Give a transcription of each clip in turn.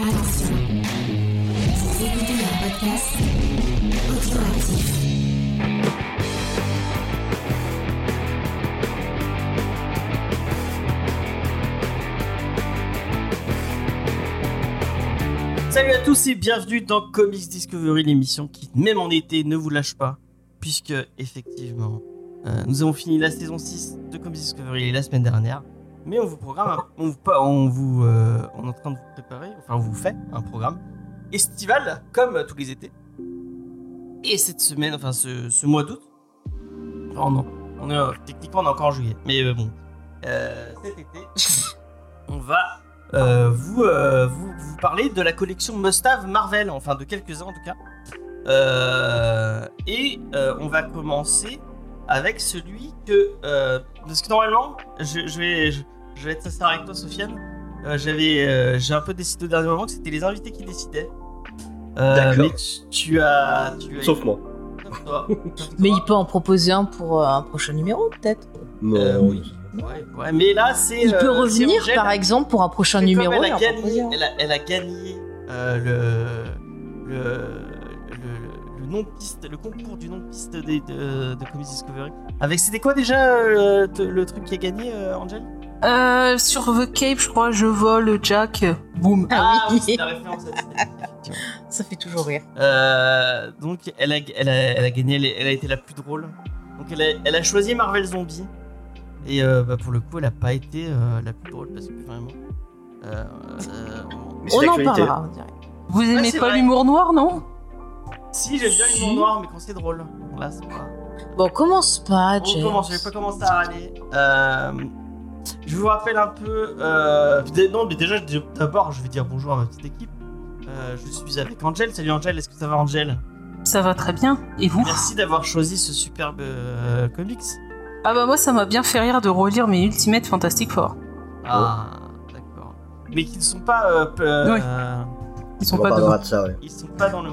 Salut à tous et bienvenue dans Comics Discovery, l'émission qui, même en été, ne vous lâche pas, puisque, effectivement, euh, nous avons fini la saison 6 de Comics Discovery la semaine dernière, mais on vous programme, on vous, euh, on est en train de vous préparer, enfin, on vous fait un programme estival, comme tous les étés. Et cette semaine, enfin, ce, ce mois d'août, oh non, on est, euh, techniquement, on est encore en juillet, mais euh, bon, cet été, on va vous, vous, parler de la collection Must-Have Marvel, enfin de quelques-uns en tout cas. Et on va commencer avec celui que. parce que normalement, je, vais, je vais être sincère avec toi, Sofiane. Euh, J'avais, euh, j'ai un peu décidé au dernier moment que c'était les invités qui décidaient. Euh, D'accord. mais tu, tu as, tu as. Sauf moi. Sauf toi. Sauf Mais toi. il peut en proposer un pour euh, un prochain numéro, peut-être. Non, Euh, oui. Ouais, ouais, mais là, c'est. Il peut revenir, par exemple, pour un prochain numéro. elle, a gagné, proposer un. elle, a, elle a gagné euh, le, le, le, le nom de piste, le concours du nom de piste des- de, de Comics Discovery. Avec, c'était quoi déjà euh, le truc qui a gagné, euh, Angel Euh, sur The Cape, je crois, je vole Jack. Boum. Ah oui. c'est la référence. Ça fait toujours rire. Euh, donc, elle a, elle, a, elle a gagné, elle, a été la plus drôle. Donc, elle a, elle a choisi Marvel Zombie. Et euh, bah, pour le coup, elle a pas été euh, la plus drôle parce que vraiment. euh, euh, On en parlera, on dirait. Vous aimez c'est pas l'humour noir, non? Si, j'aime bien l'humour noir, mais quand c'est drôle. Là, c'est pas. Bon, commence pas, On James. commence, je vais pas commencer à râler. Euh, je vous rappelle un peu. Euh, non, mais déjà, d'abord, je vais dire bonjour à ma petite équipe. Euh, je suis avec Angel. Salut Angel, est-ce que ça va, Angel Ça va très bien. Et vous? Merci d'avoir choisi ce superbe euh, comics. Ah bah moi, ça m'a bien fait rire de relire mes Ultimate Fantastic Four. Ah, d'accord. Mais qui ne sont pas. euh, euh, Oui. Ils On sont pas ça, ouais. ils sont pas dans le.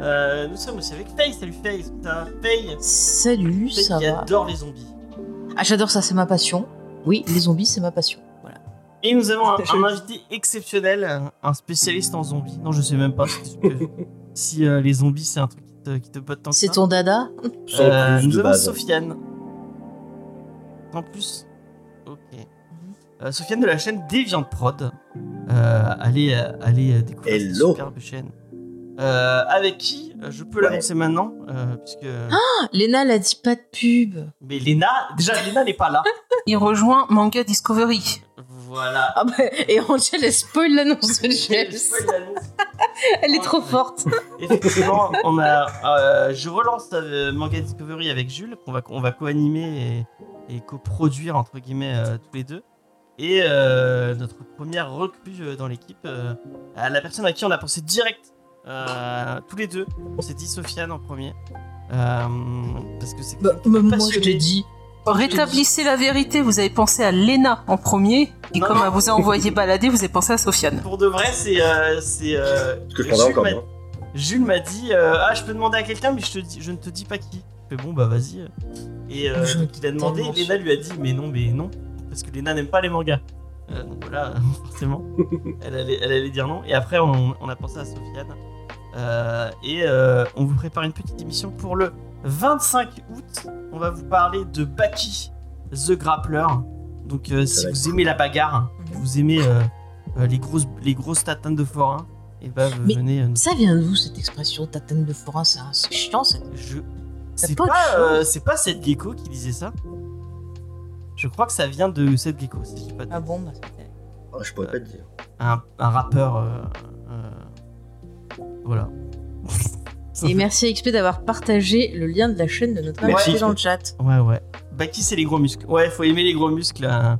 Euh, nous sommes aussi avec Faye. Salut Faye, est-ce que ça va? Faye Salut, Faye ça qui va. adore les zombies. Ah, j'adore ça, c'est ma passion. Oui, les zombies, c'est ma passion. Voilà. Et nous avons un, invité exceptionnel, un spécialiste en zombies. Non, je sais même pas si, si, euh, les zombies c'est un truc qui te, qui te botte tant que C'est ton dada Euh, nous avons base. Sofiane. En plus. Ok. Euh, Sofiane de la chaîne Deviant Prod. Euh, allez, allez découvrir cette Hello. superbe chaîne. Euh, avec qui euh, je peux Ouais. l'annoncer maintenant, euh, puisque. Ah, Léna, elle a dit pas de pub. Mais Léna, déjà Léna n'est pas là. Il rejoint Manga Discovery. Voilà. Ah bah, et Angel, elle spoil l'annonce de James. Elle est trop forte. Effectivement, on a, euh, je relance euh, Manga Discovery avec Jules, qu'on va, on va co-animer et, et coproduire entre guillemets euh, tous les deux. Et euh, notre première recrue dans l'équipe, euh, la personne à qui on a pensé direct, euh, tous les deux. On s'est dit Sofiane en premier. Euh, parce que c'est Bah, moi, je te dis. Rétablissez la vérité, vous avez pensé à Lena en premier, et Non, comme non. elle vous a envoyé balader, vous avez pensé à Sofiane. Pour de vrai, c'est. euh, c'est euh, Parce que Jules encore m'a- moi. Jules m'a dit euh, Ah, je peux demander à quelqu'un, mais je, te dis, je ne te dis pas qui. Je fais Bon, bah vas-y. Et euh, donc, il a demandé, tellement Léna lui a dit Mais non, mais non. Parce que Léna n'aime pas les mangas. Euh, donc voilà, forcément. elle, allait, elle allait dire non. Et après, on, on a pensé à Sofiane. Euh, et euh, on vous prépare une petite émission pour le 25 août. On va vous parler de Baki, The Grappler. Donc, euh, si être vous aimez la bagarre, vous aimez euh, euh, les, grosses, les grosses tatanes de forain, et bah, vous Mais venez. euh, Ça vient d'où cette expression tatane de forain? C'est chiant, ça. Je... C'est pas euh, c'est pas cette gecko qui disait ça Je crois que ça vient de cette gecko, si je dis pas de Ah bon, bah, Oh, je pourrais pas te dire. un, un rappeur. euh, euh, Voilà. Et merci à XP d'avoir partagé le lien de la chaîne de notre Merci. invité dans le chat. Ouais, ouais. Baki, c'est les gros muscles? Ouais, faut aimer les gros muscles. hein.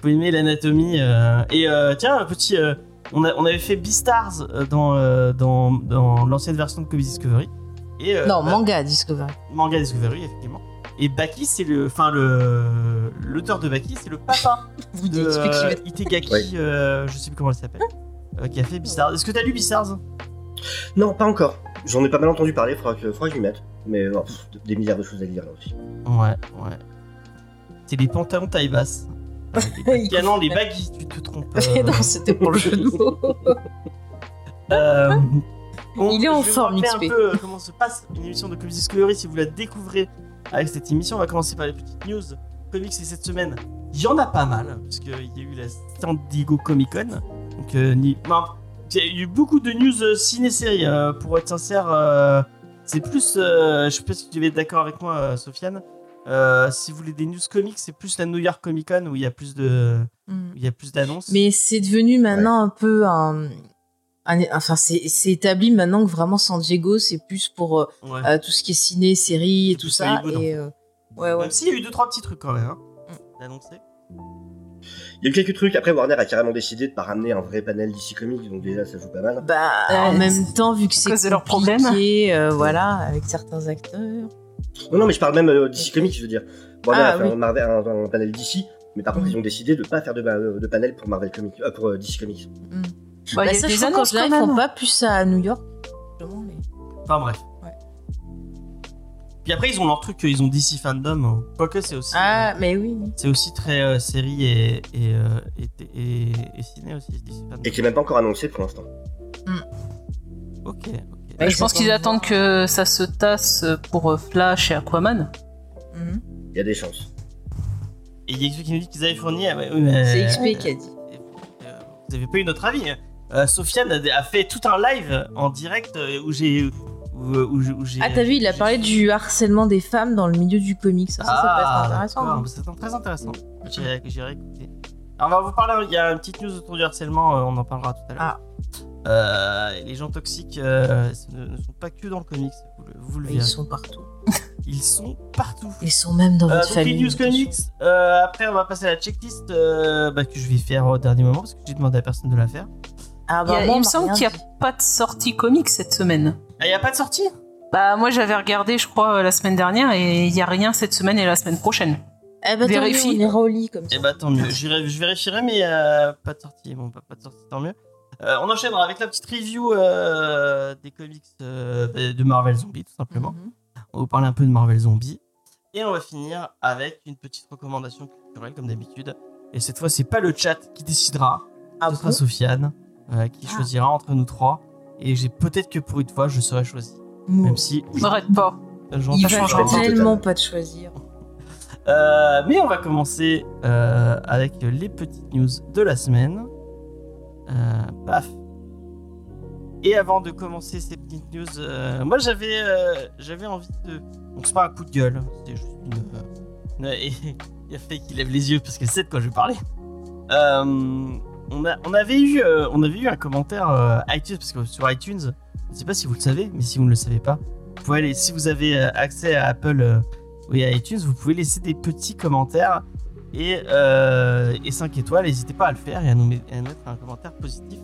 Faut aimer l'anatomie. euh. Et euh, tiens, un petit. euh, on, a, on avait fait Beastars dans, euh, dans, dans l'ancienne version de Comics Discovery. Et, euh, Non, bah, manga Discovery. manga Discovery, effectivement. Et Baki, c'est le. Enfin, le. L'auteur de Baki, c'est le papa Vous de euh, Itegaki, Ouais. euh, je sais plus comment elle s'appelle, euh, qui a fait Beastars. Est-ce que t'as lu Beastars? Non, pas encore. J'en ai pas mal entendu parler, faudra que, faudra que je m'y mette. Mais non, pff, des milliards de choses à lire là aussi. Ouais, ouais. C'est les pantalons taille basse. Ah non, les baggy, tu te trompes. euh. non, c'était pour le jeu de mots. Euh, on- Il est en je vais vous forme, XP. un peu euh, comment se passe une émission de Comics Discovery si vous la découvrez avec cette émission. On va commencer par les petites news comics et cette semaine. Il y en a pas mal, parce qu'il y a eu la San Diego Comic Con. Donc, euh, ni- il y a eu beaucoup de news euh, ciné-série. euh, pour être sincère, euh, c'est plus. je sais pas si tu vas être d'accord avec moi, Sofiane. Euh, si vous voulez des news comics, c'est plus la New York Comic Con où il y a plus de, Mm. il y a plus d'annonces. Mais c'est devenu maintenant un peu un. un- enfin, c'est établi maintenant que vraiment San Diego, c'est plus pour euh, Ouais. euh, tout ce qui est ciné, série et tout ça. Et, ouais, ouais. Même s'il y a eu deux trois petits trucs quand même. Hein, Mm. d'annoncer. Il y a eu quelques trucs. Après, Warner a carrément décidé de pas ramener un vrai panel d'ici Comics, donc déjà ça joue pas mal. Bah, en même temps, vu que c'est leurs compliqué, euh, voilà, avec certains acteurs. Non, non, mais je parle même euh, d'ici Comics, je veux dire. Warner Ah, a fait oui. un, Marvel, un, un panel d'ici, mais par contre, Mm. ils ont décidé de pas faire de, ba- de panel pour Marvel Comics, euh, pour euh, DC Comics. Bah, il y a ça, des je trouve qu'en annonces général, quand ils font même. pas plus ça à New York. justement, mais- Enfin bref. Puis après ils ont leur truc, ils ont DC Fandom. hein. Quoique c'est aussi. Ah, mais oui. C'est aussi très euh, série et, et, euh, et, et, et ciné aussi, DC Fandom. Et qui est même pas encore annoncé pour l'instant. Ok, ok. Ouais, je pense qu'ils attendent que ça se tasse pour euh, Flash et Aquaman. Mhm. Il y a des chances. Et il y a quelqu'un qui nous dit qu'ils avaient fourni. ah ouais, oui, mais- C'est XP qui a dit. Euh, Vous avez pas eu notre avis. hein. Euh, Sofiane a, fait tout un live en direct euh, où j'ai. Où, où, où j'ai- Ah, t'as vu, il a parlé du harcèlement des femmes dans le milieu du comics. Ça, ça, ça peut être Ah, intéressant. hein. C'est très intéressant. J'irai écouter. Alors, on va vous parler. Il y a une petite news autour du harcèlement. euh, on en parlera tout à l'heure. Ah. Euh, les gens toxiques euh, ne, sont pas que dans le comics. Vous le, vous le Ils sont partout. Ils sont partout. Ils sont même dans Euh, votre donc famille. les news comics. euh, après, on va passer à la checklist euh, bah, que je vais faire au dernier moment parce que j'ai demandé à personne de la faire. Ah, Il, y a- bah, il moi, on me semble qu'il n'y a pas de sortie comics cette semaine. Ah, il y a pas de sortie? Bah moi j'avais regardé je crois euh, la semaine dernière et il y a rien cette semaine et la semaine prochaine. Eh bah, tant mieux, Vérifie. on ira au lit comme ça. Eh bah tant mieux. Je vérifierai, mais euh, pas de sortie. Bon, pas, pas de sortie, tant mieux. Euh, on enchaînera avec la petite review euh, des comics euh, de Marvel Zombie, tout simplement. Mhm. On va vous parler un peu de Marvel Zombie. Et on va finir avec une petite recommandation culturelle, comme d'habitude. Et cette fois, c'est pas le chat qui décidera. Ah Ce sera Sofiane euh, qui Ah. choisira entre nous trois. Et j'ai peut-être que pour une fois, je serai choisi. Mou. Même si. M'arrête pas. j'en Il changera. tellement pas de choisir. Euh, mais on va commencer euh, avec les petites news de la semaine. Euh, paf. Et avant de commencer ces petites news, euh, moi j'avais euh, j'avais envie de. Donc c'est pas un coup de gueule, c'est juste une. euh, il a fait qu'il lève les yeux parce qu'elle sait de quoi je vais parler. Euh, on, a, on avait eu euh, avait eu un commentaire euh, iTunes parce que sur iTunes, je sais pas si vous le savez, mais si vous ne le savez pas, vous pouvez aller si vous avez euh, accès à Apple oui, à iTunes, vous pouvez laisser des petits commentaires et, et 5 étoiles. N'hésitez pas à le faire et à nous à mettre un commentaire positif.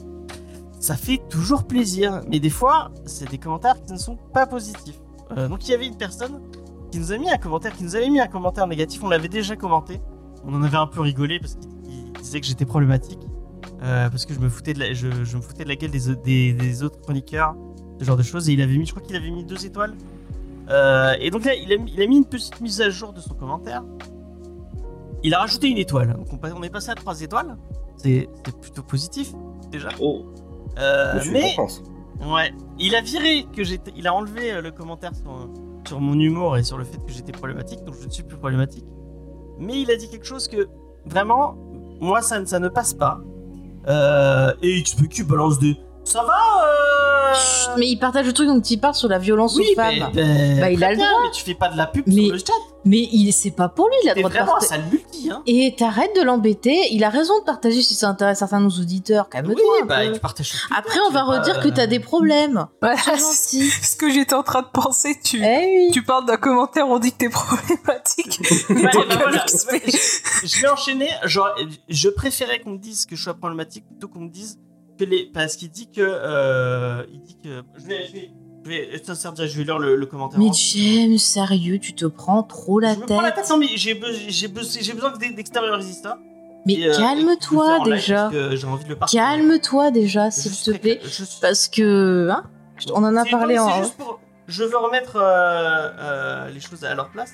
Ça fait toujours plaisir, mais des fois, c'est des commentaires qui ne sont pas positifs. Donc il y avait une personne qui nous a mis un commentaire, qui nous avait mis un commentaire négatif. On l'avait déjà commenté. On en avait un peu rigolé parce qu'il il disait que j'étais problématique. Euh, parce que je me foutais de la, je, je me foutais de la gueule des, au- des, des autres chroniqueurs, ce genre de choses. Et il avait mis, je crois qu'il avait mis deux étoiles. Euh, et donc là, il a, mis- il a mis une petite mise à jour de son commentaire. Il a rajouté une étoile. Donc on, est passé à trois étoiles. C'est plutôt positif déjà. Oh, Euh, monsieur mais ouais, il a viré que j'étais, il a enlevé euh, le commentaire sur, sur mon humour et sur le fait que j'étais problématique. Donc je ne suis plus problématique. Mais il a dit quelque chose que vraiment, moi ça ne passe pas. Euh, et XPQ balance des. Ça va euh... Chut, mais il partage le truc donc il parle sur la violence oui, aux femmes. mais, mais- Bah, il a le droit. Mais tu fais pas de la pub Mais- sur le chat. Mais il c'est pas pour lui, il a le droit de vraiment partager. sale multi, hein. Et t'arrêtes de l'embêter, il a raison de partager si ça intéresse certains de nos auditeurs, calme-toi. Oui, un bah, tu partages Après, on va redire que t'as euh, des problèmes. C'est c'est gentil. ce que j'étais en train de penser. Tu, Eh oui. tu parles d'un commentaire, on dit que t'es problématique. Bah voilà, je, je vais enchaîner. Genre, je préférais qu'on me dise que je sois problématique plutôt qu'on me dise. Parce qu'il dit que. euh, il dit que. Je vais. Je vais, je vais, sincère, je vais lire le, le commentaire. Mais. James, sérieux, tu te prends trop la je me prends la tête. tête, non, mais j'ai be- j'ai be- j'ai besoin d'e- d'extérioriser ça? Mais euh, calme-toi déjà. parce que J'ai envie de le partager. Calme-toi déjà, s'il te plaît. Je Parce que, hein, on en a parlé en. juste pour- Je veux remettre euh, euh, les choses à leur place.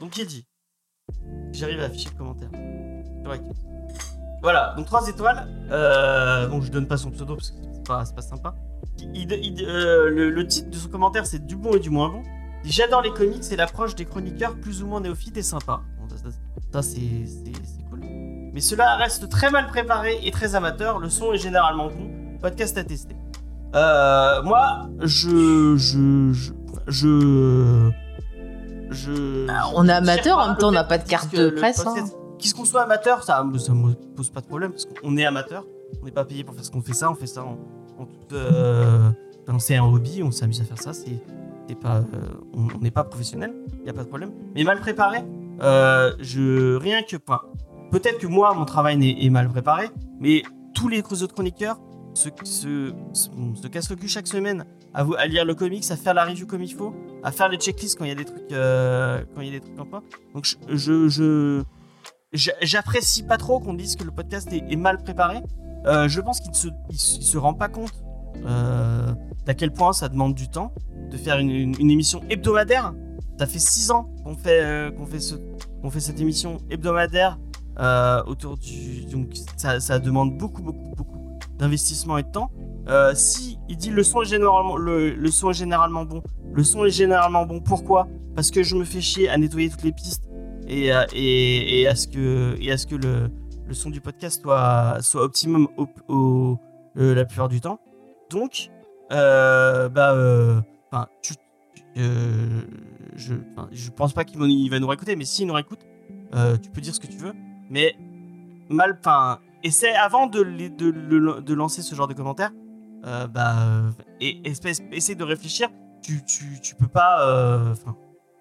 Donc il dit? J'arrive à afficher le commentaire. ITunes. Voilà, donc 3 étoiles. Euh, bon, je donne pas son pseudo parce que c'est pas, pas sympa. Il- il- euh, le, le titre de son commentaire, c'est du bon et du moins bon. J'adore les comics et l'approche des chroniqueurs plus ou moins néophytes est sympa. Bon, ça, ça- ça, c'est cool. Mais cela reste très mal préparé et très amateur. Le son est généralement bon. Podcast à tester. Euh, moi, je. Je. Je. je je- Bah, on est amateur, en même temps, on n'a pas de carte de presse, podcast- Qu'est-ce qu'on soit amateur, ça, ça me pose pas de problème parce qu'on est amateur. On n'est pas payé pour faire ce qu'on fait ça. On fait ça en, en toute. Enfin, c'est un hobby, on s'amuse à faire ça. C'est pas, euh, on n'est pas professionnel, il y a pas de problème. Mais mal préparé, euh, je rien que Peut-être que moi, mon travail est mal préparé, mais tous les autres chroniqueurs se, se, se, se cassent le cul chaque semaine à, lire le comics, à faire la review comme il faut, à faire les checklists quand il y a des trucs, quand y a des trucs en point. Donc je, je, j'apprécie pas trop qu'on dise que le podcast est, mal préparé. Euh, je pense qu'il se, il se, rend pas compte euh, d'à quel point ça demande du temps de faire une, émission hebdomadaire. Ça fait six ans qu'on fait, euh, qu'on fait, cette émission hebdomadaire euh, autour du. Donc ça, demande beaucoup, beaucoup, beaucoup d'investissement et de temps. Si il dit le son est généralement le, le son est généralement bon, le son est généralement bon. Pourquoi? Parce que je me fais chier à nettoyer toutes les pistes et, à- et, à ce que et à ce que le, le son du podcast soit soit optimum au, euh, la plupart du temps. Donc euh, bah euh, euh, je je pense pas qu'il va- nous réécouter mais s'il nous réécoute euh, tu peux dire ce que tu veux mais mal enfin essaie avant de, de, de lancer ce genre de commentaires euh, bah euh, et espèce essaie de réfléchir tu, tu, tu peux pas euh,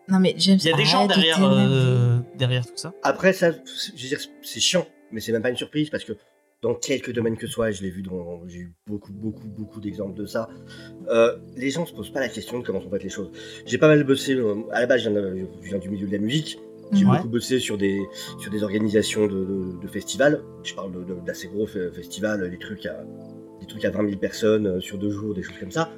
Non mais James, il y a des gens derrière euh, derrière tout ça Après, ça, c'est- je veux dire, c'est chiant, mais c'est même pas une surprise parce que dans quelques domaines que ce soit, et je l'ai vu dans. J'ai eu beaucoup, beaucoup, beaucoup d'exemples de ça. euh, les gens se posent pas la question de comment sont faites les choses. J'ai pas mal bossé. euh, à la base, je viens, de- je viens du milieu de la musique. J'ai Ouais. beaucoup bossé sur des, sur des organisations de, de- de festivals. Je parle d'assez gros fe- festivals, des trucs, à, des trucs à 20 000 personnes sur deux jours, des choses comme ça.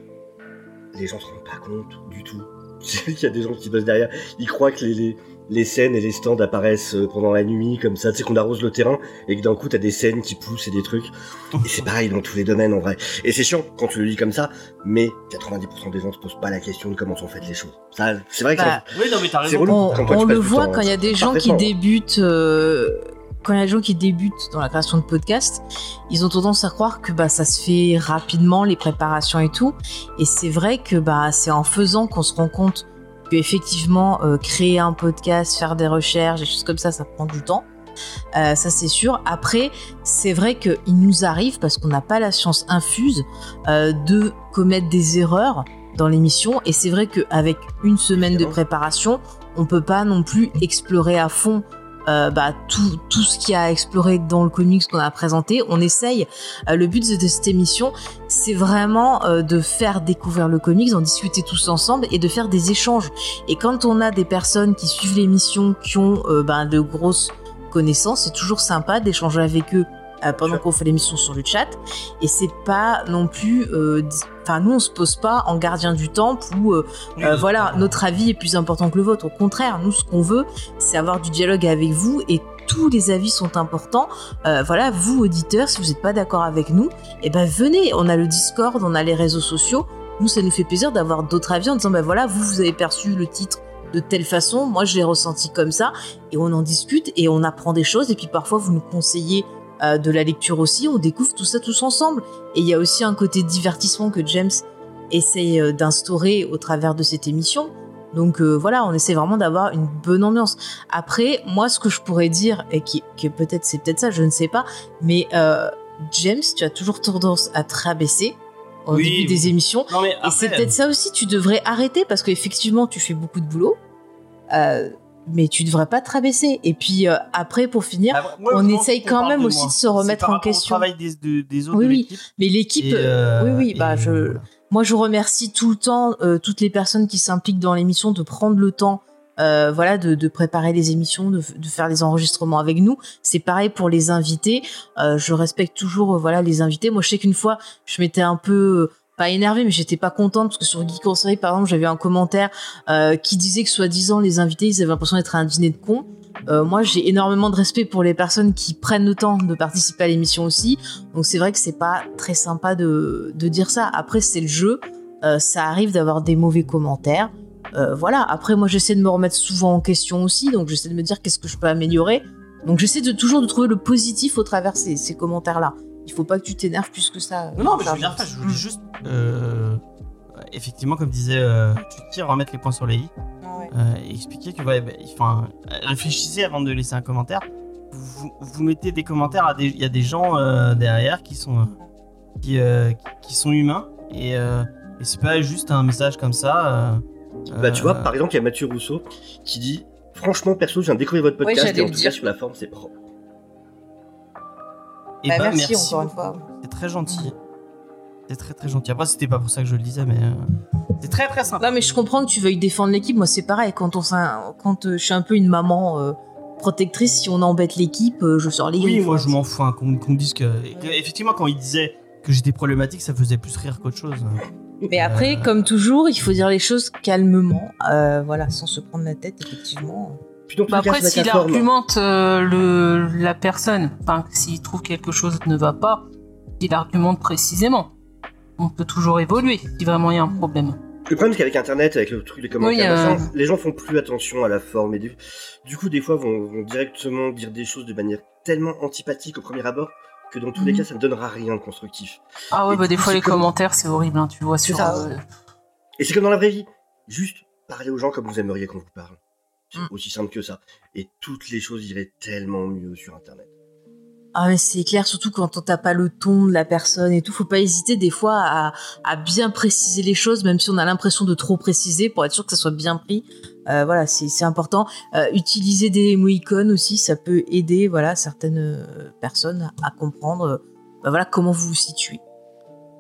Les gens se rendent pas compte du tout. Il y a des gens qui bossent derrière. Ils croient que les, les, les scènes et les stands apparaissent euh, pendant la nuit, comme ça, tu sais qu'on arrose le terrain, et que d'un coup, t'as des scènes qui poussent et des trucs. Et c'est pareil dans tous les domaines, en vrai. Et c'est chiant quand tu le lis comme ça, mais 90% des gens se posent pas la question de comment sont faites les choses. Ça, c'est vrai que Bah, ça- oui non mais t'as C'est raison relou. on, le voit temps quand il y a des gens qui débutent euh, quand il y a des gens qui débutent dans la création de podcasts ils ont tendance à croire que bah ça se fait rapidement les préparations et tout et c'est vrai que bah c'est en faisant qu'on se rend compte que effectivement euh, créer un podcast faire des recherches des choses comme ça ça prend du temps Euh, ça c'est sûr. Après, c'est vrai qu'il nous arrive, parce qu'on n'a pas la science infuse, euh, de commettre des erreurs dans l'émission. Et c'est vrai qu'avec une semaine de préparation, on peut pas non plus explorer à fond euh, bah, tout, tout ce qu'il y a à explorer dans le comics qu'on a présenté. On essaye. Euh, le but de cette émission, c'est vraiment euh, de faire découvrir le comics, d'en discuter tous ensemble et de faire des échanges. Et quand on a des personnes qui suivent l'émission, qui ont euh, bah, de grosses connaissances, c'est toujours sympa d'échanger avec eux pendant Sure. qu'on fait l'émission sur le chat. Et c'est pas non plus, euh, enfin nous on se pose pas en gardien du temple ou euh, euh, oui. voilà notre avis est plus important que le vôtre. Au contraire, nous ce qu'on veut, c'est avoir du dialogue avec vous et tous les avis sont importants. Euh, voilà, vous auditeurs, si vous n'êtes pas d'accord avec nous, eh ben venez. On a le Discord, on a les réseaux sociaux. Nous, ça nous fait plaisir d'avoir d'autres avis en disant ben voilà, vous vous avez perçu le titre de telle façon, moi je l'ai ressenti comme ça, et on en discute et on apprend des choses. Et puis parfois vous nous conseillez euh, de la lecture aussi, on découvre tout ça tous ensemble. Et il y a aussi un côté divertissement que James essaye euh, d'instaurer au travers de cette émission. Donc euh, voilà, on essaie vraiment d'avoir une bonne ambiance. Après, moi, ce que je pourrais dire, et qui, qui peut-être c'est peut-être ça, je ne sais pas, mais James, tu as toujours tendance à te rabaisser au Oui, début oui. des émissions. non mais Et c'est peut-être ça aussi, tu devrais arrêter parce qu'effectivement, tu fais beaucoup de boulot, mais tu devrais pas te rabaisser. Et puis euh, après, pour finir, moi, on essaye quand même de aussi moi. de se remettre par en rapport au question. travail des, de- des autres Oui, de oui. mais l'équipe, euh, euh, oui, oui, bah je, voilà. moi je remercie tout le temps euh, toutes les personnes qui s'impliquent dans l'émission de prendre le temps. voilà, de, de préparer les émissions, de, faire les enregistrements avec nous. C'est pareil pour les invités. Je respecte toujours, voilà, les invités. Moi, je sais qu'une fois, je m'étais un peu pas énervée, mais j'étais pas contente parce que sur en série, par exemple, j'avais un commentaire euh, qui disait que soi-disant les invités, ils avaient l'impression d'être un dîner de cons. Euh, moi, j'ai énormément de respect pour les personnes qui prennent le temps de participer à l'émission aussi. Donc c'est vrai que c'est pas très sympa de, de dire ça. Après, c'est le jeu. Euh, ça arrive d'avoir des mauvais commentaires. Voilà. Après, moi, j'essaie de me remettre souvent en question aussi. Donc j'essaie de me dire qu'est-ce que je peux améliorer. Donc j'essaie de toujours de trouver le positif au travers ces, ces commentaires-là. Il faut pas que tu t'énerves plus que ça. Non, non, mais je veux dire ça, je voulais juste. euh, effectivement, comme disait, euh, tu tires remettre les points sur les i. euh, et expliquer que, ouais, bah, enfin, réfléchissez avant de laisser un commentaire. Vous, vous mettez des commentaires à des. Il y a des gens euh, derrière qui sont. qui, euh, qui sont humains. Et, euh, et c'est pas juste un message comme ça. euh, Bah, tu vois, par exemple, il y a Mathieu Rousseau qui dit Franchement, perso, je viens de découvrir votre podcast et en tout dire. cas, sur la forme, c'est propre. Et Bah, bah, merci, encore une fois. C'est très gentil. C'est très très gentil. Après, c'était pas pour ça que je le disais, mais euh, c'est très très sympa. Non, mais je comprends que tu veuilles défendre l'équipe. Moi, c'est pareil. Quand, on, quand euh, je suis un peu une maman euh, protectrice, si on embête l'équipe, je sors les Oui, moi je m'en fous hein, qu'on qu'on dise que, Effectivement, quand il disait que j'étais problématique, ça faisait plus rire qu'autre chose. Mais après, comme toujours, il faut dire les choses calmement, voilà, sans se prendre la tête, effectivement. Puis Bah après, s'il argumente euh, le, la personne, enfin, s'il trouve quelque chose ne va pas, il argumente précisément. On peut toujours évoluer si vraiment il y a un problème. Le problème, c'est qu'avec Internet, avec le truc des commentaires, Oui, euh, machin, les gens font plus attention à la forme. Et du, du coup, des fois, vont, vont directement dire des choses de manière tellement antipathique au premier abord que dans tous les Mhm. cas, ça ne donnera rien de constructif. Ah ouais, Et bah des coup, fois les comme- commentaires c'est horrible, hein, tu vois sur. ça. euh, Et c'est comme dans la vraie vie. Juste parlez aux gens comme vous aimeriez qu'on vous parle. C'est Mm. aussi simple que ça. Et toutes les choses iraient tellement mieux sur Internet. Ah, mais c'est clair, surtout quand on t'a pas le ton de la personne et tout. Faut pas hésiter des fois à, à bien préciser les choses, même si on a l'impression de trop préciser, pour être sûr que ça soit bien pris. Euh, voilà, c'est c'est important. Euh, utiliser des émoicônes aussi, ça peut aider voilà certaines euh, personnes à comprendre bah, voilà comment vous vous situez.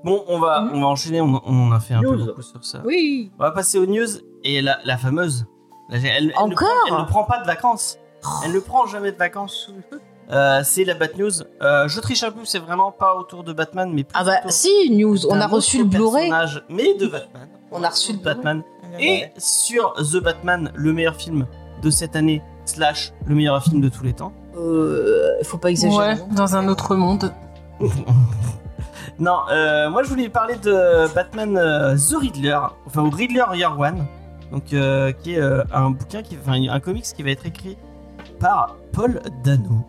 Bon, on va, on va enchaîner, on, on en a fait un peu beaucoup sur ça. Oui. On va passer aux news et la, la fameuse. Elle, elle ne Encore prend- elle ne prend pas de vacances. Elle ne prend jamais de vacances. Euh, c'est la Bat News. Euh, je triche un peu, c'est vraiment pas autour de Batman, mais plus Ah bah si, news, on a reçu le Blu-ray. mais de Batman. On a reçu le. Batman. Et sur The Batman, le meilleur film de cette année, slash le meilleur film de tous les temps. Euh, faut pas exagérer. Ouais, dans un autre monde. non, euh, moi je voulais parler de Batman euh, The Riddler, enfin ou Riddler Year One, donc euh, qui est euh, un bouquin, qui, enfin un comics qui va être écrit par Paul Dano.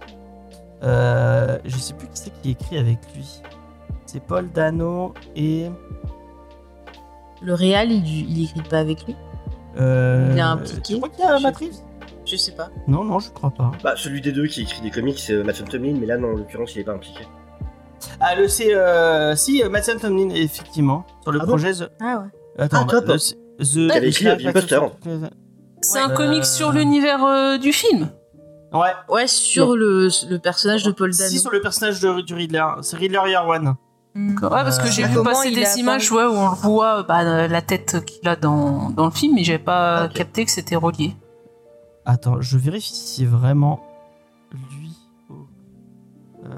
Euh, je sais plus qui c'est qui écrit avec lui. C'est Paul Dano et Le réal, il, il écrit pas avec lui? euh, Il est impliqué? Tu crois qu'il y a Je- Matt Reeves? Je sais pas. Non, non, je crois pas. Bah, celui des deux qui écrit des comics, c'est Matt Tomlin, mais là, non, en l'occurrence, il est pas impliqué. Ah, le c'est euh, si Matt Tomlin effectivement sur le Ah bon? Projet. The... Ah ouais. Attends, Ah, top. le- The, avait écrit Harry Potter. C'est Ouais, un comic euh, sur l'univers euh, du film. Ouais. Ouais, sur Non. le, le personnage de Paul Dano. Si sur le personnage de, du Riddler, c'est Riddler Year One. Hmm. Ouais, parce que Euh, j'ai bah, vu passer des images ouais, où on le voit, bah, euh, la tête qu'il a dans, dans le film, mais j'avais pas Ok. capté que c'était relié. Attends, je vérifie si c'est vraiment lui. ou- Euh...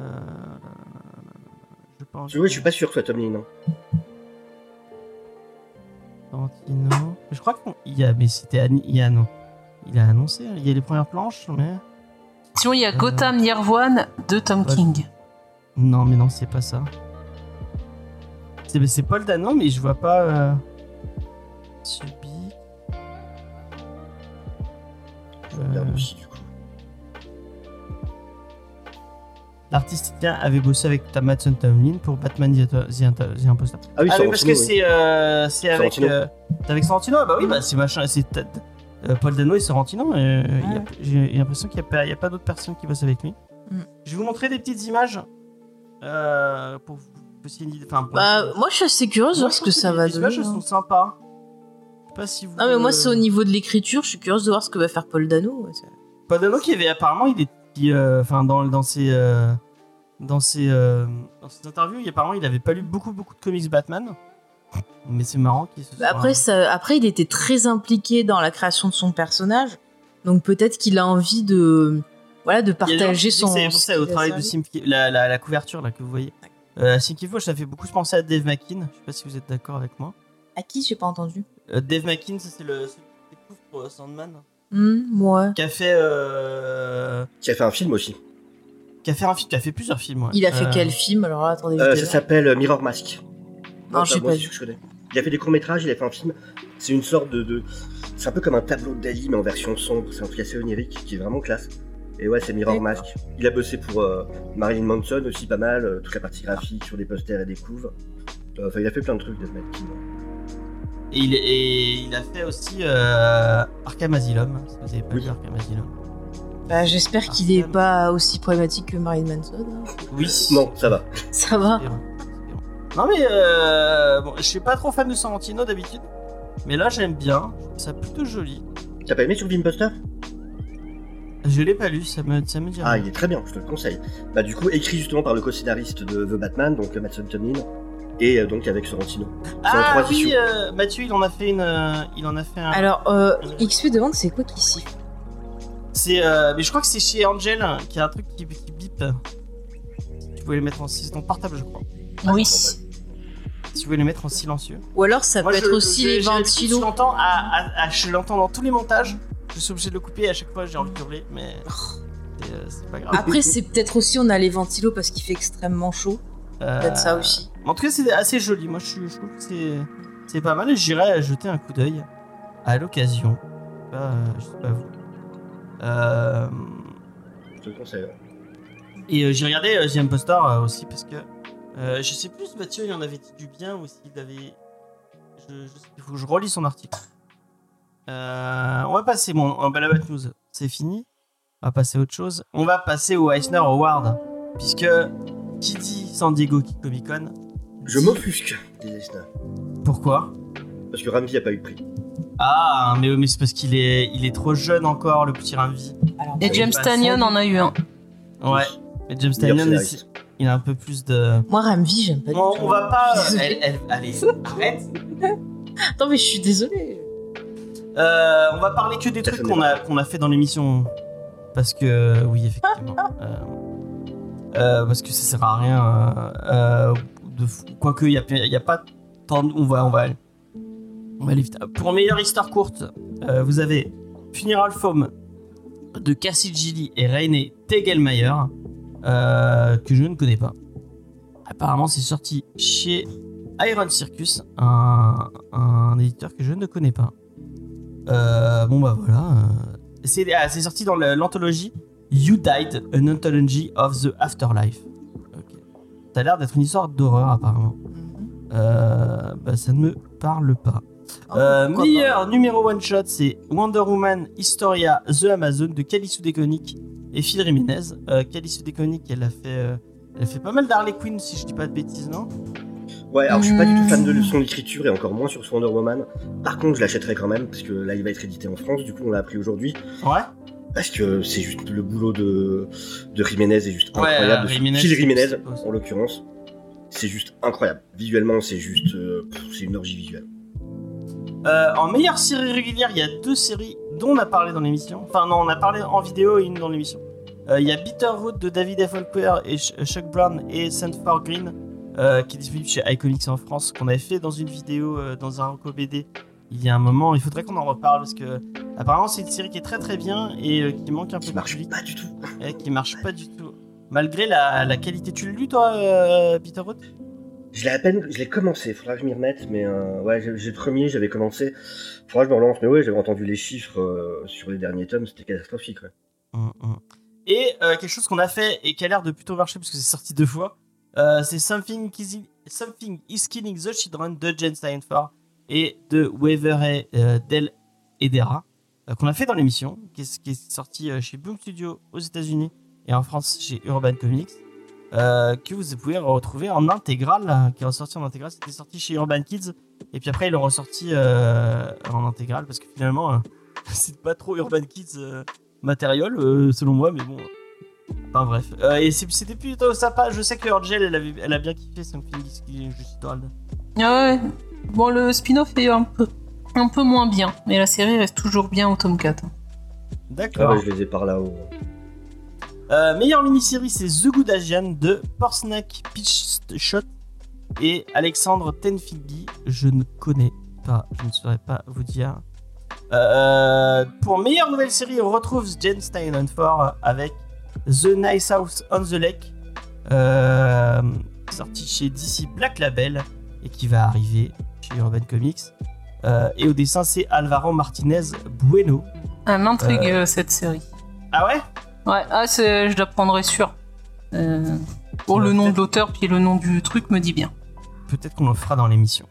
Je pense. Vois, je suis pas sûr que ce soit Tomlin. hein. Tarantino. Je crois qu'il y a, mais c'était Annie- il y a non. Il a annoncé, il y a les premières planches, mais Sinon, il y a Euh. Gotham Year One de Tom Ouais. King. non, mais non, c'est pas ça. C'est Paul Dano, mais je vois pas. Euh... Subi. Euh. aussi, du coup. L'artiste italien avait bossé avec Matt Tomlin pour Batman The, The, The Imposter. Ah oui, Ah oui, parce que oui. c'est euh, c'est avec euh, avec Sorrentino. Ah bah oui, bah c'est machin, c'est euh, Paul Dano et Sorrentino. euh, a- Ouais. J'ai l'impression qu'il n'y a, pas- il y a pas d'autres personnes qui bossent avec lui. Mm. Je vais vous montrer des petites images euh, pour vous essayer une idée. Enfin, pour- Bah, moi, je suis assez curieuse de voir ce que ça les- va les donner. images elles hein. sont sympas. Je sais pas si vous. Non, mais moi, c'est au niveau de l'écriture. Je suis curieuse de voir ce que va faire Paul Dano. ouais, Paul Dano qui avait apparemment, il est, euh, enfin dans dans ses dans ses dans ses interviews, il, apparemment, il avait pas lu beaucoup beaucoup de comics Batman. Mais c'est marrant qu'il se Bah, soit- Après, ça, après, il était très impliqué dans la création de son personnage. Donc, peut-être qu'il a envie de, voilà, de partager son. C'est pour ça, au travail de servi. Sim, la, la, la couverture là que vous voyez. Euh, ça fait beaucoup penser à Dave McKean. Je sais pas si vous êtes d'accord avec moi. À qui j'ai pas entendu? Euh, Dave McKean, ça c'est le celui qui découvre pour euh, Sandman. Ouais. qui a fait, euh, Qui a fait un film aussi. qui a fait un film, qui a fait plusieurs films. ouais. Il a fait Euh, quel film? Alors là, attendez, Euh, ça s'appelle Mirror Mask. Non, je sais moi, pas c'est ce que je connais. Il a fait des courts-métrages, il a fait un film. C'est une sorte de. de- C'est un peu comme un tableau de Dali, mais en version sombre. C'est un truc assez onirique qui est vraiment classe. Et ouais, c'est Mirror. Mask. Il a bossé pour euh, Marilyn Manson aussi pas mal, euh, toute la partie graphique sur des posters et des couves. Euh, Enfin, il a fait plein de trucs, ce mec. Et il, et il a fait aussi euh, Arkham Asylum, si vous avez pas Oui. vu Arkham Asylum? Bah, J'espère qu'il est pas aussi problématique que Marilyn Manson. hein. Oui. Non, ça va. Ça va Non mais euh, bon, je suis pas trop fan de Sorrentino d'habitude, mais là j'aime bien, ça plutôt joli. T'as pas aimé sur Buster Je l'ai pas lu, ça me, ça me dit Ah, rien. il est très bien, je te le conseille. Bah, du coup, écrit justement par le co-scénariste de The Batman, donc Matt Tomlin, et euh, donc avec Sorrentino. Ah trois oui, euh, Mathieu, il en a fait une, euh, il en a fait un. Alors, euh, XP demande c'est quoi qui siffle? C'est, euh, mais je crois que c'est chez Angel qui a un truc qui, qui bip. Tu pouvais le mettre en c'est ton portable, je crois. Oui. Si tu pouvais le mettre en silencieux. Ou alors ça Moi, peut je- être aussi je- les l'habitude, Je ventilos. l'entends à, à- à- je l'entends dans tous les montages. Je suis obligé de le couper et à chaque fois j'ai envie de hurler, mais c'est, euh, c'est pas grave. Après, c'est peut-être aussi on a les ventilos parce qu'il fait extrêmement chaud. Euh, Peut-être ça aussi. En tout cas, c'est assez joli. Moi, je, trouve que c'est, c'est pas mal et j'irai jeter un coup d'œil à l'occasion. Je sais pas, euh, je sais pas vous. Euh, Je te le conseille. et euh, j'ai regardé euh, The Impostor euh, aussi parce que euh, je sais plus, Mathieu, il en avait dit du bien ou s'il avait. Je, je sais- il faut que je relis son article. Euh, on va passer, bon, euh, bah, la Bat News, c'est fini. On va passer à autre chose. On va passer au Eisner Award. Puisque qui dit San Diego Comic Con Je m'offusque, disait Sna. Pourquoi Parce que Ramsey a pas eu de prix. Ah, mais, mais c'est parce qu'il est, il est trop jeune encore, le petit Ramvi. Et James ça- en a eu un. Ouais. Mais James scénariste. Il a un peu plus de. moi, Ramvi, j'aime pas du tout. on va pas. Désolée. Elle, elle- allez, arrête. Attends, mais je suis désolée. Euh, on va parler que des trucs qu'on a, qu'on a fait dans l'émission. Parce que, oui, effectivement. euh, euh, parce que ça sert à rien. euh, de fou- Quoique, il n'y a, il y a pas tant. de- On va, on va, aller- on va aller vite. Pour meilleure histoire courte, euh, vous avez Funeral Foam de Cassie Gilly et Raine Tegelmeier, euh, que je ne connais pas. Apparemment, c'est sorti chez Iron Circus, un, un éditeur que je ne connais pas. Euh, bon bah voilà. euh, C'est ah, sorti dans l'anthologie You Died, an Anthology of the Afterlife. Ok. Ça a l'air d'être une histoire d'horreur apparemment. Euh, bah, ça ne me parle pas. Euh, Pourquoi meilleur numéro one shot, c'est Wonder Woman Historia The Amazon de Calice Deconic et Phil Jiménez. Euh, Calice Deconic, elle a fait, euh, elle a fait pas mal d'Harley Quinn si je dis pas de bêtises, non? Ouais, alors je suis pas du tout fan de Hmm. son écriture et encore moins sur son Wonder Woman. Par contre, je l'achèterai quand même parce que là, il va être édité en France. Du coup, on l'a appris aujourd'hui. Ouais. Parce que c'est juste le boulot de, de Jiménez est juste Ouais, incroyable. euh, Phil c'est- en l'occurrence. C'est juste incroyable. Visuellement, c'est juste. euh, c'est une orgie visuelle. Euh, en meilleure série régulière, il y a deux séries dont on a parlé dans l'émission. Enfin, non, on a parlé en vidéo et une dans l'émission. Euh, Il y a Bitterwood de David F. Falconer et Ch- Chuck Brown et for Green, euh, qui est disponible chez iComics en France, qu'on avait fait dans une vidéo euh, dans un reco BD il y a un moment. Il faudrait qu'on en reparle parce que apparemment c'est une série qui est très très bien et euh, qui manque un peu Qui de marche public, pas du tout. et qui marche pas du tout. Malgré la, la qualité. Tu l'as lu toi, euh, Bitterwood Je l'ai à peine. Je l'ai commencé. Faudra que je m'y remette. Mais euh, ouais, j'ai le premier, j'avais commencé. Faudra que je me relance. Mais ouais, j'avais entendu les chiffres euh, sur les derniers tomes. C'était catastrophique. Ouais. Hum, hum. Et euh, quelque chose qu'on a fait et qui a l'air de plutôt marcher parce que c'est sorti deux fois, euh, c'est Something, Is- Something is Killing the Children de Jen Steinfort et de Waverly euh, Del Edera euh, qu'on a fait dans l'émission, qui est, qui est sorti euh, chez Boom Studio aux États-Unis et en France chez Urban Comics, euh, que vous pouvez retrouver en intégrale, euh, qui est ressorti en intégrale. C'était sorti chez Urban Kids et puis après ils l'ont ressorti euh, en intégrale parce que finalement euh, c'est pas trop Urban Kids. euh, matériel, euh, selon moi, mais bon. Enfin bref. Euh, et c'était plutôt sympa. Je sais que Angel, elle, avait, elle a bien kiffé son film qui est juste. Ah ouais. Bon, le spin-off est un peu, un peu moins bien, mais la série reste toujours bien au tome 4. Ah D'accord. ouais, je les ai par là-haut. Euh, meilleure mini-série, c'est The Good Asian de Porsnack Pitch Shot et Alexandre Tenfigi. Je ne connais pas, je ne saurais pas vous dire. Euh, pour meilleure nouvelle série, on retrouve Jen Steinenfor avec The Nice House on the Lake, euh, sorti chez DC Black Label et qui va arriver chez Urban Comics. Euh, et au dessin, c'est Alvaro Martinez Bueno. Elle m'intrigue euh, cette série. Ah ouais? Ouais, ah, je la prendrai sûr. Euh, pour Ouais, le nom de l'auteur, puis le nom du truc me dit bien. Peut-être qu'on le fera dans l'émission.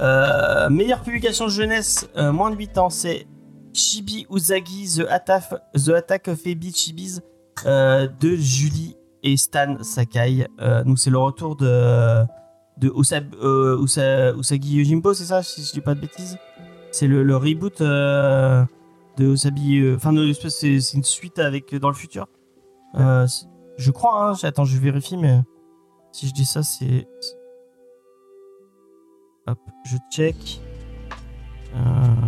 Euh, meilleure publication jeunesse, euh, moins de 8 ans, c'est Chibi Uzagi, The Attack, The Attack of Ebi Chibis euh, de Julie et Stan Sakai. Donc c'est le retour de, de Usagi Yojimbo, c'est ça, si je dis pas de bêtises? C'est le, reboot de Usabi. euh, Enfin, c'est une suite avec dans le futur. Euh, je crois, hein, attends, je vérifie, mais si je dis ça, c'est. Hop, je check. Euh,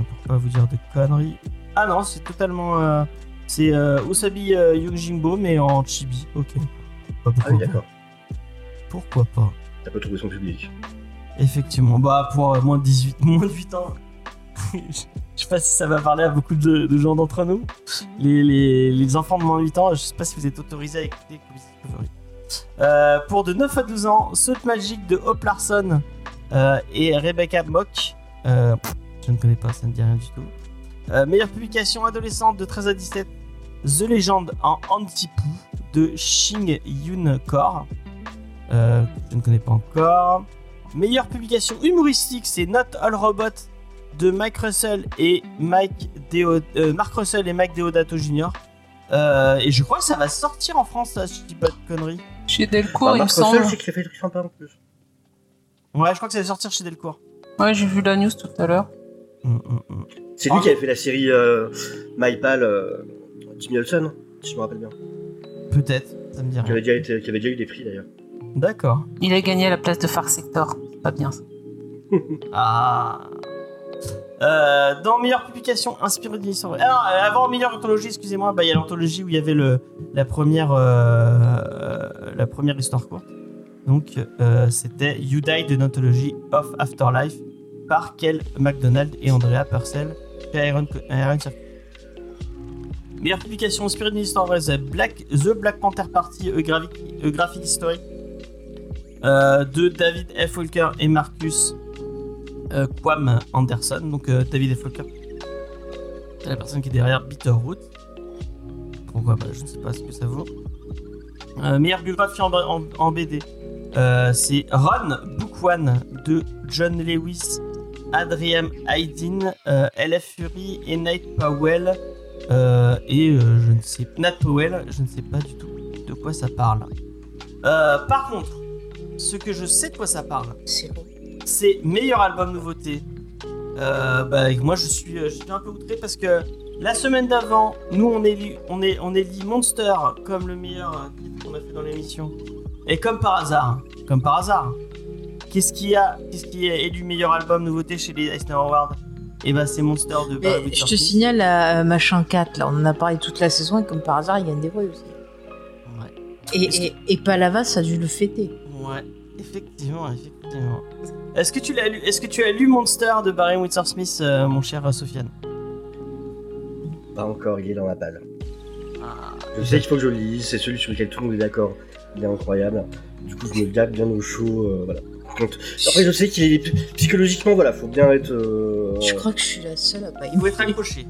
pour pas vous dire de conneries. Ah non, c'est totalement. euh, c'est euh, Usabi euh, Yojimbo, mais en chibi. Ok. Bah, Ah pourquoi oui, d'accord. Pourquoi pas? T'as pas trouvé son public. Effectivement. Bah, pour euh, moins, de 18, moins de 8 ans. Je sais pas si ça va parler à beaucoup de, gens d'entre nous. Les, enfants de moins de 8 ans, je sais pas si vous êtes autorisés à écouter. Euh, pour de 9 à 12 ans, Saute Magique de Hope Larson euh, et Rebecca Mock. Euh, je ne connais pas, ça ne dit rien du tout. Euh, meilleure publication adolescente de 13 à 17, The Legend en Antipou de Shing Yun Kor. Je ne connais pas encore. Meilleure publication humoristique, c'est Not All Robot de Mike Russell et Mike Deo- euh, Mark Russell et Mike Deodato Jr. Euh, et je crois que ça va sortir en France, ça, si je dis pas de conneries. Chez Delcourt, Bah, il me Marc Russell, semble. c'est qu'il a fait sympas en plus. Ouais, je crois que ça va sortir chez Delcourt. Ouais, j'ai vu la news tout à l'heure. Hum, hum, hum. C'est lui Ah. qui avait fait la série euh, MyPal, euh, Jimmy Olsen, si je me rappelle bien. Peut-être, ça me dit Qui avait déjà, été, qui avait déjà eu des prix d'ailleurs. D'accord. Il a gagné à la place de Far Sector. C'est Pas bien ça. Ah. Euh, dans meilleure publication inspirée d'une histoire vraie. Alors, euh, avant meilleure anthologie, excusez-moi, bah, il y a l'anthologie où il y avait la, première, euh, la première histoire courte. Donc, c'était You Died, an Anthology of Afterlife par Kel McDonald et Andrea Purcell chez Iron, Iron. Meilleure publication inspirée d'une histoire vraie, c'est Black, The Black Panther Party, a graphic historique de David F. Walker et Marcus euh, Quam Anderson. Donc euh, David. Walker, c'est la personne qui est derrière Bitterroot. Pourquoi bah, Je ne sais pas ce que ça vaut. Euh, meilleure biographie en, BD, euh, c'est Ron Book One de John Lewis, Adrian euh, LF Fury et Nate Powell. Et je ne sais Nat Powell, je ne sais pas du tout de quoi ça parle. Par contre, ce que je sais de quoi ça parle, C'est. C'est meilleur album nouveauté. Euh, bah, moi, je suis, euh, je suis un peu outré parce que la semaine d'avant, nous, on élit, on est, on élit Monster comme le meilleur euh, qu'on a fait dans l'émission. Et comme par hasard, comme par hasard, qu'est-ce qui a, qu'est-ce qui est élu meilleur album nouveauté chez les Eisner Awards? Et bah, c'est Monster de Barry je te signale à Machin 4, là, on en a parlé toute la saison et comme par hasard, il gagne des voix aussi. Ouais. Et, et, et Palavas a dû le fêter. Ouais, effectivement, effectivement. Est-ce que tu l'as lu Est-ce que tu as lu Monster de Barry Windsor Smith, euh, mon cher euh, Sofiane? Pas encore, il est dans ma palle. Ah, Je sais qu'il faut que je le lise, c'est celui sur lequel tout le monde est d'accord. Il est incroyable. Du coup, je me garde bien au chaud. euh, voilà. Après, je sais qu'il est psychologiquement, voilà, faut bien être. euh, Je crois que je suis la seule à pas Il aimer. faut être accroché.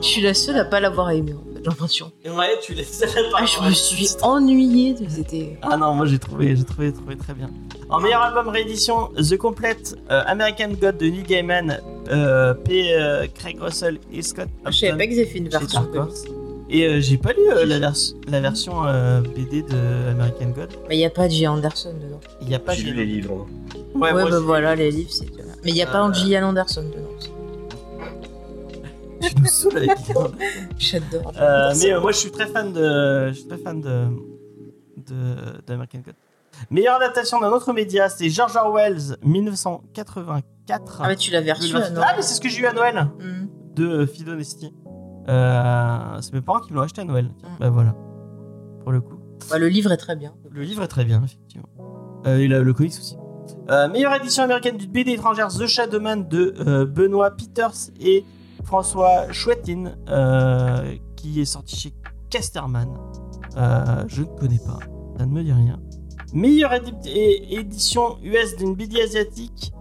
Je suis la seule à pas l'avoir aimé, en fait, j'ai l'impression. Ouais, tu laisses Ah, je me suis ennuyée de c'était. Ah non, moi j'ai trouvé, j'ai trouvé, trouvé très bien. En meilleur album réédition, The Complete euh, American God de Neil Gaiman, euh, P. euh, Craig Russell et Scott. Je savais Upton pas qu'ils avaient fait une chez version. Et euh, j'ai pas lu euh, la, vers- la version euh, BD de American God. Mais il y a pas J. Anderson dedans. Il y a pas J'ai lu les livres. Ouais, Ouais, moi, bah voilà, les livres, c'est. Mais il y a pas Euh, Gillian Anderson dedans. Tu nous saoules avec. J'adore. Euh, mais euh, moi je suis très fan de, je suis très fan de, de, d'American God. Meilleure adaptation d'un autre média, c'est George Orwell's 1984. Ah, mais tu l'avais reçu, ah, non mais c'est ce que j'ai eu à Noël Hmm. de Fidonesti. Euh, c'est mes parents qui me l'ont acheté à Noël. Tiens, Mm. Bah voilà. Pour le coup. Bah, le livre est très bien. Le livre est très bien, effectivement. Euh, et le, le comics aussi. Euh, meilleure édition américaine du BD étrangère The Shadowman de euh, Benoît Peters et François Chouettine, euh, qui est sorti chez Casterman. Euh, je ne connais pas, ça ne me dit rien. Meilleure édition US d'une BD asiatique,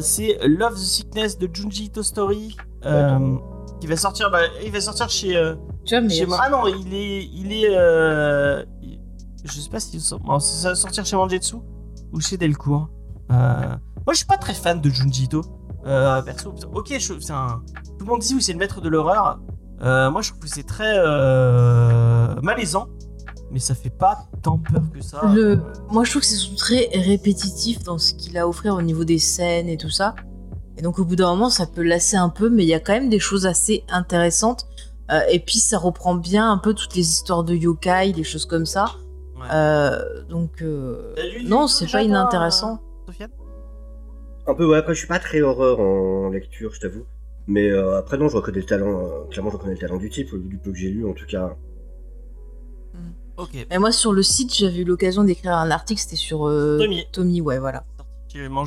c'est Love the Sickness de Junji Ito Story, qui va sortir, bah, il va sortir chez, euh, Tu vois, mais chez ah non, il est, il est, euh, il- je sais pas si ça va sortir chez Mangetsu ou chez Delcourt. Euh, moi, je suis pas très fan de Junji Ito. Perso, ok, je- c'est un, tout le monde dit oui, c'est le maître de l'horreur. Moi, je trouve que c'est très malaisant, mais ça fait pas tant peur que ça. Le... Moi, je trouve que c'est très répétitif dans ce qu'il a à offrir au niveau des scènes et tout ça. Et donc, au bout d'un moment, ça peut lasser un peu, mais il y a quand même des choses assez intéressantes. Euh, et puis, ça reprend bien un peu toutes les histoires de yokai, des choses comme ça. Ouais. Euh, donc, euh, non, c'est pas toi, inintéressant. euh, Sofiane? Un peu, ouais, après, je suis pas très horreur en lecture, je t'avoue. Mais euh, après, non, je reconnais le talent, euh, clairement, je reconnais le talent du type, du peu que j'ai lu, en tout cas. Ok. Et moi, sur le site, j'avais eu l'occasion d'écrire un article, c'était sur euh, Tommy. Tommy, ouais, voilà.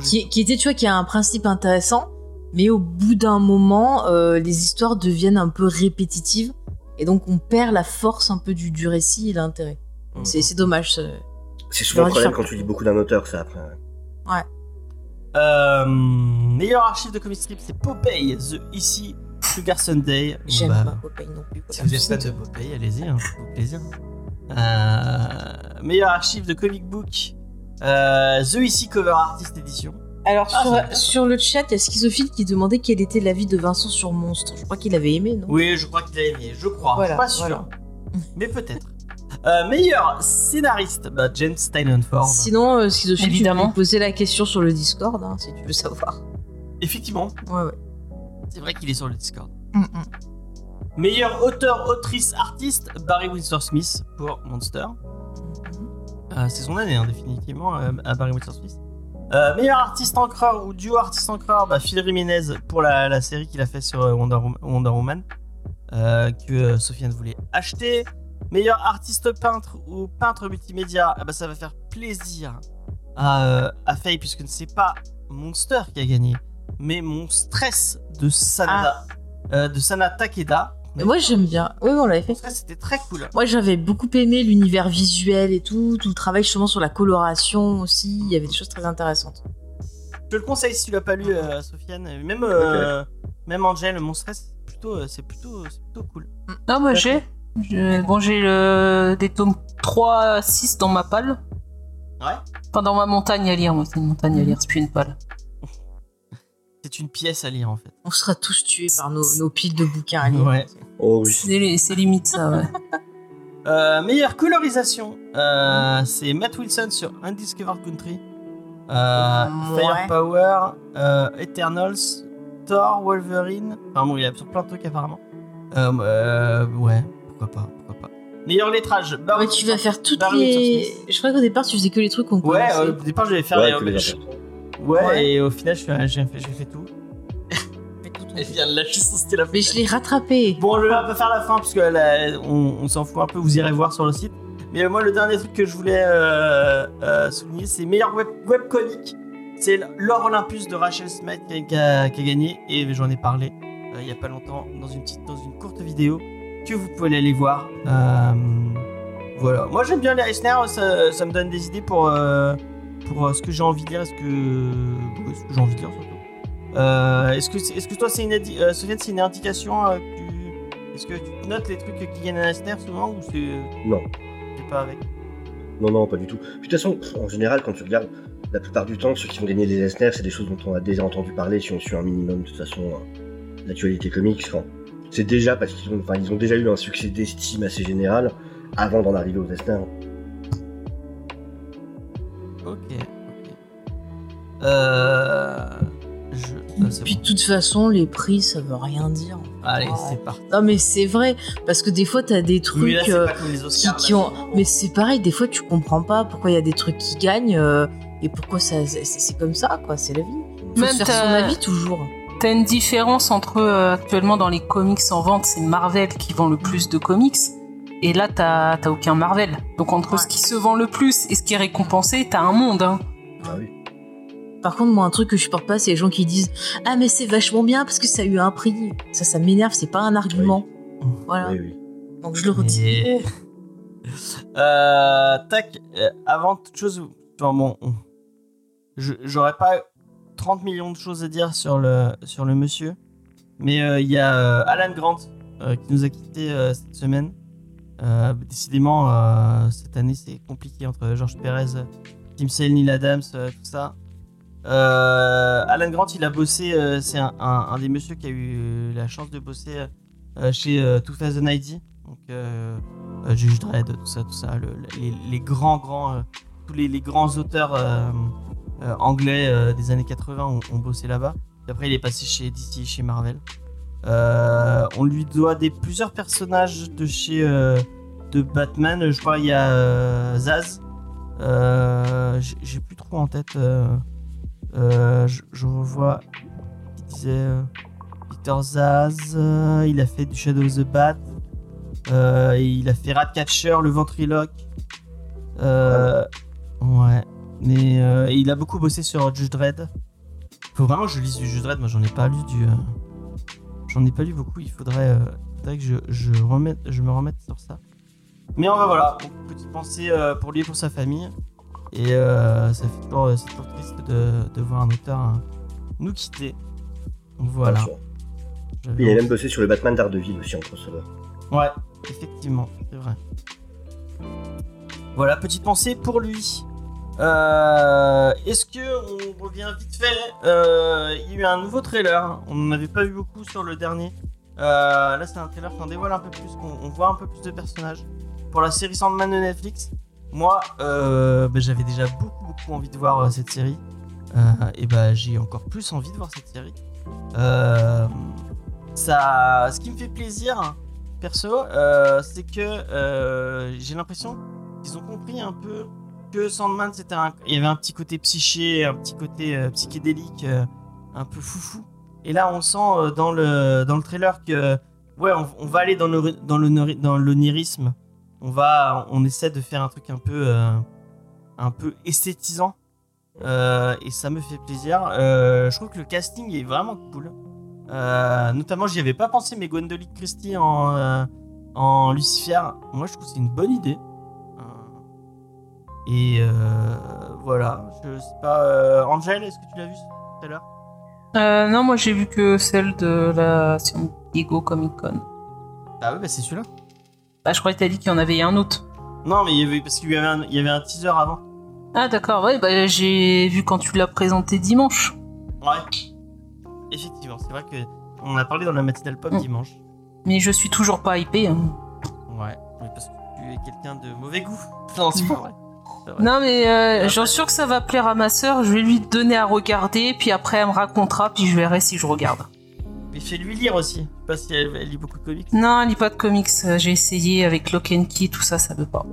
Qui, qui était, tu vois, qui a un principe intéressant, mais au bout d'un moment, euh, les histoires deviennent un peu répétitives. Et donc, on perd la force un peu du, du récit et l'intérêt. Mhm. C'est dommage. C'est souvent le problème quand tu lis beaucoup d'un auteur, ça, après. ouais. Euh, meilleur archive de comic strip, c'est Popeye, The Ici Sugar Sunday. J'aime bah, pas Popeye non plus. Si vous êtes fan de Popeye, allez-y, hein, plaisir. Euh, meilleur archive de comic book, euh, The Ici Cover Artist Edition. Alors, Ah, sur, le chat, il y a Schizophile qui demandait quel était l'avis de Vincent sur Monstre. Je crois qu'il avait aimé, non? Oui, je crois qu'il a aimé, je crois. Voilà, pas sûr, voilà. mais peut-être. Euh, meilleur scénariste, bah, Jen Steinenford. Sinon, euh, Schizophile, Évidemment. tu peux poser la question sur le Discord, hein, si tu veux savoir. Effectivement, Ouais, ouais. c'est vrai qu'il est sur le Discord. Mm, mm. Meilleur auteur, autrice, artiste, Barry Windsor Smith pour Monster. Euh, c'est son année, hein, définitivement, euh, à Barry Windsor Smith. Euh, meilleur artiste encreur ou duo artiste encreur, bah, Phil Jiménez pour la, la série qu'il a fait sur euh, Wonder, Wom- Wonder Woman, euh, que euh, Sofiane voulait acheter. Meilleur artiste peintre ou peintre multimédia, ah bah, ça va faire plaisir à, euh, à Faye, puisque c'est pas Monster qui a gagné, mais mon stress de Sanada, euh, de Sana Takeda. Mais Moi, j'aime bien. Oui, on l'avait fait. C'était très cool. Moi, j'avais beaucoup aimé l'univers visuel et tout, tout le travail justement sur la coloration aussi. Il y avait des choses très intéressantes. Je te le conseille si tu l'as pas lu, euh, Sofiane. Même, euh, même Angel, mon stress, c'est plutôt, euh, c'est plutôt, c'est plutôt cool. Non, moi j'ai. Bon, j'ai le... des tomes 3 à 6 dans ma palle. Ouais. Enfin, dans ma montagne à lire, moi, c'est une montagne à lire, c'est plus une palle. C'est une pièce à lire en fait. On sera tous tués par nos, nos piles de bouquins à lire. Ouais. Oh oui. C'est c'est limite ça, ouais. Euh, meilleure colorisation, euh, c'est Matt Wilson sur Undiscovered Country. Euh, Ouais. Firepower, euh, Eternals, Thor, Wolverine. Enfin bon, il y a sur plein de trucs apparemment. Euh, euh, ouais, pourquoi pas, pourquoi pas. Meilleur lettrage, Barry Ouais, tu vas faire toutes Barry les. Je crois qu'au départ, tu faisais que les trucs qu'on Ouais, connaissait. euh, au départ je vais faire Ouais, les- ouais, Ouais. et au final j'ai fait, j'ai fait tout. Fait. vient de lâcher son c'était la Mais je l'ai rattrapé. Bon, je vais pas faire la fin parce que là, on, on s'en fout un peu, vous irez voir sur le site. Mais euh, moi, le dernier truc que je voulais euh, euh, souligner, c'est meilleur web, webcomic. C'est l'or Olympus de Rachel Smith qui a, qui a- qui a gagné et j'en ai parlé euh, il y a pas longtemps dans une petite, dans une courte vidéo que vous pouvez aller voir. Euh, voilà. Moi, j'aime bien les Eisner, ça, ça me donne des idées pour euh, pour euh, ce que j'ai envie de lire, est-ce que, ouais, ce que j'ai envie de lire surtout. Euh, est-ce que, est-ce que toi, c'est une, euh, Sofiane, c'est une indication que tu- Est-ce que tu notes les trucs qui gagnent à Eisner souvent ou c'est Non. t'es pas avec? Non, non, pas du tout. Puis, de toute façon, en général, quand tu regardes, la plupart du temps, ceux qui ont gagné des SNR, c'est des choses dont on a déjà entendu parler si on suit un minimum, de toute façon, euh, l'actualité comics. Enfin, c'est déjà parce qu'ils ont, enfin, ils ont déjà eu un succès d'estime assez général avant d'en arriver aux SNR. Ok, ok. Euh. Je. ah, Puis bon. de toute façon, les prix, ça veut rien dire. Allez, Ouais. c'est parti. Non, mais c'est vrai. Parce que des fois, t'as des trucs. Là, c'est euh, pas comme les qui, Oscars. qui là, ont. Mais c'est pareil, des fois tu comprends pas pourquoi il y a des trucs qui gagnent euh, et pourquoi ça c'est comme ça quoi, c'est la vie. Faut Même se faire son avis toujours. T'as une différence entre euh, actuellement dans les comics en vente, c'est Marvel qui vend le plus de comics. Et là, t'as t'as aucun Marvel. Donc entre Ouais. ce qui se vend le plus et ce qui est récompensé, t'as un monde. Hein. Ah oui. Par contre, moi, un truc que je supporte pas, c'est les gens qui disent Ah, mais c'est vachement bien parce que ça a eu un prix. Ça, ça m'énerve, c'est pas un argument. Voilà. Oui, oui. Donc je le redis. Et- Euh, tac, euh, avant toute chose, enfin, bon, j'aurais pas 30 millions de choses à dire sur le, sur le monsieur, mais euh, il y a euh, Alan Grant euh, qui nous a quitté euh, cette semaine. Euh, décidément, euh, cette année c'est compliqué entre George Perez, Tim Sale, Neil Adams, euh, tout ça. Alan Grant, il a bossé, c'est un, des messieurs qui a eu la chance de bosser chez euh, 2000 ID, donc Judge Dredd, tout ça, tout ça, le- les, grands, grands, tous les, grands auteurs anglais des années 80 ont, ont bossé là-bas. Après, il est passé chez DC, chez Marvel. Euh, on lui doit des plusieurs personnages de chez euh, de Batman. Je crois il y a euh, Zaz. J'ai- plus trop en tête. je, je revois. Il disait Peter Zaz. il a fait du Shadow of the Bat. Il a fait Ratcatcher, le ventriloque. Ouais. Mais il a beaucoup bossé sur Judge Dredd. Faut vraiment que je lise du Judge Dredd. Moi, j'en ai pas lu du. J'en ai pas lu beaucoup. Il faudrait, euh, faudrait que je, je, remette, je me remette sur ça. Mais enfin voilà. Donc, petite pensée euh, pour lui et pour sa famille. Et euh, ça fait toujours, c'est toujours triste de, de voir un auteur hein, nous quitter. Donc voilà. Il a même bossé sur le Batman d'Ardeville aussi en crossover. Ouais, effectivement, c'est vrai. Voilà, petite pensée pour lui. Euh, Est-ce que on revient vite fait euh, Il y a eu un nouveau trailer. On n'en avait pas eu beaucoup sur le dernier. Euh, là, c'est un trailer qui en dévoile un peu plus, qu'on on voit un peu plus de personnages. Pour la série Sandman de Netflix, moi, bah, j'avais déjà beaucoup, beaucoup envie de voir cette série. Et bah, j'ai encore plus envie de voir cette série. Ça, ce qui me fait plaisir, perso, euh, c'est que j'ai l'impression qu'ils ont compris un peu que Sandman, c'était il y avait un petit côté psyché, un petit côté euh, psychédélique, euh, un peu foufou. Et là, on sent euh, dans le dans le trailer que ouais, on, va aller dans le dans le dans l'onirisme. On va, on essaie de faire un truc un peu un peu esthétisant. Et ça me fait plaisir. Je trouve que le casting est vraiment cool. Notamment, j'y avais pas pensé, mais Gwendoline Christie en, en Lucifer, moi je trouve que c'est une bonne idée. Et euh, voilà, je sais pas. euh, Angel, est-ce que tu l'as vu tout à l'heure Euh, non, moi j'ai vu que celle de la San Diego Comic Con. Ah oui, bah c'est celui-là. Bah, je croyais que t'as dit qu'il y en avait un autre. Non, mais il y avait, parce qu'il y avait un, il y avait un teaser avant. Ah, d'accord, ouais, bah j'ai vu quand tu l'as présenté dimanche. Ouais. Effectivement, c'est vrai que on a parlé dans la matinale pop Mm. dimanche. Mais je suis toujours pas hypé. hein. Ouais, mais parce que tu es quelqu'un de mauvais goût. Non, c'est pas vrai. Non, mais euh, j'en bah. suis sûr que ça va plaire à ma sœur. Je vais lui donner à regarder, puis après elle me racontera, puis je verrai si je regarde. Mais fais-lui lire aussi. Je sais pas si elle, elle lit beaucoup de comics. Non, elle lit pas de comics. euh, J'ai essayé avec Lock and Key, tout ça, ça veut pas.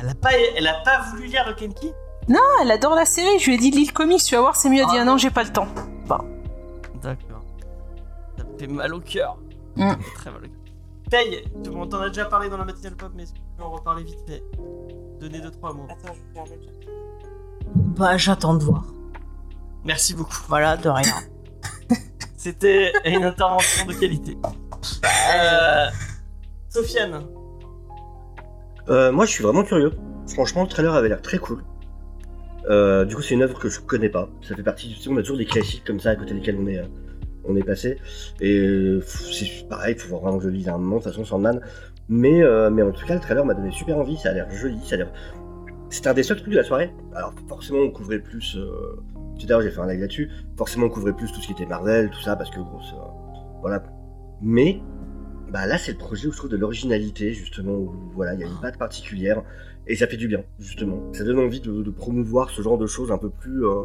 Elle a pas, elle a pas voulu lire le Kenki Ah, elle adore la série. Je lui ai dit lis le comics, tu vas voir, c'est mieux. Elle dit Ah ah non, j'ai pas le temps. D'accord. Ça me fait mal au cœur. Mm. Très mal au cœur. Paye, tu- on t'en a déjà parlé dans la matinale pop, mais est-ce que tu peux en reparler vite fait Donner deux trois mots. Bah, j'attends de voir. Merci beaucoup. Voilà, de rien. C'était une intervention de qualité. Euh, Sofiane. Euh, moi, je suis vraiment curieux. Franchement, le trailer avait l'air très cool. Euh, du coup, c'est une œuvre que je connais pas. Ça fait partie. Tu sais, on a toujours des classiques comme ça à côté desquels on est, euh, on est passé. Et euh, c'est pareil, il faut vraiment que je le lise à un moment, de toute façon, Sandman. Mais, euh, mais en tout cas, le trailer m'a donné super envie. Ça a l'air joli, ça a l'air. C'était un des seuls trucs de la soirée. Alors, forcément, on couvrait plus. Euh... L'heure, j'ai fait un live là-dessus. Forcément, on couvrait plus tout ce qui était Marvel, tout ça, parce que c'est, euh, Voilà. Mais bah là, c'est le projet où je trouve de l'originalité, justement, où voilà, il y a une patte particulière, et ça fait du bien, justement. Ça donne envie de, de promouvoir ce genre de choses un peu plus euh,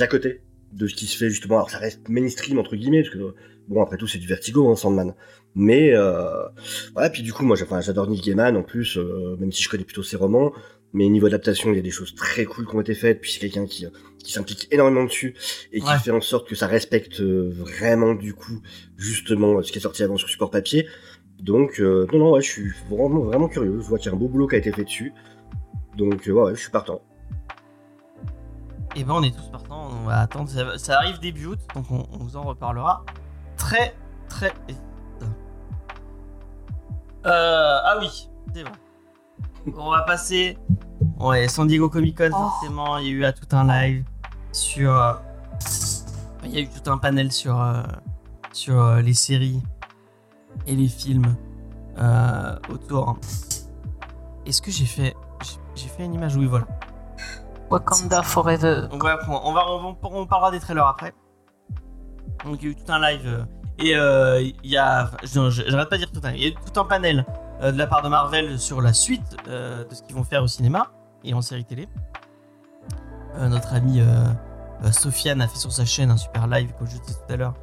à côté de ce qui se fait, justement. Alors, ça reste mainstream, entre guillemets, parce que, bon, après tout, c'est du vertigo, hein, Sandman. Mais, euh, voilà, puis du coup, moi, j'adore Neil Gaiman, en plus, euh, même si je connais plutôt ses romans, mais niveau adaptation, il y a des choses très cool qui ont été faites, puis c'est quelqu'un qui, qui s'implique énormément dessus, et qui Ouais. fait en sorte que ça respecte euh, vraiment, du coup, justement, ce qui est sorti avant sur support papier. Donc, euh, non, non, ouais, je suis vraiment, vraiment curieux. Je vois qu'il y a un beau boulot qui a été fait dessus. Donc, ouais, ouais, je suis partant. Et ben on est tous partants, on va attendre. Ça, arrive début août, donc on, on vous en reparlera très très ah oui, c'est vrai. On va passer. Ouais, San Diego Comic Con, Oh. forcément, il y a eu à tout un live sur. euh, Il y a eu tout un panel sur, euh, sur euh, les séries et les films euh, autour. Est-ce que j'ai fait. j'ai- fait une image? Oui, voilà. Wakanda Forever. On va, on, va, on, va- on parlera des trailers après. Donc il y a eu tout un live et euh, il y a, j'arrête pas de dire tout un, il y a tout un panel euh, de la part de Marvel sur la suite euh, de ce qu'ils vont faire au cinéma et en série télé. Notre amie Sofiane a fait sur sa chaîne un super live comme je disais tout à l'heure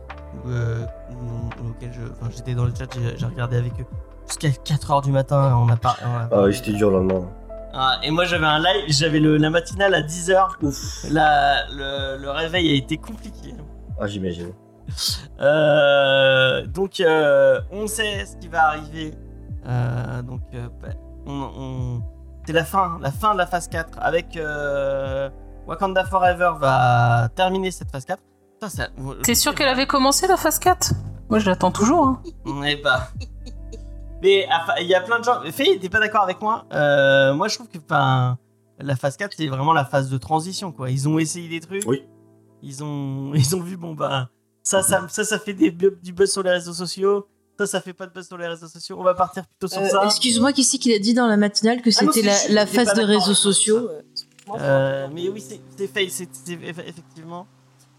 auquel j'étais dans le chat, j'ai, regardé avec eux jusqu'à 4h du matin. On a pas, Ah oui, c'était dur le lendemain. Ah, et moi j'avais un live, j'avais la matinale à 10h Ouf. la, le, le réveil a été compliqué. Ah, j'imagine. Euh, donc, euh, on sait ce qui va arriver. Euh, donc, euh, bah, on, on- c'est la fin, la fin de la phase 4. Avec euh, Wakanda Forever va terminer cette phase 4. Ça, ça, T'es sûr qu'elle avait commencé la phase 4 Moi, je l'attends toujours. Hein. Bah. Mais il y a plein de gens. Faye, t'es pas d'accord avec moi? Euh, Moi, je trouve que la phase 4, c'est vraiment la phase de transition. quoi. Ils ont essayé des trucs. Oui. Ils ont, ils ont vu, bon, bah. Ça, ça, ça, ça fait des, du buzz sur les réseaux sociaux. Ça, ça fait pas de buzz sur les réseaux sociaux. On va partir plutôt sur Euh, ça. Excuse-moi, qui c'est qu'il a dit dans la matinale que Ah c'était la, la phase de réseaux sociaux Euh, mais oui, c'est Faye, c'est c'est eff- effectivement.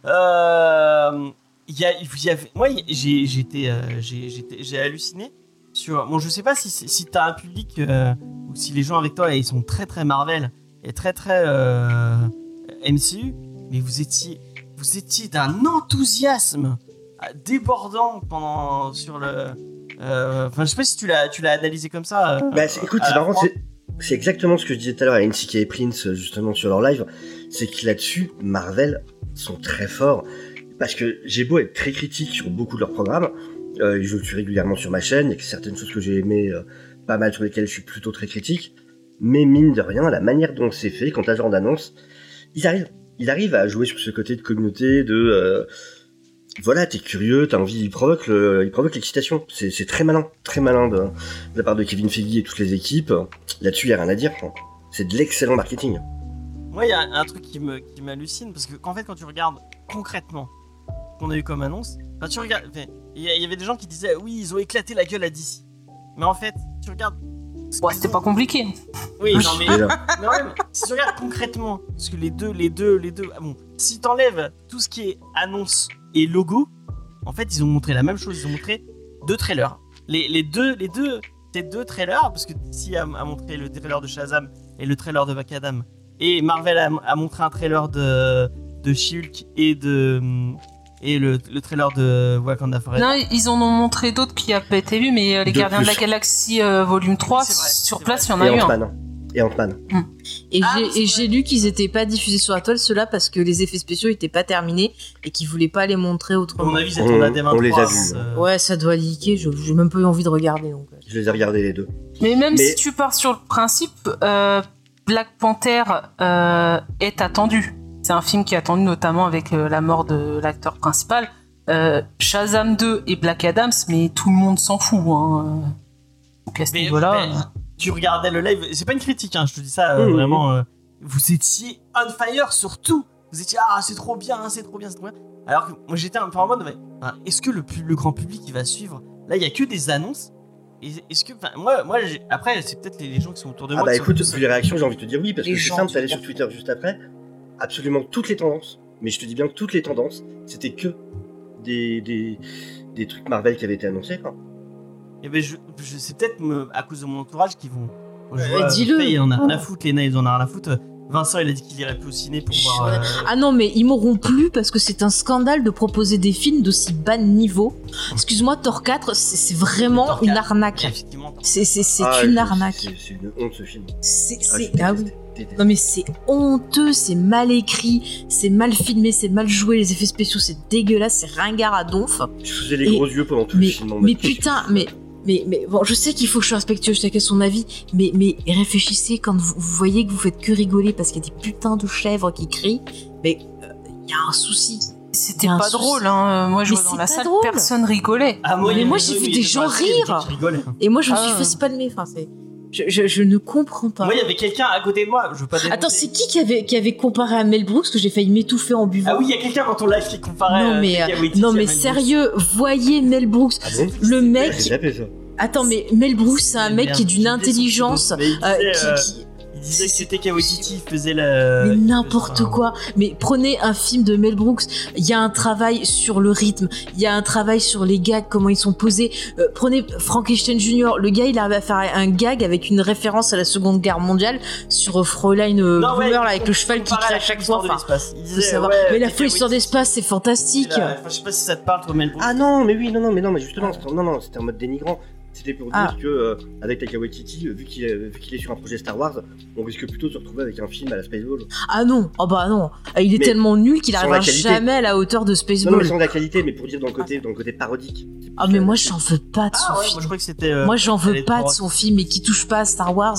Euh, il y a, y avait, moi, j'ai j'étais, euh, j'ai halluciné sur. Bon, je sais pas si si t'as un public euh, ou si les gens avec toi ils sont très très Marvel et très très euh, MCU, mais vous étiez, vous étiez d'un enthousiasme débordant pendant sur le. euh, Enfin, je sais pas si tu l'as, tu l'as analysé comme ça. euh, Bah, écoute, à c'est marrant, fois. c'est- exactement ce que je disais tout à l'heure à NCK et Prince, justement, sur leur live. C'est que là-dessus, Marvel sont très forts. Parce que j'ai beau être très critique sur beaucoup de leurs programmes, euh, je le suis régulièrement sur ma chaîne, il y a certaines choses que j'ai aimées, euh, pas mal sur lesquelles je suis plutôt très critique. Mais mine de rien, la manière dont c'est fait, quand ce genre d'annonce, ils arrivent. Ils arrivent à jouer sur ce côté de communauté, de... euh, voilà, t'es curieux, t'as envie, il provoque il provoque l'excitation. C'est, très malin, très malin de, la part de Kevin Feige et toutes les équipes. Là-dessus, y a rien à dire. C'est de l'excellent marketing. Moi, il y a un truc qui me m'hallucine parce que qu'en fait, quand tu regardes concrètement qu'on a eu comme annonce, tu regardes, il y, il y avait des gens qui disaient oui, ils ont éclaté la gueule à DC. Mais en fait, tu regardes. Ce Ouais, c'était pas compliqué. Oui, non, mais, si tu regardes concrètement, parce que les deux, les deux, les deux, ah bon, si t'enlèves tout ce qui est annonce et logo, en fait, ils ont montré la même chose. Ils ont montré deux trailers. Les, les deux, les deux, ces deux trailers, parce que DC a, a montré le trailer de Shazam et le trailer de Vakadam, et Marvel a, a montré un trailer de de She-Hulk et de et le, le trailer de Wakanda Forever. Non, ils en ont montré d'autres qui n'ont pas été vus, mais euh, les De Gardiens de la. Galaxie euh, volume 3, C'est vrai, sur place, il y en a Et eu un. Ant-Man. Et Ant-Man. Et Ah, j'ai- lu qu'ils étaient pas diffusés sur la toile, ceux-là, parce que les effets spéciaux étaient pas terminés et qu'ils voulaient pas les montrer À autrement. mon avis, c'est On- en AD23. on les a vus. euh, Ouais, ça doit leaker, je- j'ai même pas eu envie de regarder. Donc. Je les ai regardés les deux. Mais même Mais- si tu pars sur le principe, euh, Black Panther euh, est attendu. C'est un film qui est attendu notamment avec euh, la mort de l'acteur principal. Euh, Shazam 2 et Black Adams, mais tout le monde s'en fout. Hein. Donc à ce Mais- niveau-là, mais- tu regardais le live, c'est pas une critique, hein, je te dis ça euh, Oui, vraiment. euh, vous étiez on fire sur tout. Vous étiez ah c'est trop bien, c'est trop bien, c'est trop bien. Alors que moi j'étais un peu en mode, ouais, enfin, est-ce que le, grand public il va suivre? Là il y a que des annonces. Est-ce que, moi, après c'est peut-être les, les gens qui sont autour de Ah moi. bah qui sont écoute, vu les réactions, j'ai envie de te dire oui, parce Les que c'est simple, qui t'allais sur. Twitter juste après. Absolument toutes les tendances, mais je te dis bien que toutes les tendances, c'était que des, des, des trucs Marvel qui avaient été annoncés. Quoi. Eh ben, je, je c'est peut-être me- à cause de mon entourage qui vont. Ouais, dis-le. Il en a rien à foutre, Lena ils en ont rien à foutre. Vincent il a dit qu'il irait plus au ciné pour voir. euh, Ah non, mais ils m'auront plus parce que c'est un scandale de proposer des films d'aussi bas niveau. Excuse-moi, Thor 4, c'est vraiment une 4. arnaque. C'est Ah, une arnaque. C'est une honte ce film. C'est Ah, ah oui. Non mais c'est honteux, c'est mal écrit, c'est mal filmé, c'est mal joué, les effets spéciaux c'est dégueulasse, c'est ringard à donf. Je faisais les Et- gros yeux pendant tout Mais, le film. mais putain, mais mais, mais bon, je sais qu'il faut que je sois respectueux chacun son avis, mais, mais réfléchissez quand vous, vous voyez que vous faites que rigoler parce qu'il y a des putains de chèvres qui crient, mais euh, il y a un souci. C'était pas souci. drôle, hein. Moi, je Mais vois dans c'est la pas salle, drôle. personne rigolait. Ah, Mais y a moi, j'ai vu des gens rire. Et moi, je me Ah. suis fait pas de mes. Enfin, c'est. Je, je, je ne comprends pas. Moi, il y avait quelqu'un à côté de moi, je veux pas. Attends, c'est qui qui avait, qui avait comparé à Mel Brooks que j'ai failli m'étouffer en buvant Ah oui, il y a quelqu'un dans ton live qui comparait. Non, mais, euh, Waititi non à mais Mel Brooks. sérieux, voyez Mel Brooks. Ah bon Le mec, attends mais Mel Brooks c'est un mec qui est d'une intelligence, euh, qui, qui- disait que c'était Kawatiti faisait la. mais il n'importe quoi. Mais prenez un film de Mel Brooks, il y a un travail sur le rythme, il y a un travail sur les gags, comment ils sont posés. Euh, prenez Frankenstein Jr. Le gars, il arrive à faire un gag avec une référence à la Seconde Guerre mondiale sur euh, Fräulein euh, Non, ouais, Boomer là, il avec le cheval qui crie à chaque fois. Enfin. Il disait, savoir. ouais, mais la folle histoire d'espace, c'est fantastique. enfin, je sais pas si ça te parle, toi, Mel Brooks. Ah non, mais oui, non, non, mais non, mais justement, non, non, c'était en mode dénigrant. C'était pour dire Ah. que, euh, avec Taika Waititi, euh, vu qu'il est, vu qu'il est sur un projet Star Wars, on risque plutôt de se retrouver avec un film à la Spaceball. Ah non, oh bah non, Ah, il est Mais tellement nul qu'il arrivera jamais à la hauteur de Non, non, Spaceball. mais sans la qualité, mais pour dire dans le côté, dans le côté parodique. Ah mais la- moi j'en veux pas de son Ah ouais, film. moi je euh, j'en veux pas de son film et qui touche pas à Star Wars,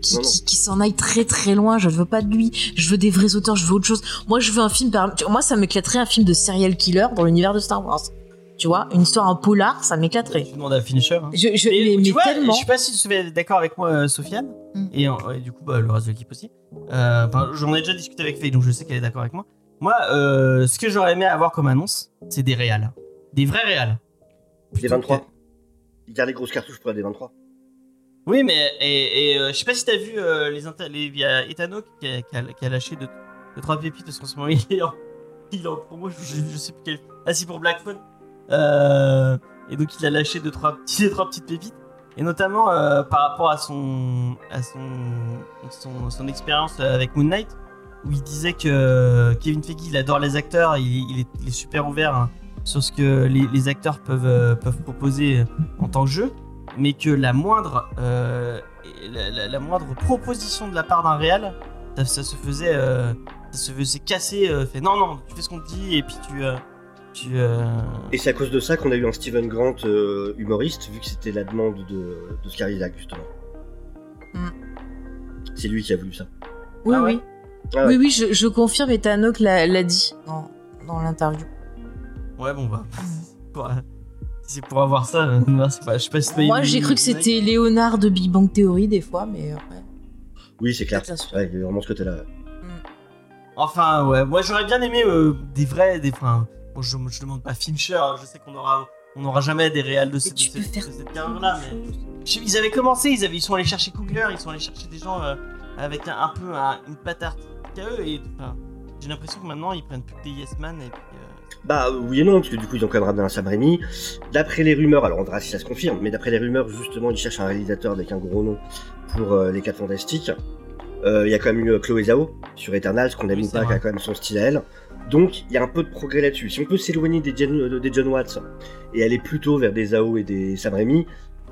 qui, Non, non. qui, qui s'en aille très très loin. Je veux pas de lui. Je veux des vrais auteurs. Je veux autre chose. Moi je veux un film. par- Moi ça m'éclaterait un film de serial killer dans l'univers de Star Wars. Tu vois, une histoire en polar, ça m'éclaterait. Tu demandes à Fincher. hein. Je, je, Mais, mais, tu mais vois, tellement. je sais pas si tu es d'accord avec moi, euh, Sofiane, Mm. et, et du coup, bah, le reste de l'équipe aussi. Euh, J'en ai déjà discuté avec Faye, donc je sais qu'elle est d'accord avec moi. Moi, euh, ce que j'aurais aimé avoir comme annonce, c'est des réals. Des vrais réals. Des Plutôt 23. que- Il garde les grosses cartouches pour la D23. Oui, mais et, et, euh, je sais pas si t'as vu euh, les, inter- les il y a Etano qui a, qui a- qui a lâché deux, deux, trois pépites parce qu'en ce moment il est en, il est en promo, je, je- je sais plus quel. Ah, si pour Black Phone. Euh, et donc il a lâché deux trois, deux, trois petites pépites. Et notamment euh, par rapport à son, à son, son, expérience avec Moon Knight, où il disait que euh, Kevin Feige il adore les acteurs, il, est, super ouvert hein, sur ce que les, acteurs peuvent, peuvent proposer en tant que jeu mais que la moindre, la, moindre proposition de la part d'un réal, ça, se faisait, ça se faisait casser. fait non non, tu fais ce qu'on te dit et puis tu, tu. euh, Et c'est à cause de ça qu'on a eu un Steven Grant euh, humoriste, vu que c'était la demande de, de Oscar Isaac, justement. Hmm. C'est lui qui a voulu ça. Oui Ah ouais oui. Ah ouais. Oui oui, je, je confirme. Et Tanoc l'a dit dans, dans l'interview. Ouais bon bah. si c'est pour avoir ça, euh, pas. Je sais pas si c'est Moi j'ai cru que c'était Léonard de Big Bang Theory des fois, mais ouais. Oui, c'est clair. Ouais, il y a vraiment ce côté-là. Enfin ouais, moi j'aurais bien aimé euh, des vrais, des. Enfin, bon, je, je demande pas Fincher, hein, je sais qu'on aura. On n'aura jamais des réals de, cette- tu de peux cette, faire- de cette carrière-là, mais je- ils avaient commencé, ils, avaient, ils sont allés chercher Coogler, ils sont allés chercher des gens euh, avec un, un peu un- une patte artistique à eux, et enfin, j'ai l'impression que maintenant ils prennent plus que des yes man, et puis. euh, Bah oui et non, parce que du coup ils ont quand même ramené un Sam Raimi. D'après les rumeurs, alors on verra si ça se confirme, mais d'après les rumeurs, justement, ils cherchent un réalisateur avec un gros nom pour euh, les 4 Fantastiques. Euh, Il y a quand même eu euh, Chloé Zhao sur Eternals, qu'on aime Oui, ou pas, qui a quand même son style à elle. Donc il y a un peu de progrès là-dessus. Si on peut s'éloigner des, Jen- euh, des John Watts et aller plutôt vers des Zhao et des Sam Raimi,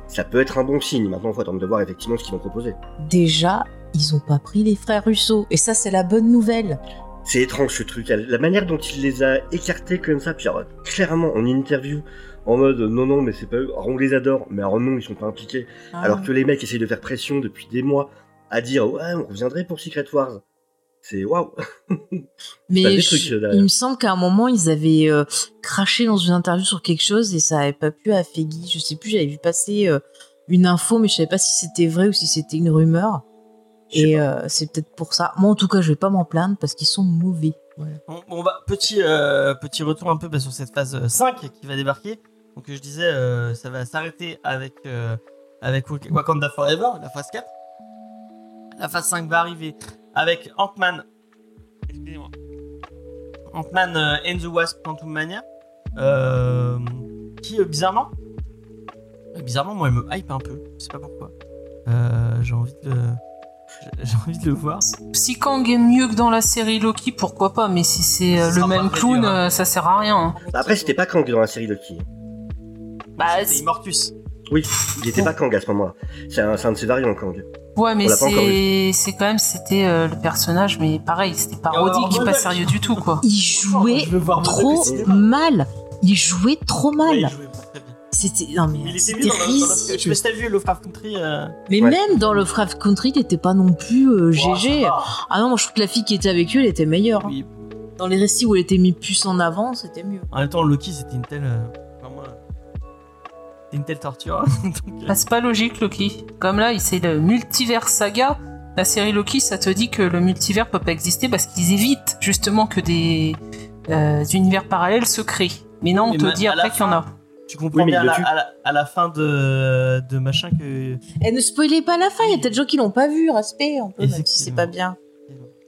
ça peut être un bon signe. Maintenant, il faut attendre de voir effectivement ce qu'ils vont proposer. Déjà, ils ont pas pris les frères Russo. Et ça, c'est la bonne nouvelle. C'est étrange ce truc. La manière dont il les a écartés comme ça, puis alors, clairement en interview, en mode non, non, mais c'est pas eux. Alors on les adore, mais alors non, ils sont pas impliqués. Ah. Alors que les mecs essayent de faire pression depuis des mois à dire ouais, on reviendrait pour Secret Wars. C'est waouh. Mais je- trucs, euh, il me semble qu'à un moment, ils avaient euh, craché dans une interview sur quelque chose et ça avait pas pu à Feggy. Je sais plus, j'avais vu passer euh, une info, mais je savais pas si c'était vrai ou si c'était une rumeur. Et euh, c'est peut-être pour ça. Moi, en tout cas, je vais pas m'en plaindre parce qu'ils sont mauvais. Voilà. Bon, bon, bah, petit, euh, petit retour un peu bah, sur cette phase euh, 5 qui va débarquer. Donc, je disais, euh, ça va s'arrêter avec, euh, avec Wak- Wakanda Forever, la phase 4. La phase 5 va arriver avec Ant-Man. Excusez-moi. Ant-Man euh, and the Wasp Quantum Mania. euh, qui, euh, bizarrement, euh, bizarrement, moi, elle me hype un peu. Je sais pas pourquoi. Euh, j'ai envie de le. j'ai- envie de le voir. Si Kang est mieux que dans la série Loki, pourquoi pas, mais si c'est Ce le même clown, dur, hein. ça sert à rien. Bah, après, c'était pas Kang dans la série Loki. Bah, C'était c'est- Immortus. Oui, il était pas Kang à ce moment-là. C'est un, c'est un de ses variants, Kang. ouais, mais c'est c'est quand même, c'était euh, le personnage, mais pareil, c'était parodique, pas ouais, sérieux du tout, quoi. Il jouait trop mal. Il jouait trop Ouais, il mal. bien. c'était non mais Il était c'était mieux dans, le- dans le- Je sais risible. pas si t'as vu Lovecraft Country. euh, Mais Ouais. même dans Lovecraft Country, t'étais pas non plus euh, GG. va. Ah non, moi je trouve que la fille qui était avec eux, elle était meilleure. hein. Oui. Dans les récits où elle était mis plus en avant, c'était mieux. En même temps, Loki, c'était une telle. Euh, enfin, moi, c'était une telle torture. Donc, euh, Bah, c'est pas logique, Loki. Comme là, il- c'est le multivers saga. La série Loki, ça te dit que le multivers peut pas exister parce qu'ils évitent justement que des euh, univers parallèles se créent. Mais non, on Mais te dit après qu'il y en a. tu comprends Oui, mais bien à la, à la- à la fin de, de machin que. Elle ne spoilez pas la fin, il y a peut-être des gens qui l'ont pas vu, respect un peu, même si c'est pas bien.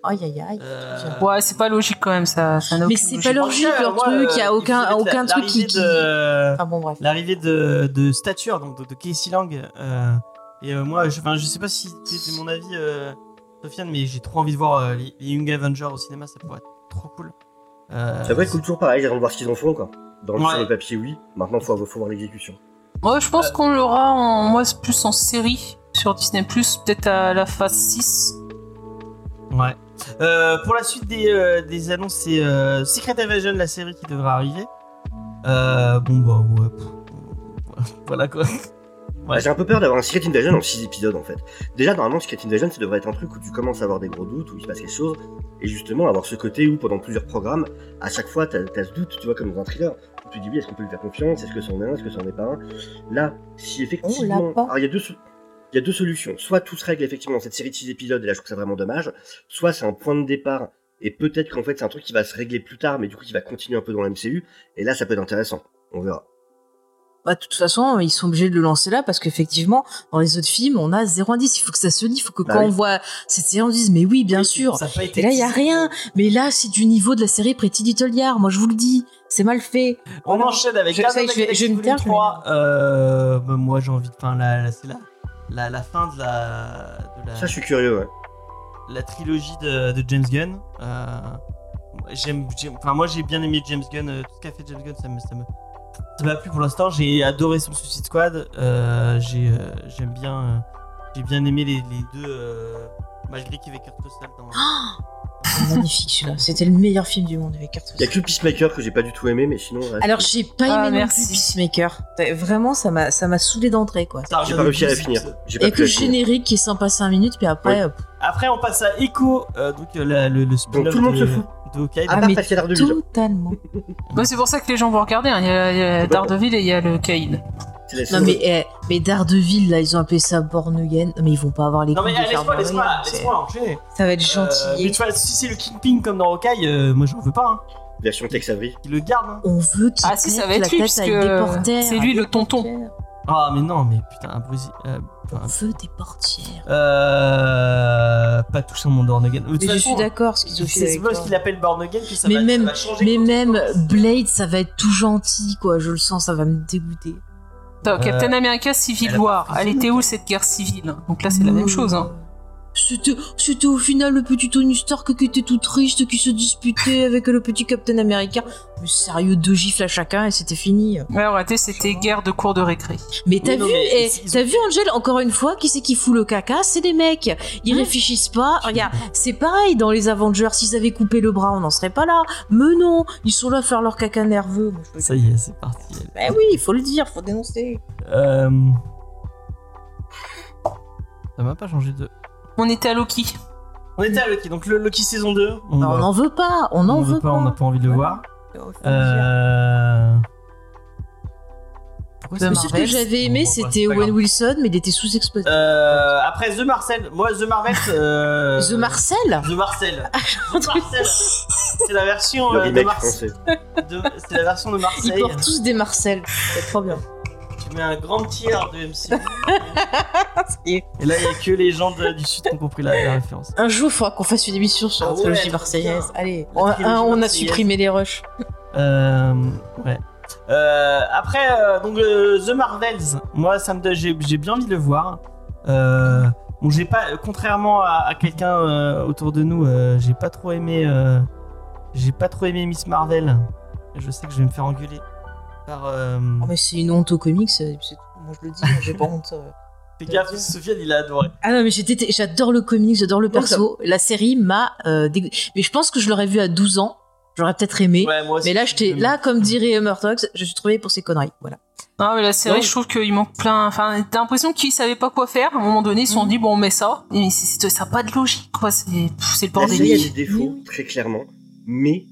Aïe aïe aïe. Euh, Ouais, c'est pas logique quand même, ça. ça n'a Mais aucune c'est pas logique leur moi, truc, il y euh, a aucun, aucun truc qui. l'arrivée qui- de- Enfin bon, bref. L'arrivée de, de stature, donc de, de Casey Lang. euh, et euh, moi, je, enfin, je sais pas si c'est mon avis, euh, Sofiane, mais j'ai trop envie de voir euh, les, les Young Avengers au cinéma, ça pourrait être trop cool. Euh, Ça pourrait être cool, toujours pareil, de voir ce qu'ils en font, quoi. Dans le, Ouais. sur le papier, oui. Maintenant, faut, faut voir l'exécution. Moi, je pense qu'on l'aura en, moi, c'est plus en série sur Disney+, peut-être à la phase 6. Ouais. Euh, pour la suite des, euh, des annonces, c'est euh, Secret Invasion, la série qui devrait arriver. Euh, bon, bah, ouais. pff, Voilà quoi. J'ai un peu peur d'avoir un Secret Invasion en 6 épisodes, en fait. Déjà, normalement, Secret Invasion, ça devrait être un truc où tu commences à avoir des gros doutes, où il se passe quelque chose, et justement, avoir ce côté où, pendant plusieurs programmes, à chaque fois, t'as as ce doute, tu vois, comme dans un thriller. où Tu te dis, oui, est-ce qu'on peut lui faire confiance Est-ce que c'en est un Est-ce que c'en est pas un? Là, si effectivement. Alors, il y a deux. so- Il y a deux solutions. Soit tout se règle effectivement dans cette série de 6 épisodes, et là je trouve ça vraiment dommage. Soit c'est un point de départ, et peut-être qu'en fait c'est un truc qui va se régler plus tard, mais du coup qui va continuer un peu dans la MCU, et là ça peut être intéressant. On verra. Bah, de toute façon, ils sont obligés de le lancer là parce qu'effectivement, dans les autres films, on a zéro indice. Il faut que ça se lit. Il faut que Bah quand oui. on voit cette série, on dise, mais oui, bien Oui, sûr. Ça a été Et là, il y a rien. Mais là, c'est du niveau de la série Pretty Little Liars. Moi, je vous le dis. C'est mal fait. On enchaîne avec Je- ça je vais- je vais me Galaxy Volume taire, 3. Euh, bah, moi j'ai envie de. Enfin, la, la- c'est la, la, la fin de la, de la, Ça je suis curieux, ouais. la trilogie de, de James Gunn. Euh, j'aime, j'aime- enfin, moi j'ai bien aimé James Gunn. euh, Tout ce qu'a fait James Gunn, ça me, ça me, ça m'a plu pour l'instant. J'ai adoré son Suicide Squad. Euh, j'ai, euh, j'aime bien, euh, j'ai bien aimé les, les deux. euh, malgré qu'il y avait Kurt Russell dans. C'est magnifique celui-là. C'était le meilleur film du monde avec Kurt Il y a que Peacemaker que j'ai pas du tout aimé, mais sinon. Alors, j'ai pas aimé Ah, non merci. plus Peacemaker. Vraiment, ça m'a, ça m'a saoulé d'entrée, quoi. Ça J'ai pas réussi à la finir. Il y a que le générique qui est sympa 5 minutes, puis après, Oui. euh, Après, on passe à Echo, euh, donc euh, la- le, le spin-off tout le monde de, se fout. Ah, mais totalement. Bah, c'est pour ça que les gens vont regarder. hein. Il y a, il y a Daredevil et il y a le Caïd. C'est Non, mais, eh, mais Daredevil, là, ils ont appelé ça Born Again. Non, mais ils vont pas avoir les Non mais laisse-moi, laisse-moi. C'est- laisse-moi enchaîner. Ça va être Euh, gentil. mais tu vois, si c'est le Kingpin comme dans Hawkeye, euh, moi j'en veux pas. Hein. Version Tex Avery. Il le garde. Hein. On veut qu'il Ah, si, ça va être la lui, tête parce avec que des portières. c'est lui, le tonton. Ah mais non, mais putain, un Brusi. Euh, On veut des portières. euh, pas toucher mon Born Again. Mais je suis d'accord, C'est schizophrénie. c'est avec parce toi. qu'il appelle Born Again que ça, Mais va, ça même- va changer. Mais même. Blade, ça va être tout gentil, quoi. Je le sens, ça va me dégoûter. Captain Euh, America Civil War. Elle était où cette guerre civile? Donc là, c'est la même chose. Hein. C'était, c'était au final le petit Tony Stark qui était tout triste, qui se disputait avec le petit Captain America. Mais sérieux, deux gifles à chacun et c'était fini. Ouais, en réalité, c'était guerre de cours de récré. Mais t'as Oui, non, vu, mais eh, t'as vu Angel encore une fois, qui c'est qui fout le caca? C'est les mecs. Ils Hein? réfléchissent pas. Regarde, c'est pareil dans les Avengers. S'ils avaient coupé le bras, on n'en serait pas là. Mais non, ils sont là à faire leur caca nerveux. Ça y est, c'est parti. Ben oui, il faut le dire, faut dénoncer. Euh... Ça m'a pas changé de. On était à Loki. On était à Loki, donc le Loki saison 2. On, va- n'en veut pas, on n'en on veut, veut pas, on n'a pas envie de le Ouais. voir. Euh... Pourquoi De ça Le me- seul Marvel, que j'avais aimé, Bon, bah, c'était pas Owen grave. Wilson, mais il était sous-exploité. Euh, après The Marcel, moi The Marvel. Euh... The Marcel The Marcel. The Marcel. C'est la version Le euh, de remake Marseille. français. de- C'est la version de Ils Marseille. portent tous des Marcel. C'est trop bien. Mets un grand tiers de MCU. Et là, il y a que les gens de- du Sud qui ont compris la, la référence. Un jour, il faudra qu'on fasse une émission sur Ah la ouais, trilogie trop marseillaise. bien. Allez, La on, trilogie un, on a marseillaise. supprimé les rushs. Euh, ouais. Euh, après, euh, donc euh, The Marvels, moi, ça me donne- j'ai j'ai bien envie de le voir. Euh, bon, j'ai pas, contrairement à, à quelqu'un euh, autour de nous, euh, j'ai pas trop aimé, euh, j'ai pas trop aimé Miss Marvel. Je sais que je vais me faire engueuler par. Euh, Oh, mais c'est une honte aux comics. Moi, je le dis, j'ai pas honte. fais gaffe, Sofiane, il a adoré. Ah non, mais j'étais- j'adore le comics, j'adore le perso. La série m'a euh, dégo- Mais je pense que je l'aurais vu à 12 ans. J'aurais peut-être aimé. Ouais, moi aussi, mais là, je t'ai- là, comme dirait Murtox, je suis trouvé pour ces conneries. Voilà. Non, mais la série, Ouais. je trouve qu'il manque plein. Enfin, t'as l'impression qu'ils savaient pas quoi faire. À un moment donné, ils se sont Mhm. dit, bon, on met ça. C'est- ça n'a pas de logique, quoi. C'est le La bordel. série a des défauts, très clairement, mais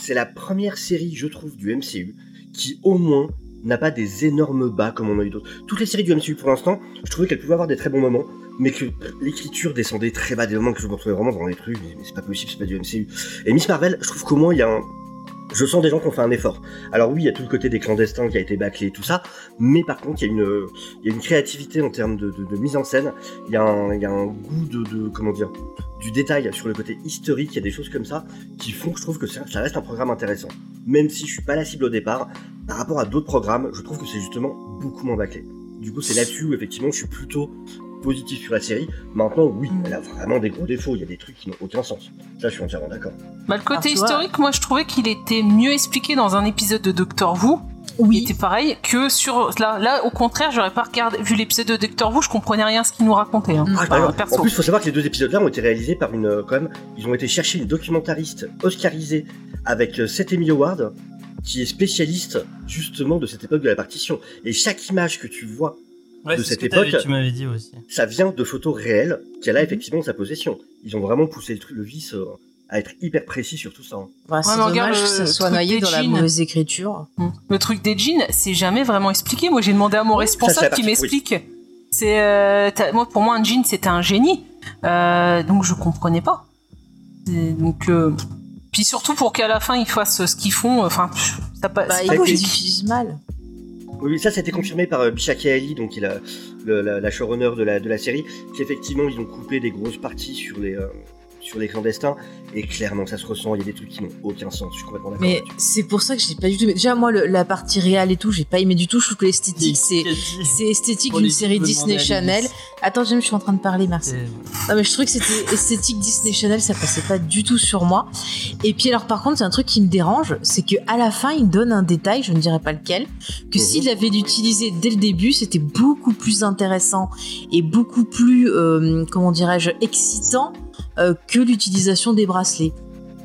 c'est la première série, je trouve, du MCU qui, au moins, n'a pas des énormes bas comme on a eu d'autres. Toutes les séries du MCU, pour l'instant, je trouvais qu'elles pouvaient avoir des très bons moments, mais que l'écriture descendait très bas, des moments que je me retrouvais vraiment dans les trucs, mais c'est pas possible, c'est pas du MCU. Et Miss Marvel, je trouve qu'au moins, il y a un... Je sens des gens qui ont fait un effort. Alors oui, il y a tout le côté des clandestins qui a été bâclé et tout ça, mais par contre, il y a une, il y a une créativité en termes de, de- de mise en scène, il y a un, il y a un goût de, de- comment dire, du détail sur le côté historique, il y a des choses comme ça qui font que je trouve que ça, ça reste un programme intéressant. Même si je suis pas la cible au départ, par rapport à d'autres programmes, je trouve que c'est justement beaucoup moins bâclé. Du coup, c'est là-dessus où effectivement je suis plutôt positif sur la série. Maintenant, oui, Mm. elle a vraiment des gros défauts, il y a des trucs qui n'ont aucun sens. Ça, je suis entièrement d'accord. Bah, le côté Alors, vois- historique, moi, je trouvais qu'il était mieux expliqué dans un épisode de Doctor Who. Il Oui. était pareil que sur. Là, là au contraire, j'aurais pas regardé. Vu l'épisode de Doctor Who, je comprenais rien à ce qu'il nous racontait. Hein. Mm. Ah, en plus, il faut savoir que les deux épisodes-là ont été réalisés par une, euh, quand même, ils ont été chercher une documentariste oscarisée avec euh, Seth Emily Howard, qui est spécialiste justement de cette époque de la partition. Et chaque image que tu vois Ouais, de c'est cette ce époque- Tu m'avais dit aussi. ça vient de photos réelles qu'elle a effectivement en sa possession. Ils ont vraiment poussé le, truc, le vice euh, à être hyper précis sur tout ça. hein. Bah, c'est Ouais, mais regarde dommage le que ça soit truc noyé des dans la jeans. mauvaise écriture. Mm. Le truc des jeans, c'est jamais vraiment expliqué. Moi, j'ai demandé à mon Oui, c'est responsable la qui m'explique. C'est euh, moi pour moi un jean c'était un génie, Euh, donc je comprenais pas. Et donc euh, puis surtout pour qu'à la fin ils fassent ce qu'ils font, enfin ça pas. Bah, c'est ils utilisent mal. Oui, ça, a été confirmé par euh, Bisha Ali, donc qui est la, showrunner de la, de la série, qu'effectivement, ils ont coupé des grosses parties sur les, euh, sur les clandestins, et clairement, ça se ressent, il y a des trucs qui n'ont aucun sens, je suis complètement d'accord Mais c'est pour ça que j'ai pas du tout. aimé. Déjà, moi, le- la partie réelle et tout, j'ai pas aimé du tout. Je trouve que l'esthétique, c'est. C'est esthétique d'une série Disney Channel. Attends, James, je suis en train de parler, merci. Non, mais je trouvais que c'était esthétique Disney Channel, ça passait pas du tout sur moi. Et puis, alors, par contre, c'est un truc qui me dérange, c'est que à la fin, il donne un détail, je ne dirais pas lequel, que Mhm. s'il avait utilisé dès le début, c'était beaucoup plus intéressant et beaucoup plus, euh, comment dirais-je, excitant euh, que l'utilisation des bracelets.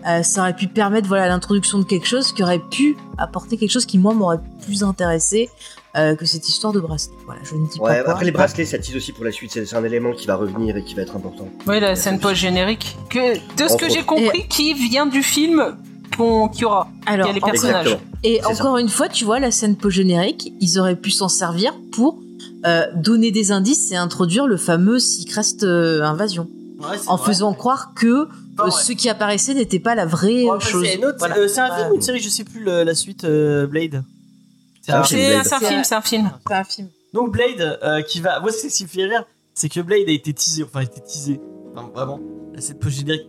Euh, ça aurait pu permettre voilà l'introduction de quelque chose qui aurait pu apporter quelque chose qui moi m'aurait plus intéressé euh, que cette histoire de bracelet. Voilà, je ne dis Ouais, pas quoi. après les bracelets, ça tease aussi pour la suite, c'est un élément qui va revenir et qui va être important. Oui, la scène post générique. Que de ce que j'ai compris, qui vient du film qu'on qu'il y aura. Alors, il y a les personnages. Exactement. Et encore une fois, tu vois, la scène post-générique, ils auraient pu s'en servir pour euh, donner des indices et introduire le fameux Seacrest euh, invasion. Ouais, En vrai. faisant croire que euh, ce qui apparaissait n'était pas la vraie euh, chose. C'est une autre- Voilà. euh, un Bah, film ou une série, je sais plus le- la suite euh, Blade. C'est Ah, un c'est film. C'est Blade. c'est un film, un- c'est un film. C'est un film. Donc Blade euh, qui va. Moi, c'est ce qui me fait rire, c'est que Blade a été teasé, enfin, a été teasé. Enfin, vraiment, la scène post-générique.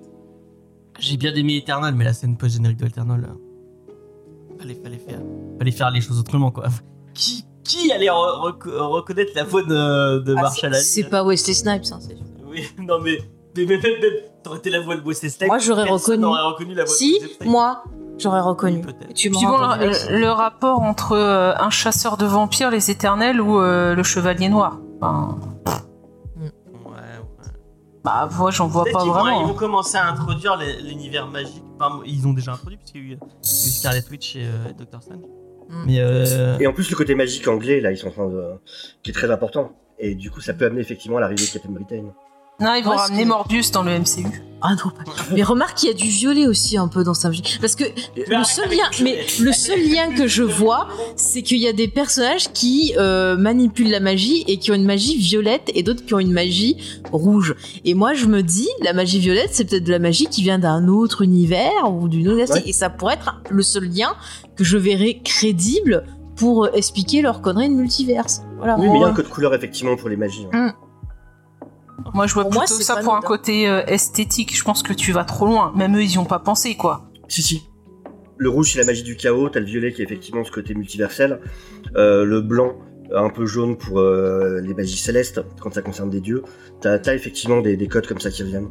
J'ai bien aimé Eternal, mais la scène post-générique de Eternal. euh, Fallait, fallait, faire, fallait faire les choses autrement, quoi. Qui, qui allait re- reco- reconnaître la voix de, de Ah, Marshall c'est pas Wesley Snipes. hein, c'est- Oui, non, mais. T'aurais été la voix de Wesley Snipes. Moi, j'aurais reconnu. la voix de Si, Wesley Snipes. moi, j'aurais reconnu. Peut-être. Tu compte. le, le rapport entre euh, un chasseur de vampires, les éternels, ou euh, le chevalier noir? Enfin, Ouais, ouais. bah, moi, j'en vois pas vont- vraiment. Ils vont commencer à introduire l'univers magique. Enfin, ils ont déjà introduit, puisqu'il y a eu, il y a eu Scarlet Witch et euh, Doctor Strange. Mm. Mais euh, Et en plus, le côté magique anglais, là, ils sont en train de. qui est très important. Et du coup, ça peut amener effectivement à l'arrivée de Captain Britain. Non, ils vont ramener que- Morbius dans le MCU. Ah non, pas. Mais remarque qu'il y a du violet aussi un peu dans sa magie. Parce que le seul lien, mais le seul lien que je vois, c'est qu'il y a des personnages qui euh, manipulent la magie et qui ont une magie violette et d'autres qui ont une magie rouge. Et moi, je me dis, la magie violette, c'est peut-être de la magie qui vient d'un autre univers ou d'une autre galaxie. Ouais. Et ça pourrait être le seul lien que je verrais crédible pour euh, expliquer leur connerie de multiverse. Voilà. Oui, mais il y a un code couleur effectivement pour les magies. hein. Moi, je vois Pour plutôt ça pour un côté euh, esthétique. Je pense que tu vas trop loin. Même eux, ils y ont pas pensé, quoi. Si, si. Le rouge, c'est la magie du chaos. T'as le violet qui est effectivement ce côté multiversel. Euh, le blanc, un peu jaune pour euh, les magies célestes, quand ça concerne des dieux. T'as as effectivement des, des codes comme ça qui reviennent.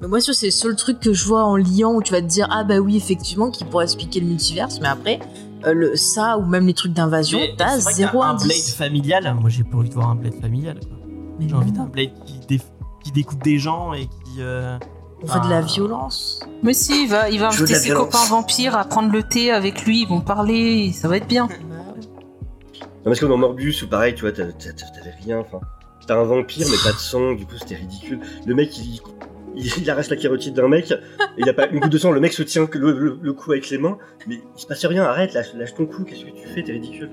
Mais moi, c'est le seul truc que je vois en liant où tu vas te dire, ah bah oui, effectivement, qui pourrait expliquer le multiverse, mais après, euh, le, ça ou même les trucs d'invasion, t'as zéro un Blade familial. Moi, j'ai pas envie de voir un Blade familial. quoi. Mais J'ai envie non, d'un Blade qui, dé- qui découpe des gens et qui. euh, on fait de la violence. Mais si, il va, il inviter ses violence. copains vampires à prendre le thé avec lui. Ils vont parler. Ça va être bien. parce que dans Morbius, ou pareil, tu vois, t'avais rien, enfin. T'as un vampire, mais pas de sang, du coup, c'était ridicule. Le mec, il, il, il arrache la carotide d'un mec, et il a pas une goutte de sang, le mec se tient le, le, le cou avec les mains, mais il se passe rien, arrête, lâche, lâche ton cou, qu'est-ce que tu fais, t'es ridicule.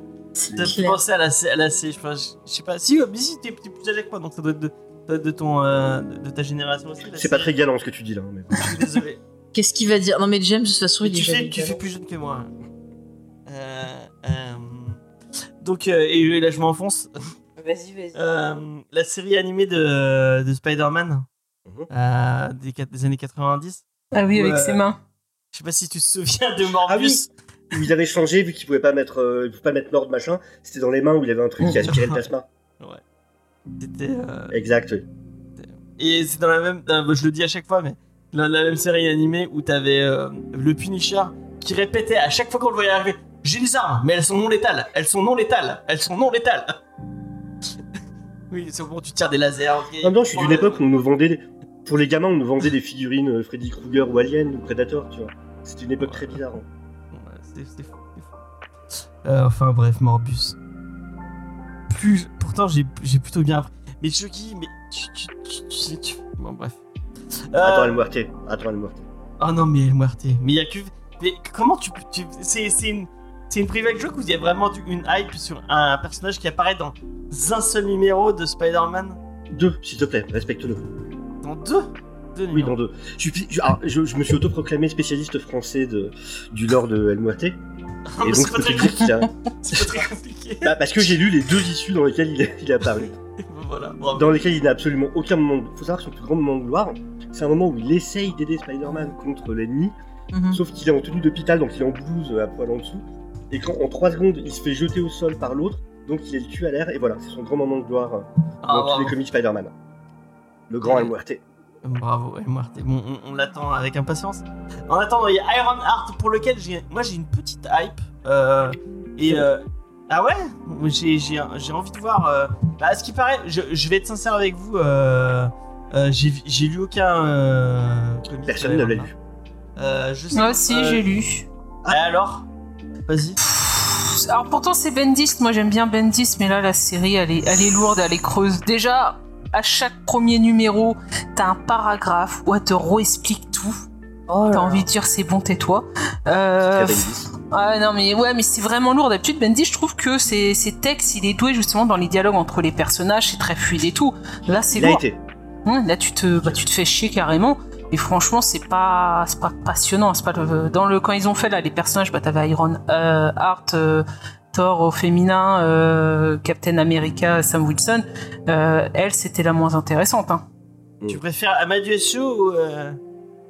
T'as pu clair. penser à la, C- à la C, je, sais pas, je je sais pas. Si, euh, mais si, t'es plus âgé que moi, donc ça doit être de, ça ton, euh, de ta génération aussi. C'est pas très galant ce que tu dis là, mais. Je suis désolé. Qu'est-ce qu'il va dire? Non mais James, de toute façon, Mais il est tu, jamais fais, tu fais plus jeune que moi. Euh, euh, donc, euh, et là, je m'enfonce. Vas-y, vas-y. Euh, la série animée de, de Spider-Man Mhm. euh, des, des années 90. Ah oui, avec ses mains. Je sais pas si tu te souviens de Morbius. Où ils avaient changé, vu qu'ils pouvaient pas mettre, euh, pas mettre Nord machin, c'était dans les mains où il y avait un truc qui aspirait le plasma. C'était. euh, Exact, oui. Et c'est dans la même. je le dis à chaque fois, mais dans la même série animée où t'avais euh, le Punisher qui répétait à chaque fois qu'on le voyait arriver J'ai des armes, mais elles sont non létales, elles sont non létales, elles sont non létales. oui, c'est bon, tu tires des lasers. ok. En même temps, je suis d'une époque où on nous vendait, pour les gamins, on nous vendait des figurines euh, Freddy Krueger ou Alien ou Predator, tu vois. C'était une époque très bizarre. hein. Fou. Euh, enfin bref, Morbus. Plus, pourtant j'ai plutôt bien appris. Mais Chucky, mais tu, tu, tu, tu sais, tu- Bon bref. Euh, Attends, El Muerte. Attends, El Muerte. Oh non mais El Muerte. Mais il y a que. Mais comment tu peux. tu- C'est c'est une. C'est une private joke où il y a vraiment une hype sur un personnage qui apparaît dans un seul numéro de Spider-Man? Deux, s'il te plaît, respecte-le. Dans deux? Deux Oui, numéros. dans deux. Je, je- alors, je- je me suis autoproclamé spécialiste français de, du lore de El Muerte. Et Ah, donc, c'est pas très dire qu'il a. C'est pas très compliqué. Bah, parce que j'ai lu les deux issues dans lesquelles il est, il apparu. voilà, bravo. Dans lesquelles il n'a absolument aucun moment. de- Faut savoir que son plus grand moment de gloire, c'est un moment où il essaye d'aider Spider-Man contre l'ennemi, Mhm. sauf qu'il est en tenue d'hôpital, donc il est en blouse euh, à poil en dessous. Et quand en 3 secondes, il se fait jeter au sol par l'autre, donc il est le cul à l'air, et voilà, c'est son grand moment de gloire euh, Ah, dans tous bravo. les comics Spider-Man. Le grand El Muerte. Bravo, El Muerte. Bon, on, on l'attend avec impatience. En attendant, il y a Iron Heart pour lequel j'ai, moi j'ai une petite hype. euh, et euh, ah ouais, j'ai, j'ai, j'ai envie de voir. euh, bah, à ce qui paraît, je, je vais être sincère avec vous. euh, euh, j'ai, j'ai lu aucun. euh, Personne ne l'a lu. Euh, je sais. Moi aussi, euh, j'ai lu. et alors, vas-y. Alors pourtant c'est Bendis, moi j'aime bien Bendis, mais là la série elle est, elle est lourde, elle est creuse. Déjà, à chaque premier numéro, t'as un paragraphe où elle te réexplique tout. Oh T'as envie de dire c'est bon, tais-toi. Euh, ah non mais ouais mais c'est vraiment lourd. D'habitude Bendis, je trouve que ses, ses textes, il est doué justement dans les dialogues entre les personnages, c'est très fluide et tout. Là c'est lourd. été. Là, tu te, bah, tu te fais chier carrément. Et franchement, c'est pas, c'est pas passionnant. C'est pas le, dans le quand ils ont fait là les personnages, bah t'avais Iron euh, Heart, euh, Thor au féminin, euh, Captain America, Sam Wilson. Euh, elle, c'était la moins intéressante. Hein. Tu préfères Amadeus Cho ou euh,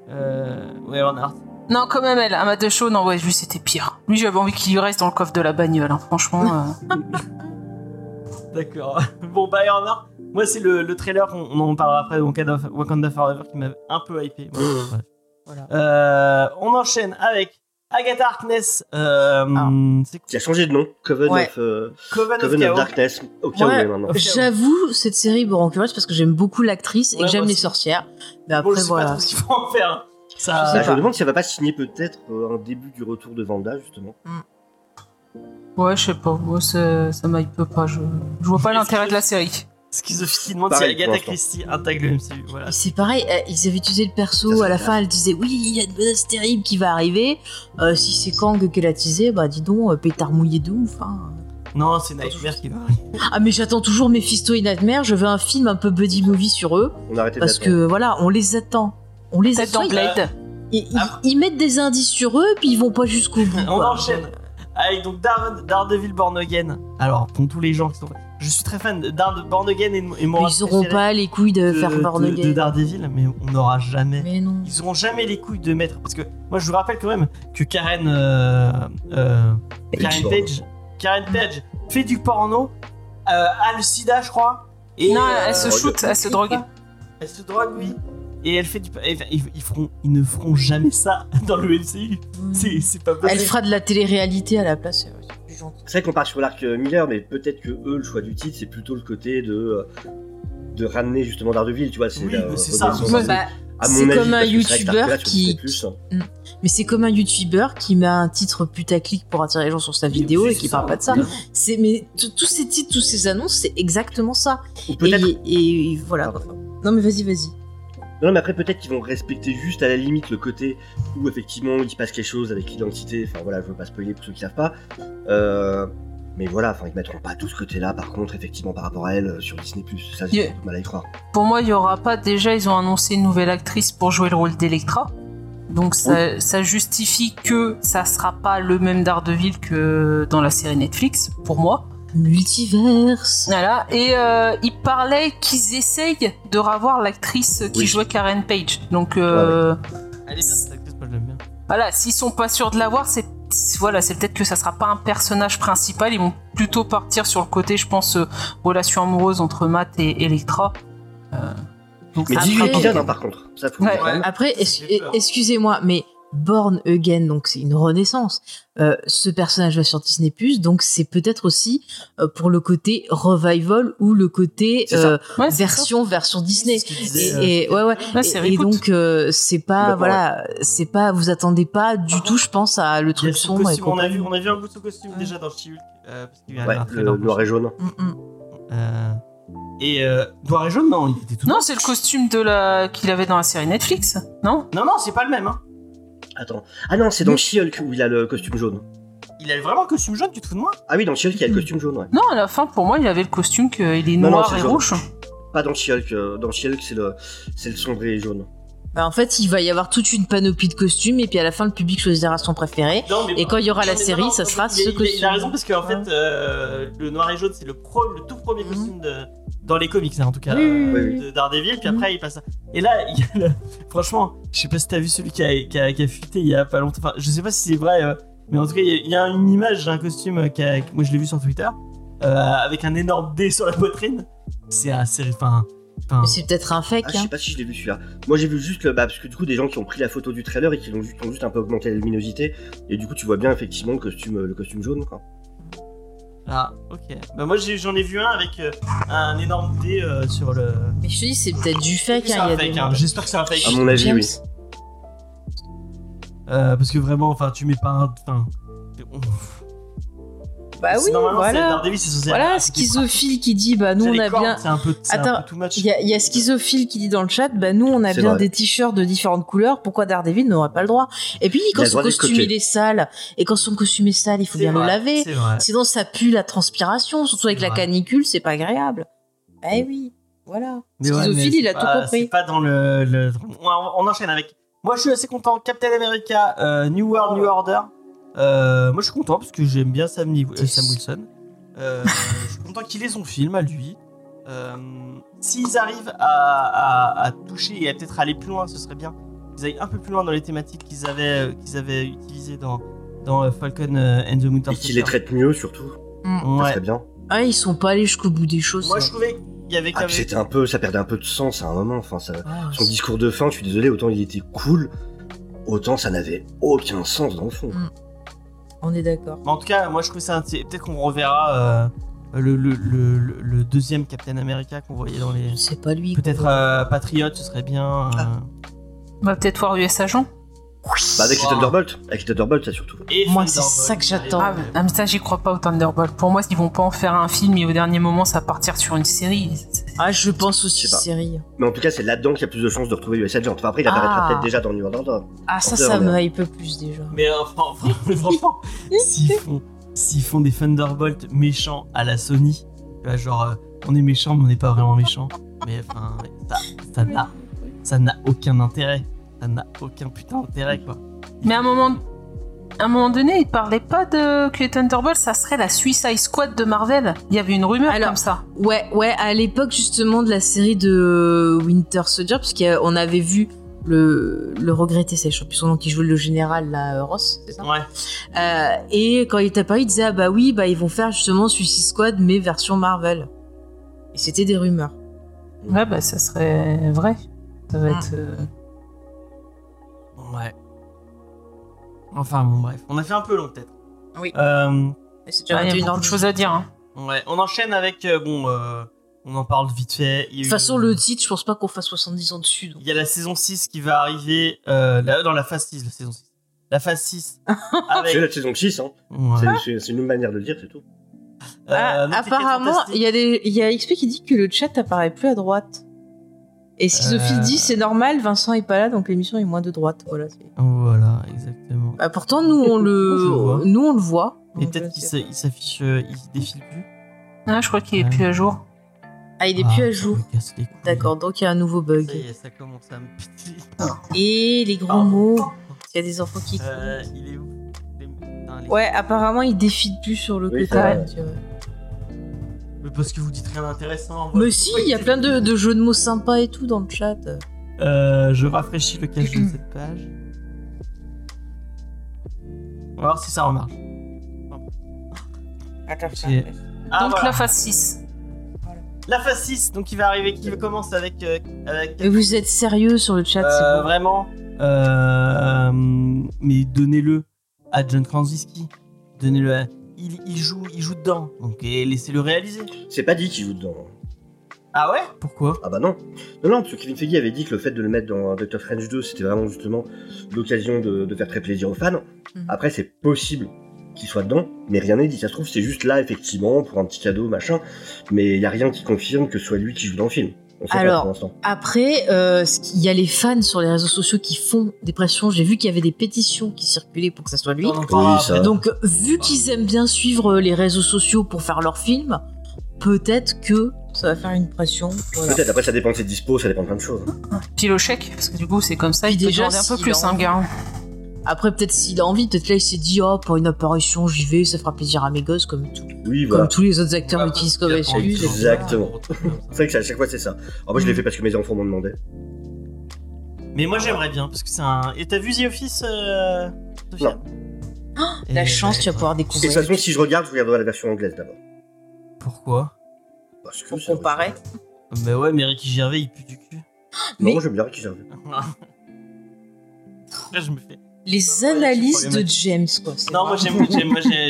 euh, ou Iron Heart Non, quand même elle, Amadeus Cho, non ouais, lui c'était pire. Lui, j'avais envie qu'il lui reste dans le coffre de la bagnole. Hein. Franchement. euh. D'accord. Bon, bah, Iron Heart, moi, c'est le, le trailer, on, on en parlera après, Wakanda, Wakanda Forever, qui m'a un peu hypé. Voilà. Euh, on enchaîne avec Agatha Harkness. Euh, Ah. Qui a changé de nom. Coven Ouais. of, euh, Coven of Coven of Chaos. Darkness. Au cas Ouais. maintenant. J'avoue, cette série me rend curieuse parce que j'aime beaucoup l'actrice et Ouais, que j'aime les sorcières. Mais Bon, après, je sais pas voilà. trop ce qu'il faut en faire. Ça, Je Bah, je pas. me demande si elle va pas signer peut-être euh, un début du retour de Vanda, justement. Ouais, je sais pas. Moi, ça, ça m'hype pas. Je, je vois pas l'intérêt de la série. Schizophie demande Pareil, si Agatha. Christie intègre le MCU. Voilà. C'est pareil, euh, ils avaient utilisé le perso, à la fin elle disait oui, il y a une menace terrible qui va arriver. Euh, si c'est Kang qu'elle a teasé, bah dis donc, euh, pétard mouillé de ouf. hein. Non, c'est Nightmare qui va arriver. Ah mais j'attends toujours Mephisto et Nightmare, je veux un film un peu buddy movie sur eux, On a arrêté parce que voilà, on les attend. On les attend. Blade. Ils, ils- Ah. ils mettent des indices sur eux, puis ils vont pas jusqu'au bout. On quoi. enchaîne avec donc Dar- Daredevil Born Again. Alors, pour tous les gens qui sont. Je suis très fan de Born Again et, et mon ils auront pas les couilles de, faire Born de, Again. de Daredevil, mais on n'aura jamais. Mais non. Ils auront jamais les couilles de mettre. Parce que moi, je vous rappelle quand même que Karen. euh, euh, Karen. Page. Karen Page fait du porno. Euh, a le sida, je crois. Et, non, euh, elle se shoot, elle se drogue. Elle se drogue, oui. Et elle fait du. Ils, ils feront, ils ne feront jamais ça dans le MCU. C'est c'est pas possible. Elle fera de la télé-réalité à la place. Gentil. C'est vrai qu'on part sur l'arc euh, Miller, mais peut-être que eux, le choix du titre, c'est plutôt le côté de, euh, de ramener justement Daredevil, tu vois. C'est Oui, ça. Moi, Bah, À C'est mon avis, comme un youtubeur qui- hein. Mais c'est comme un youtubeur qui met un titre putaclic pour attirer les gens sur sa vidéo Oui, et qui ça. parle pas de ça. C'est mais tous ces titres, tous ces annonces, c'est exactement ça. Ou Et, peut-être. et voilà. Non mais vas-y, vas-y. Non, mais après, peut-être qu'ils vont respecter juste à la limite le côté où effectivement il se passe quelque chose avec l'identité. Enfin voilà, je veux pas spoiler pour ceux qui savent pas. Euh, mais voilà, enfin, ils mettront pas tout ce côté-là, par contre, effectivement, par rapport à elle euh, sur Disney. Ça, j'ai Yeah. mal à y croire. Pour moi, il y aura pas. Déjà, ils ont annoncé une nouvelle actrice pour jouer le rôle d'Electra. Donc ça, ça justifie que ça sera pas le même Daredevil que dans la série Netflix, pour moi. Multiverse. Voilà. Et euh, ils parlaient qu'ils essayent de revoir l'actrice qui Oui. jouait Karen Page. Donc euh, Elle est bien cette actrice, moi je l'aime bien. voilà, s'ils sont pas sûrs de l'avoir, c'est voilà, c'est peut-être que ça sera pas un personnage principal. Ils vont plutôt partir sur le côté, je pense, euh, relation amoureuse entre Matt et Electra. Euh, donc Mais ça- 18 Après- épisodes, hein, par contre. Ça, Ouais. Après, es- excusez-moi, mais Born Again, donc c'est une renaissance. Euh, ce personnage va sur Disney+, donc c'est peut-être aussi euh, pour le côté revival ou le côté euh, Ouais, c'est ça. version version Disney. Et, euh, et- ouais ouais. Et, et donc euh, c'est pas voilà, c'est pas vous attendez pas du Par tout, je pense à le truc son sombre et costume, on, a vu, compagnie. on a vu un bout de costume déjà dans She-Hulk. Euh, parce qu'il y a Ouais, un le trailer noir et jaune. Mm, mm. Euh, et euh, noir et jaune, non, il était tout. Non, c'est le costume de la qu'il avait dans la série Netflix, non? Non, non, c'est pas le même. Hein. Attends. Ah non, c'est dans She-Hulk où il a le costume jaune. Il a vraiment un costume jaune, tu te fous de moi? Ah oui, dans She-Hulk, il y a le costume jaune, ouais. Non, à la fin, pour moi, il avait le costume qu'il est Non, non, noir c'est et jaune. rouge. Pas dans She-Hulk. euh, Dans She-Hulk, c'est le, c'est le sombre et jaune. Bah, en fait, il va y avoir toute une panoplie de costumes et puis à la fin, le public choisira son préféré. Non, mais Et quand il y aura la Non, mais série, non, ça sera il, ce il- il a raison parce qu'en Ouais. fait, euh, le noir et jaune, c'est le, pro- le tout premier Mhm. costume de, dans les comics, hein, en tout cas, Oui, euh, oui, oui. de Daredevil. Puis Mhm. après, il passe. à- Et là, il y a le- franchement, je sais pas si t'as vu celui qui a, qui, a, qui a fuité il y a pas longtemps. Enfin, je sais pas si c'est vrai, euh, mais en tout cas, il y a- il y, a une image, un costume euh, qui a- moi je l'ai vu sur Twitter, euh, avec un énorme D sur la poitrine. C'est assez. Enfin. c'est peut-être un fake. Ah, je hein. sais pas si je l'ai vu celui-là. Moi, j'ai vu juste le. Bah, parce que du coup, des gens qui ont pris la photo du trailer et qui l'ont juste, ont juste un peu augmenté la luminosité. Et du coup, tu vois bien effectivement le costume, le costume jaune, quoi. Ah, ok. Bah, moi j'en ai vu un avec euh, un énorme D euh, sur le. Mais je te dis, c'est peut-être du fake. Hein, il y un a des- hein. J'espère que c'est un fake. À mon avis, James. oui. Euh, parce que vraiment, enfin, tu mets pas un. Enfin. Bah oui, voilà. Daredevil, Voilà, schizophile qui dit bah nous on a bien. C'est un peu, c'est un Attends. Il y, a, il y a schizophile qui dit dans le chat bah nous on a bien vrai. des t-shirts de différentes couleurs. Pourquoi Daredevil n'aurait pas le droit? Et puis quand son costume il est sale et quand son costume est sale, il faut bien le laver. C'est vrai. Sinon ça pue la transpiration, surtout avec la canicule, c'est pas agréable. Eh oui, voilà. Mais Schizophile, il a tout compris. C'est pas dans le. le- On, on enchaîne avec. Moi, je suis assez content. Captain America, euh, New World, New Order. Euh, moi, je suis content parce que j'aime bien Sam, euh, Sam Wilson. Euh, je suis content qu'il ait son film à lui. Euh, S'ils arrivent à, à- à toucher et à peut-être aller plus loin, ce serait bien. Qu'ils aillent un peu plus loin dans les thématiques qu'ils avaient, qu'ils avaient utilisées dans, dans Falcon and the Winter Et qu'il les Soldier. traite mieux, surtout. Ça Ouais. serait bien. Ah ils sont pas allés jusqu'au bout des choses. Moi, ça. je trouvais qu'il y avait Ah, quand puis même. c'était un peu. Ça perdait un peu de sens à un moment. Enfin, ça... Ah, Son discours de fin, je suis désolé, autant il était cool, autant ça n'avait aucun sens dans le fond. On est d'accord. En tout cas, moi je trouve ça. c'est- Peut-être qu'on reverra euh, le, le, le, le- le deuxième Captain America qu'on voyait dans les. C'est pas lui. Peut-être euh, Patriot, ce serait bien. euh, On va peut-être voir US Agent. Bah, avec les Wow. Thunderbolts, avec les Thunderbolts, ça surtout. Et Moi, Thunderbolt. c'est ça que j'attends. Ah, ah, mais ça, j'y crois pas au Thunderbolt. Pour moi, ils vont pas en faire un film et au dernier moment, ça va partir sur une série. Ah je pense aussi Je série. Mais en tout cas, c'est là-dedans qu'il y a plus de chances de retrouver US Agent. Enfin, après, il Ah. apparaîtra peut-être déjà dans New Order. Ah ça ça me hype plus déjà. Mais euh, fran- fran- franchement, s'ils font, font des Thunderbolt méchants à la Sony, genre euh, on est méchant mais on n'est pas vraiment méchant. Mais enfin, ça, ça n'a, ça n'a aucun intérêt. Ça n'a aucun putain d'intérêt quoi. Mais à un moment, à un moment donné, ils parlaient pas de que les Thunderbolts, ça serait la Suicide Squad de Marvel. Il y avait une rumeur Alors, comme ça. Ouais, ouais, à l'époque justement de la série de Winter Soldier, puisqu'on avait vu le, le regretté, c'est je sais plus son nom, qui joue le général, là, euh, Ross, c'est ça Ouais. Euh, Et quand il est apparu, il disait, ah bah oui, bah ils vont faire justement Suicide Squad, mais version Marvel. Et c'était des rumeurs. Ouais, bah ça serait vrai. Ça va Ah. être. euh, Ouais. Enfin bon bref, on a fait un peu long peut-être. Oui. Euh, Il y a 21 beaucoup de choses à dire. hein. Ouais, on enchaîne avec euh, bon, euh, on en parle vite fait. De toute eu- façon, le titre, je pense pas qu'on fasse 70 ans dessus. donc. Il y a la saison 6 qui va arriver euh, là, dans la phase 6, la saison 6. La phase 6. avec, C'est la saison 6, hein. Ouais. C'est- une manière de le dire, c'est tout. Euh, Ah, apparemment, Quatre il y, a des- il y a XP qui dit que le chat apparaît plus à droite. Et Schizophile Euh. dit c'est normal, Vincent est pas là, donc l'émission est moins de droite. Voilà. Voilà, exactement. Bah, pourtant, nous on le nous on le voit. Et peut-être euh, qu'il s'affiche, euh, il défile plus. Ah, je crois qu'il est Ouais. plus à jour. Ah, il est Ah, plus à ça jour. D'accord, donc il y a un nouveau bug. Ça y est, ça commence à me péter. Et les gros Pardon. mots. Il y a des enfants qui. Euh, il est où? Les- putain, les- Ouais, apparemment il défile plus sur le Oui, côté. Mais parce que vous dites rien d'intéressant. Mais si, il y a plein de, de jeux de mots sympas et tout dans le chat. Euh, je rafraîchis le cache de cette page. On va voir si ça remarche. Ah, Donc voilà. la phase 6. La phase 6, donc il va arriver, qui commence avec. euh, avec vous êtes sérieux sur le chat, Euh, bon. vraiment. Euh, mais donnez-le à John Krasinski. Donnez-le à... il, il joue, il joue dedans. Donc et laissez-le réaliser. C'est pas dit qu'il joue dedans. Ah ouais? Pourquoi? Ah bah non. Non, non, parce que Kevin Feige avait dit que le fait de le mettre dans Doctor Strange 2, c'était vraiment justement l'occasion de, de faire très plaisir aux fans. Mhm. Après, c'est possible qu'il soit dedans, mais rien n'est dit. Ça se trouve, c'est juste là, effectivement, pour un petit cadeau, machin. Mais il y a rien qui confirme que ce soit lui qui joue dans le film. Alors. Après, euh, qu'il y a les fans sur les réseaux sociaux qui font des pressions. J'ai vu qu'il y avait des pétitions qui circulaient pour que ça soit lui. Oui, ça-. Donc, vu qu'ils aiment bien suivre les réseaux sociaux pour faire leurs films, peut-être que ça va faire une pression. Voilà. Peut-être, après, ça dépend de ses dispos, ça dépend de plein de choses. Puis le chèque, parce que du coup c'est comme ça, il déjà, un peu plus, a hein, gars. Après, peut-être s'il a envie, peut-être là il s'est dit, oh, pour une apparition, j'y vais, ça fera plaisir à mes gosses, comme, tout- Oui, voilà. comme tous les autres acteurs Ouais, utilisent comme excuse. Exactement. C'est vrai que à chaque fois, c'est ça. Alors, moi, je l'ai fait parce que mes enfants m'ont demandé. Mais moi j'aimerais bien parce que c'est un. Et t'as vu The Office euh... Sofiane Et La chance, bah, tu vas pouvoir Et de découvrir. toute façon, si je regarde, je regarderai la version anglaise d'abord. Pourquoi? Parce que Pour comparer. Bah ouais, mais Ricky Gervais il pue du cul. Non, Mais- j'aime bien Ricky Gervais. Là je me fais. Les analyses de. James, quoi. Non, moi j'aime,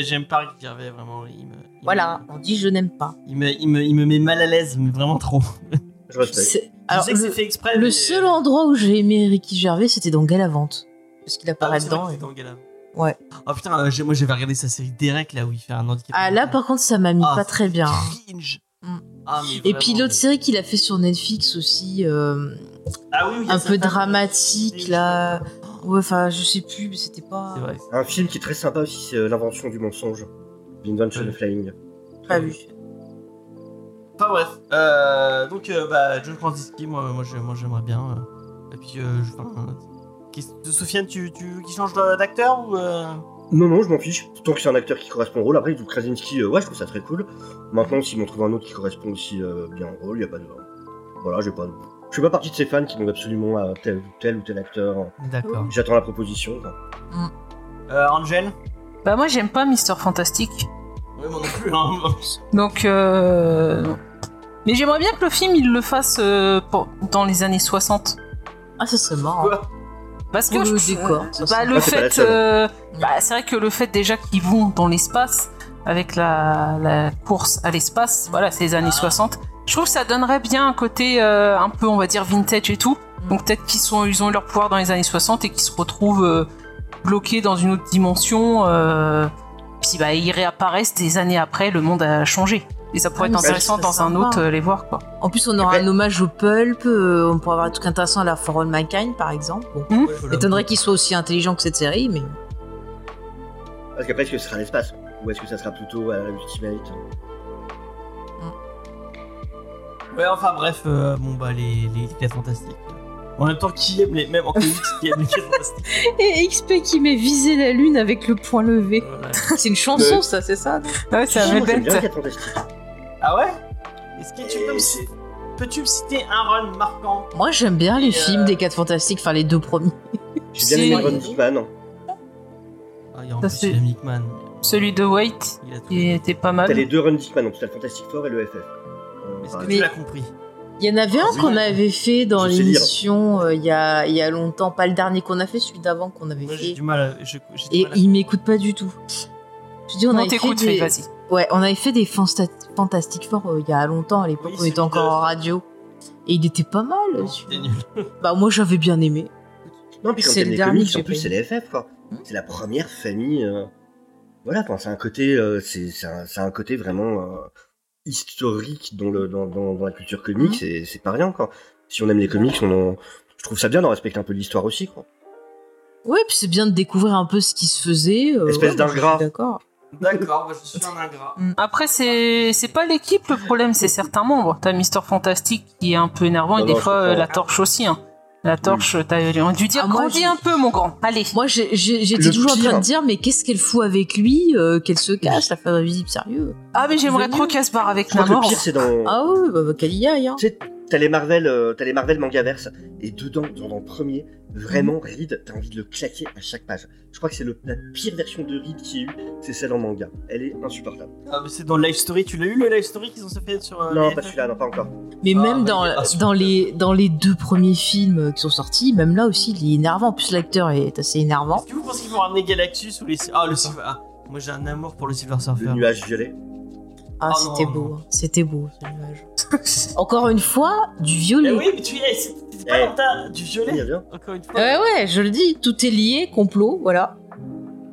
j'aime, pas Ricky Gervais vraiment. Il me, il Voilà, on dit je n'aime pas. Il me, il me, il me met mal à l'aise, mais vraiment trop. Je respecte. C'est- je Alors, sais que le, c'est fait exprès. le mais- seul endroit où j'ai aimé Ricky Gervais, c'était dans Galavante. Parce qu'il Ah, apparaît vrai dedans. et- dans. Ouais. Oh putain, euh, j'ai- moi j'avais regardé sa série Derek là où il fait un handicap. Ah, là, par contre, ça m'a mis Ah, pas très bien. Cringe. Mm. Ah, mais Et puis l'autre série qu'il a fait sur Netflix aussi, euh, Ah oui, oui, un peu dramatique là. Ouais, enfin, je sais plus, mais c'était pas. C'est vrai. Un film qui est très sympa aussi, c'est euh, L'invention du mensonge. L'invention Ouais. of Flying. Pas vu. Enfin bref. Euh, donc, euh, bah, John Krasinski, moi, moi, moi j'aimerais bien. euh, Et puis, euh, je- enfin, qu'est-ce- Sofiane, tu, tu veux qu'il change d'acteur ou. euh, Non, non, je m'en fiche. Tant que c'est un acteur qui correspond au rôle. Après, du Krasinski, euh, ouais, je trouve ça très cool. Maintenant, s'ils m'ont trouvé un autre qui correspond aussi euh, bien au rôle, y a pas de. Voilà, j'ai pas de. Je fais pas partie de ces fans qui demandent absolument à tel ou tel ou tel acteur. D'accord. J'attends la proposition. quoi. Euh, Angel Bah moi j'aime pas Mister Fantastic. Oui, moi non plus. Hein. Donc euh... non. Mais j'aimerais bien que le film il le fasse euh, pour- dans les années 60. Ah, ça serait marrant. Quoi? Parce que le je- décor, ça bah, le Ah, c'est pas la fait, seule. euh, bah, c'est vrai que le fait déjà qu'ils vont dans l'espace avec la, la course à l'espace, voilà, c'est les années 60. Je trouve que ça donnerait bien un côté euh, un peu, on va dire, vintage et tout. Donc peut-être qu'ils sont, ils ont eu leur pouvoir dans les années 60 et qu'ils se retrouvent euh, bloqués dans une autre dimension. Euh, puis bah, ils réapparaissent des années après, le monde a changé. Et ça pourrait Ah, être intéressant dans un sympa. autre euh, les voir quoi. En plus, on aura Après- un hommage au pulp. euh, on pourra avoir un truc intéressant à la For All Mankind, par exemple. Bon. Veux M'étonnerait qu'il soit aussi intelligent que cette série, mais. Parce qu'après, est-ce que ce sera l'espace? Ou est-ce que ça sera plutôt à la Ultimate Ouais, enfin bref, euh, bon bah les, les, les 4 fantastiques. En même temps, qui aime les. Même en comics, qui aime les 4 fantastiques Et XP qui met viser la lune avec le point levé. Voilà. C'est une chanson, ça, c'est ça Ouais, moi, j'aime bien les 4 Fantastiques. Ah ouais? Est-ce que tu peux me citer. Peux-tu me citer un run marquant? Moi, j'aime bien les Et, films euh, des 4 Fantastiques, enfin les deux premiers. J'ai bien aimé Si. Ron Dickman. Ah, il y a en Ça, plus c'est-. Celui de Wait, Il a tout. il était pas mal. T'as les deux Ron Dickman, donc t'as le Fantastic Four et le FF. Est-ce que Mais- tu l'as compris Il y en avait un qu'on avait fait dans l'émission euh, il y, a, il y a longtemps, pas le dernier qu'on a fait, celui d'avant qu'on avait fait. du mal à. je- j'ai du Et mal à- il m'écoute pas du tout. Je dis, on On avait fait vas-y. Ouais, on avait fait des fanta- Fantastic Four euh, il y a longtemps, à l'époque Oui, on était encore de- en radio. Et il était pas mal. Bah moi j'avais bien aimé. Non, puis C'est le dernier comics, que j'ai en plus, c'est les FF, quoi. Hmm. C'est la première famille. euh, Voilà, c'est un côté, euh, c'est c'est un, c'est un côté vraiment euh, historique dans, le, dans, dans, dans la culture comics, et c'est pas rien, quoi. Si on aime les comics, on en- je trouve ça bien d'en respecter un peu l'histoire aussi, quoi. Ouais, puis c'est bien de découvrir un peu ce qui se faisait. euh, Espèce ouais, d'ingrat. D'accord. D'accord, je suis un ingrat. Après, c'est pas l'équipe le problème, c'est certains membres. T'as Mister Fantastique qui est un peu énervant Non, et des non, fois euh, la torche aussi. Hein. La torche, t'as dû dire Ah, grandis un peu, mon grand. Allez. Moi j'étais toujours en train de dire mais qu'est-ce qu'elle fout avec lui euh, Qu'elle se cache, la femme invisible, sérieux? Ah, mais j'aimerais trop qu'elle se barre avec que le Namor. pire, c'est dans. Ah ouais, bah, bah, qu'elle y aille. Hein. T'as les Marvel, euh, t'as les Marvel Mangaverse, et dedans, dans, dans le premier, vraiment, Reed, t'as envie de le claquer à chaque page. Je crois que c'est le- la pire version de Reed qui ait eu, c'est celle en manga. Elle est insupportable. Ah, mais c'est dans Life Story. Tu l'as eu le Life Story qu'ils ont fait sur. euh, non, les pas celui-là, non, pas encore. Mais Ah, même bah, dans, les, dans les deux premiers films qui sont sortis, même là aussi, il est énervant. En plus, l'acteur est assez énervant. Est-ce que vous pensez qu'ils vont ramener Galactus ou les. Ah, le Silver. Ah, moi j'ai un amour pour le Silver Surfer. Le nuage violet. Ah, Ah, c'était beau. hein. C'était beau, ce nuage. Encore une fois, du violet. Eh oui, mais tu es. c'est- pas Eh. dans ta. Du Il y a violet bien. Encore une fois. Ouais, ouais, je le dis. Tout est lié, complot, voilà.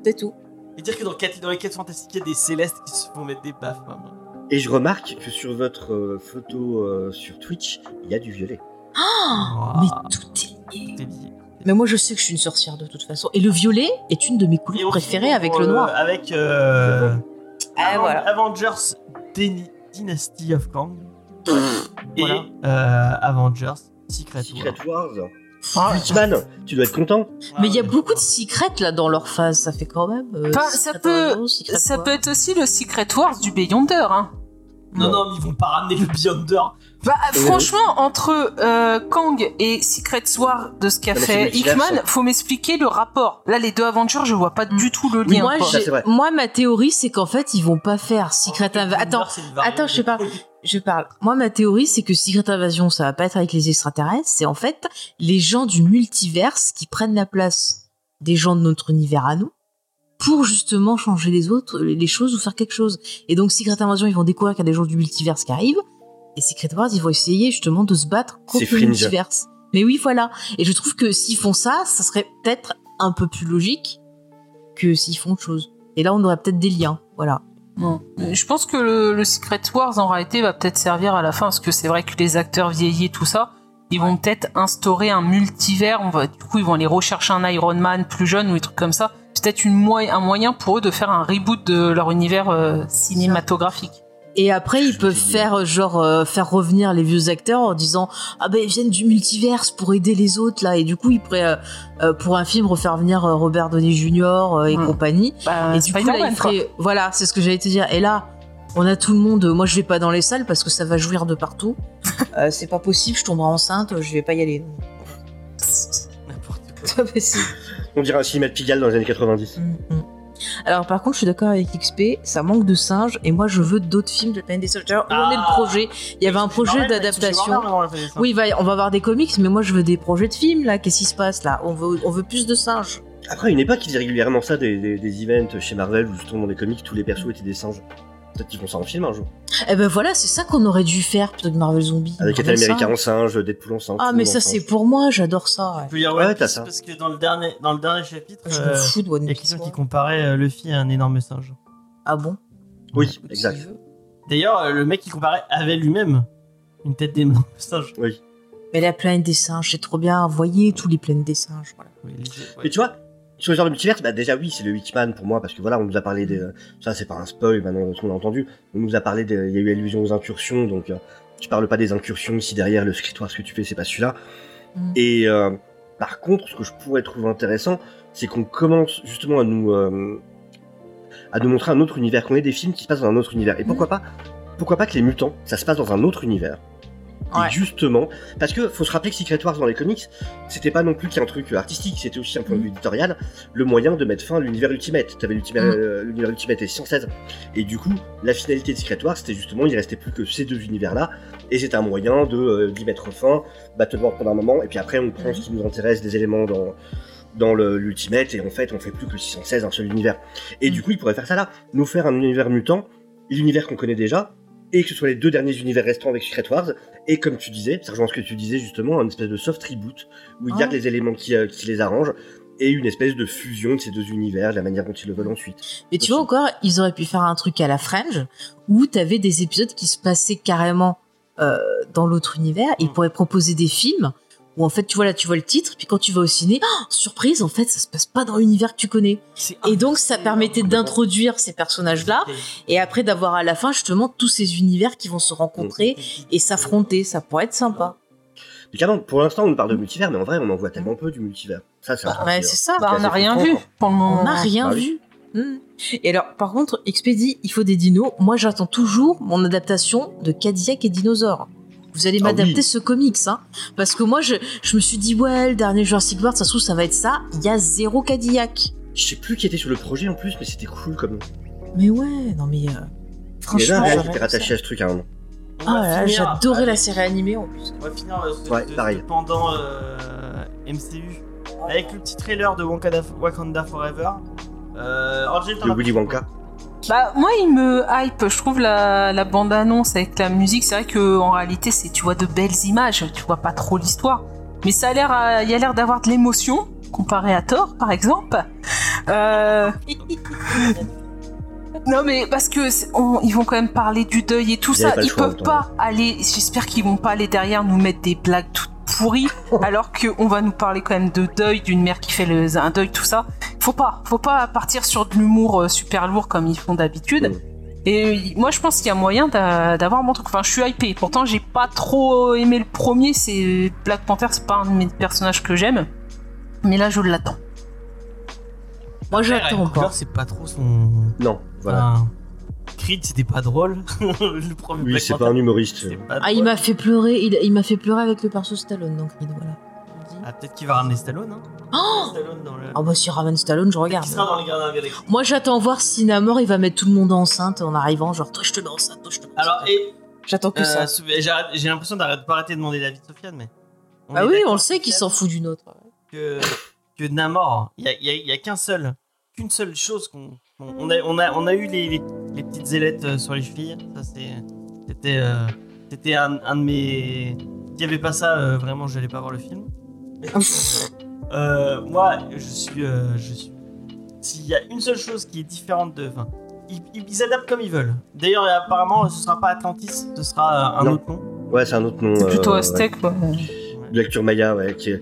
C'est tout. Et dire que dans, dans les 4 fantastiques, il y a des célestes qui se font mettre des baffes. maman. Et je remarque que sur votre euh, photo euh, sur Twitch, il y a du violet. Oh, mais tout est lié. Tout est lié. Mais moi, je sais que je suis une sorcière de toute façon. Et le violet est une de mes couleurs préférées avec le euh, noir. avec. Euh, Voilà. Avengers Dynasty of Kang. Et Voilà. euh, Avengers Secret, Secret War. Wars. Ah, Hitman, tu dois être content. Mais il y a beaucoup de secrets là dans leur phase, ça fait quand même. euh, ça peut- Ça peut être aussi le Secret Wars du Beyonder. Hein. Non, non, mais ils vont pas ramener le Beyonder. Bah, franchement, entre euh, Kang et Secret War de ce qu'a Non, mais c'est fait. Hickman, faut m'expliquer le rapport. Là, les deux Avengers, je vois pas Mm. du tout le Oui, lien. Moi, quoi. Ça, j'ai- c'est vrai. moi, ma théorie, c'est qu'en fait, ils vont pas faire Secret Le Invasion. Attends, je sais pas. je parle. Moi, ma théorie, c'est que Secret Invasion, ça va pas être avec les extraterrestres. C'est en fait les gens du multiverse qui prennent la place des gens de notre univers à nous pour justement changer les autres, les choses ou faire quelque chose. Et donc, Secret Invasion, ils vont découvrir qu'il y a des gens du multiverse qui arrivent. Et Secret Wars, ils vont essayer justement de se battre contre le multiverse. Mais oui, voilà. Et je trouve que s'ils font ça, ça serait peut-être un peu plus logique que s'ils font autre chose. Et là, on aurait peut-être des liens. Voilà. Bon. Je pense que le, le Secret Wars, en réalité, va peut-être servir à la fin, parce que c'est vrai que les acteurs vieillis tout ça, ils vont peut-être instaurer un multivers. On va, du coup, ils vont aller rechercher un Iron Man plus jeune ou des trucs comme ça. C'est peut-être un moyen pour eux de faire un reboot de leur univers euh, cinématographique. Et après, ils peuvent faire genre euh, faire revenir les vieux acteurs en disant ah ben ils viennent du multiverse pour aider les autres là et du coup ils pourraient euh, pour un film refaire venir Robert Downey Jr. et Hmm. compagnie Bah, et du coup là ils feraient voilà c'est ce que j'allais te dire et là on a tout le monde moi je vais pas dans les salles parce que ça va jouir de partout Euh, c'est pas possible je tomberai enceinte je vais pas y aller N'importe quoi. c'est pas possible On dirait un cinéma de Pigalle dans les années 90. Mm, mm. Alors par contre, je suis d'accord avec XP, ça manque de singes et moi je veux d'autres films de la planète des singes. Alors, où en est le Ah. projet? Il y avait un projet d'adaptation. Oui, va- on va avoir des comics, mais moi je veux des projets de films là. Qu'est-ce qui se passe là? On veut, on veut plus de singes. Après, à une époque, ils faisaient régulièrement ça, des, des, des events chez Marvel où justement dans les comics, tous les persos étaient des singes. Peut-être qu'ils font ça en film un jour. Eh ben voilà, c'est ça qu'on aurait dû faire plutôt que Marvel Zombie. Avec Marvel Captain America singe. en singe, Deadpool en singe. Ah mais ça c'est pour moi, j'adore ça. Ouais. peut dire Ouais, t'as Piece ça. parce que dans le dernier, dans le dernier chapitre, Je euh, me fous de One il y a Piece, quelqu'un qui comparait euh, Luffy à un énorme singe. Ah bon? Oui, exact. D'ailleurs, euh, le mec qui comparait avait lui-même une tête d'énorme singe. Oui. Mais la planète des singes, c'est trop bien. Voyez tous les planètes des singes. Voilà. Oui, les- ouais. Mais tu vois, sur les genres de multivers, bah déjà oui, c'est le Hitman pour moi, parce que voilà, on nous a parlé des. Ça, c'est pas un spoil maintenant, qu'on a entendu. On nous a parlé des. Il y a eu allusion aux incursions, donc euh, tu parles pas des incursions si derrière le scriptoire, ce que tu fais, c'est pas celui-là. Mm. Et euh, par contre, ce que je pourrais trouver intéressant, c'est qu'on commence justement à nous. euh, à nous montrer un autre univers, qu'on ait des films qui se passent dans un autre univers. Et Mm. pourquoi pas Pourquoi pas que les mutants, ça se passe dans un autre univers Ouais. Et justement, parce que faut se rappeler que Secret Wars dans les comics, c'était pas non plus qu'un truc artistique, c'était aussi un point de vue éditorial, le moyen de mettre fin à l'univers Ultimate. T'avais Mm. euh, l'univers Ultimate et 116. Et du coup, la finalité de Secret Wars, c'était justement, il restait plus que ces deux univers-là, et c'était un moyen de euh, d'y mettre fin, Battle World pendant un moment, et puis après on prend ce qui nous intéresse, des éléments dans dans l'Ultimate, et en fait on fait plus que 616, un seul univers. Et Mm. du coup, il pourrait faire ça là, nous faire un univers mutant, l'univers qu'on connaît déjà, et que ce soit les deux derniers univers restants avec Secret Wars, et comme tu disais, ça rejoint ce que tu disais justement, un espèce de soft reboot, où il Ah. garde les éléments qui, euh, qui les arrangent, et une espèce de fusion de ces deux univers, la manière dont ils le veulent ensuite. Mais tu Aussi. vois encore, ils auraient pu faire un truc à la Fringe où t'avais des épisodes qui se passaient carrément euh, dans l'autre univers. Ils Mm. pourraient proposer des films où en fait, tu vois là, tu vois le titre, puis quand tu vas au ciné, oh, surprise, en fait, ça se passe pas dans l'univers que tu connais. Et donc, ça permettait d'introduire ces personnages-là et après d'avoir à la fin justement tous ces univers qui vont se rencontrer et s'affronter. Ça pourrait être sympa. Mais carrément, pour l'instant, on nous parle de multivers, mais en vrai, on en voit tellement peu du multivers. Ça, c'est un truc Ouais, c'est ça. Bah, on n'a rien vu pour le moment. On n'a rien Bah oui. vu. Hmm. Et alors, par contre, Expédie, il faut des dinos. Moi, j'attends toujours mon adaptation de Cadillac et Dinosaures. Vous allez Ah m'adapter oui. ce comics, hein. Parce que moi, je, je me suis dit, ouais, le dernier Jurassic World, ça se trouve, ça va être ça. Il y a zéro Cadillac. Je sais plus qui était sur le projet en plus, mais c'était cool comme nom. Mais ouais, non mais. euh, Il y avait franchement, un qui était ça. rattaché à ce truc à un moment. Ah là là, j'adorais la série animée en plus. On va finir euh, ce, Ouais, pareil. pendant euh, MCU avec le petit trailer de Wakanda, Wakanda Forever. Euh, Angel, De Willy Wonka. quoi Bah moi il me hype, je trouve la, la bande annonce avec la musique, c'est vrai que en réalité c'est tu vois de belles images, tu vois pas trop l'histoire, mais ça a l'air il y a l'air d'avoir de l'émotion comparé à Thor par exemple. Euh... non mais parce que on- ils vont quand même parler du deuil et tout ça, ils choix peuvent pas aller, j'espère qu'ils vont pas aller derrière nous mettre des blagues toutes pourries alors qu'on va nous parler quand même de deuil d'une mère qui fait le, un deuil tout ça. Faut pas, faut pas partir sur de l'humour euh, super lourd comme ils font d'habitude. Et moi, je pense qu'il y a moyen d'a- d'avoir mon truc. Enfin, je suis hypé. Pourtant, j'ai pas trop aimé le premier. C'est Black Panther, c'est pas un de mes personnages que j'aime. Mais là, je l'attends. Moi, j'attends Ryan Coogler, pas. c'est pas trop son. Non, voilà. Enfin, Creed, c'était pas drôle. le premier Oui, c'est pas un humoriste. pas Ah, il m'a fait pleurer. Il, il m'a fait pleurer avec le perso Stallone, donc Creed, voilà. Ah, peut-être qu'il va ramener Stallone. Hein. Oh Stallone dans le. Ah bah si ramène Stallone, je regarde. sera dans les Gardiens. Moi, j'attends voir si Namor, il va mettre tout le monde enceinte en arrivant, genre toi je te mets enceinte, toi je te mets Alors, enceinte. et J'attends que euh, ça. j'ai l'impression d'arrêter pas arrêter de demander l'avis de Sofiane, mais. on Ah oui, on le sait qu'il s'en fout d'une autre. que, que Namor, il y a, qu'un seul, qu'une seule chose qu'on, on, on a, on a, on a eu les, les, les petites ailettes euh, sur les chevilles. Ça c'était, euh, un, un de mes. S'il y avait pas ça, euh, vraiment, j'allais pas voir le film. Euh, moi, je suis, euh, je suis. S'il y a une seule chose qui est différente de, enfin, ils, ils- adaptent comme ils veulent. D'ailleurs, apparemment, ce sera pas Atlantis, ce sera euh, un Non. autre nom. Ouais, c'est un autre nom. C'est plutôt Aztec, quoi. ouais. De lecture Maya, ouais. Qui est...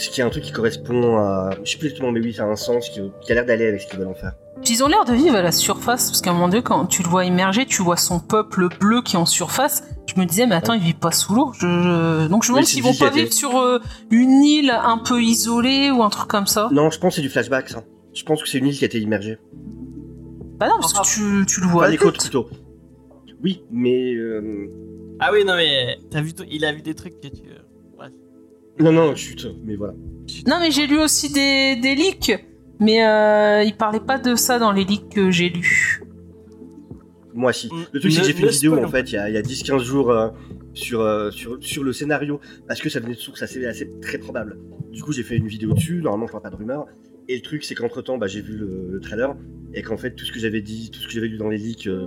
Ce qui est un truc qui correspond à. Je sais plus exactement, mais oui, ça a un sens qui, qui a l'air d'aller avec ce qu'ils veulent en faire. Puis ils ont l'air de vivre à la surface, parce qu'à un moment donné, quand tu le vois émerger, tu vois son peuple bleu qui est en surface. Je me disais, mais attends, il vit pas sous l'eau. Je- je- Donc je me demande s'ils vont pas vivre sur euh, une île un peu isolée ou un truc comme ça. Non, je pense que c'est du flashback, ça. Je pense que c'est une île qui a été immergée. Bah non, parce que tu, tu le vois. Pas les côtes, plutôt. Oui, mais. euh, Ah oui, non mais t'as vu, il a vu des trucs que tu. Non, non, chut, mais voilà. Non, mais j'ai lu aussi des, des leaks, mais euh, il parlait pas de ça dans les leaks que j'ai lus. Moi, si. Le truc, c'est que j'ai fait ne une vidéo, en fait, il y a, il y a 10-15 jours euh, sur, euh, sur, sur le scénario, parce que ça venait de sources assez, assez très probable. Du coup, j'ai fait une vidéo dessus, normalement, je parle pas de rumeurs. Et le truc, c'est qu'entre-temps, bah, j'ai vu le, le trailer, et qu'en fait, tout ce que j'avais dit, tout ce que j'avais lu dans les leaks... euh,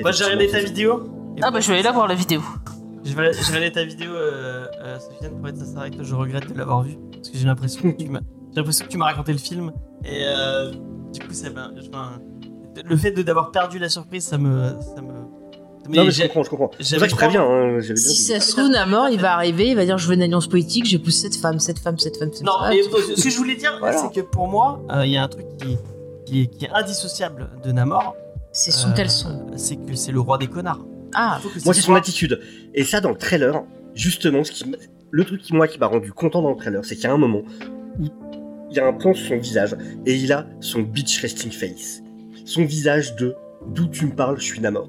Moi j'ai regardé ta vidéo. Ah bah je vais aller la voir la vidéo. Je vais regardé ta vidéo, euh, euh, Sofiane, pour être sincère avec toi, je regrette de l'avoir vue. Parce que j'ai l'impression que tu m'as j'ai l'impression que tu m'as raconté le film. Et euh, du coup, ça m'a. le fait de d'avoir perdu la surprise, ça me. Ça me... Non, mais je j'ai- comprends, je comprends. C'est j'avais vrai que je préviens, hein, Si ça se trouve, Namor, il va arriver, il va dire je veux une alliance politique, j'épouse cette femme, cette femme, cette femme, cette Non, femme. mais ce que je voulais dire, Voilà. c'est que pour moi, euh, il y a un truc qui, qui, est, qui est indissociable de Namor. C'est son euh, caleçon. C'est que c'est le roi des connards. Ah, Il faut que Moi, ce c'est son attitude. Et ça, dans le trailer, justement, ce qui le truc qui, moi, qui m'a rendu content dans le trailer, c'est qu'il y a un moment où il y a un plan sur son visage et il a son bitch resting face. Son visage de d'où tu me parles, je suis Namor.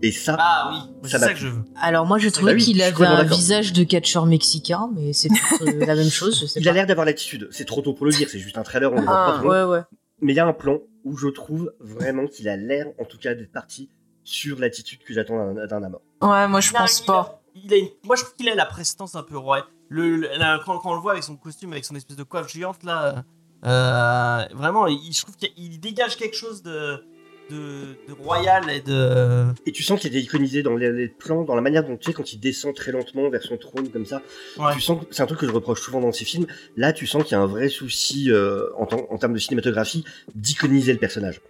Et ça, Ah oui, c'est Ça ça, que je veux. alors moi je trouvais Bah oui, qu'il avait un visage de catcheur mexicain, mais c'est euh, la même chose, je sais il a l'air d'avoir l'attitude. C'est trop tôt pour le dire, c'est juste un trailer, on le voit Ah, pas trop. Ouais, ouais. Mais il y a un plan où je trouve vraiment qu'il a l'air, en tout cas, d'être parti sur l'attitude que j'attends d'un Namor. Ouais, moi je Il a- pense il pas. a- il a une- Moi, je trouve qu'il a la prestance un peu roi. Le, le- la- quand, quand on le voit avec son costume, avec son espèce de coiffe géante là, euh, vraiment, il, je trouve qu'il il dégage quelque chose de de, de royal et de. Et tu sens qu'il était iconisé dans les, les plans, dans la manière dont tu sais quand il descend très lentement vers son trône comme ça. Ouais. Tu sens c'est un truc que je reproche souvent dans ces films. Là, tu sens qu'il y a un vrai souci euh, en termes de cinématographie d'iconiser le personnage.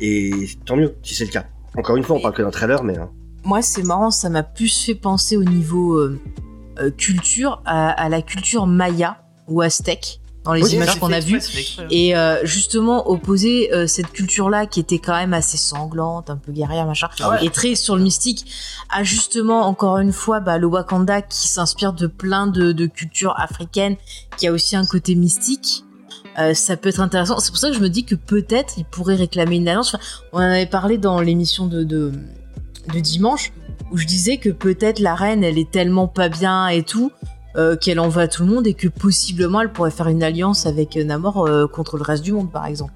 Et tant mieux si c'est le cas. Encore une fois, on parle que d'un trailer, mais hein. Moi, c'est marrant, ça m'a plus fait penser au niveau euh, euh, culture à, à la culture maya ou aztèque dans les Oui, images qu'on a vues. Et euh, justement, opposer euh, cette culture-là qui était quand même assez sanglante, un peu guerrière, machin, Ah ouais. et très sur le mystique, à justement, encore une fois, bah, le Wakanda qui s'inspire de plein de, de cultures africaines, qui a aussi un côté mystique. Euh, ça peut être intéressant. C'est pour ça que je me dis que peut-être il pourrait réclamer une alliance. On en avait parlé dans l'émission de, de, dimanche, où je disais que peut-être la reine, elle est tellement pas bien et tout, euh, qu'elle en veut à tout le monde et que possiblement elle pourrait faire une alliance avec Namor euh, contre le reste du monde, par exemple.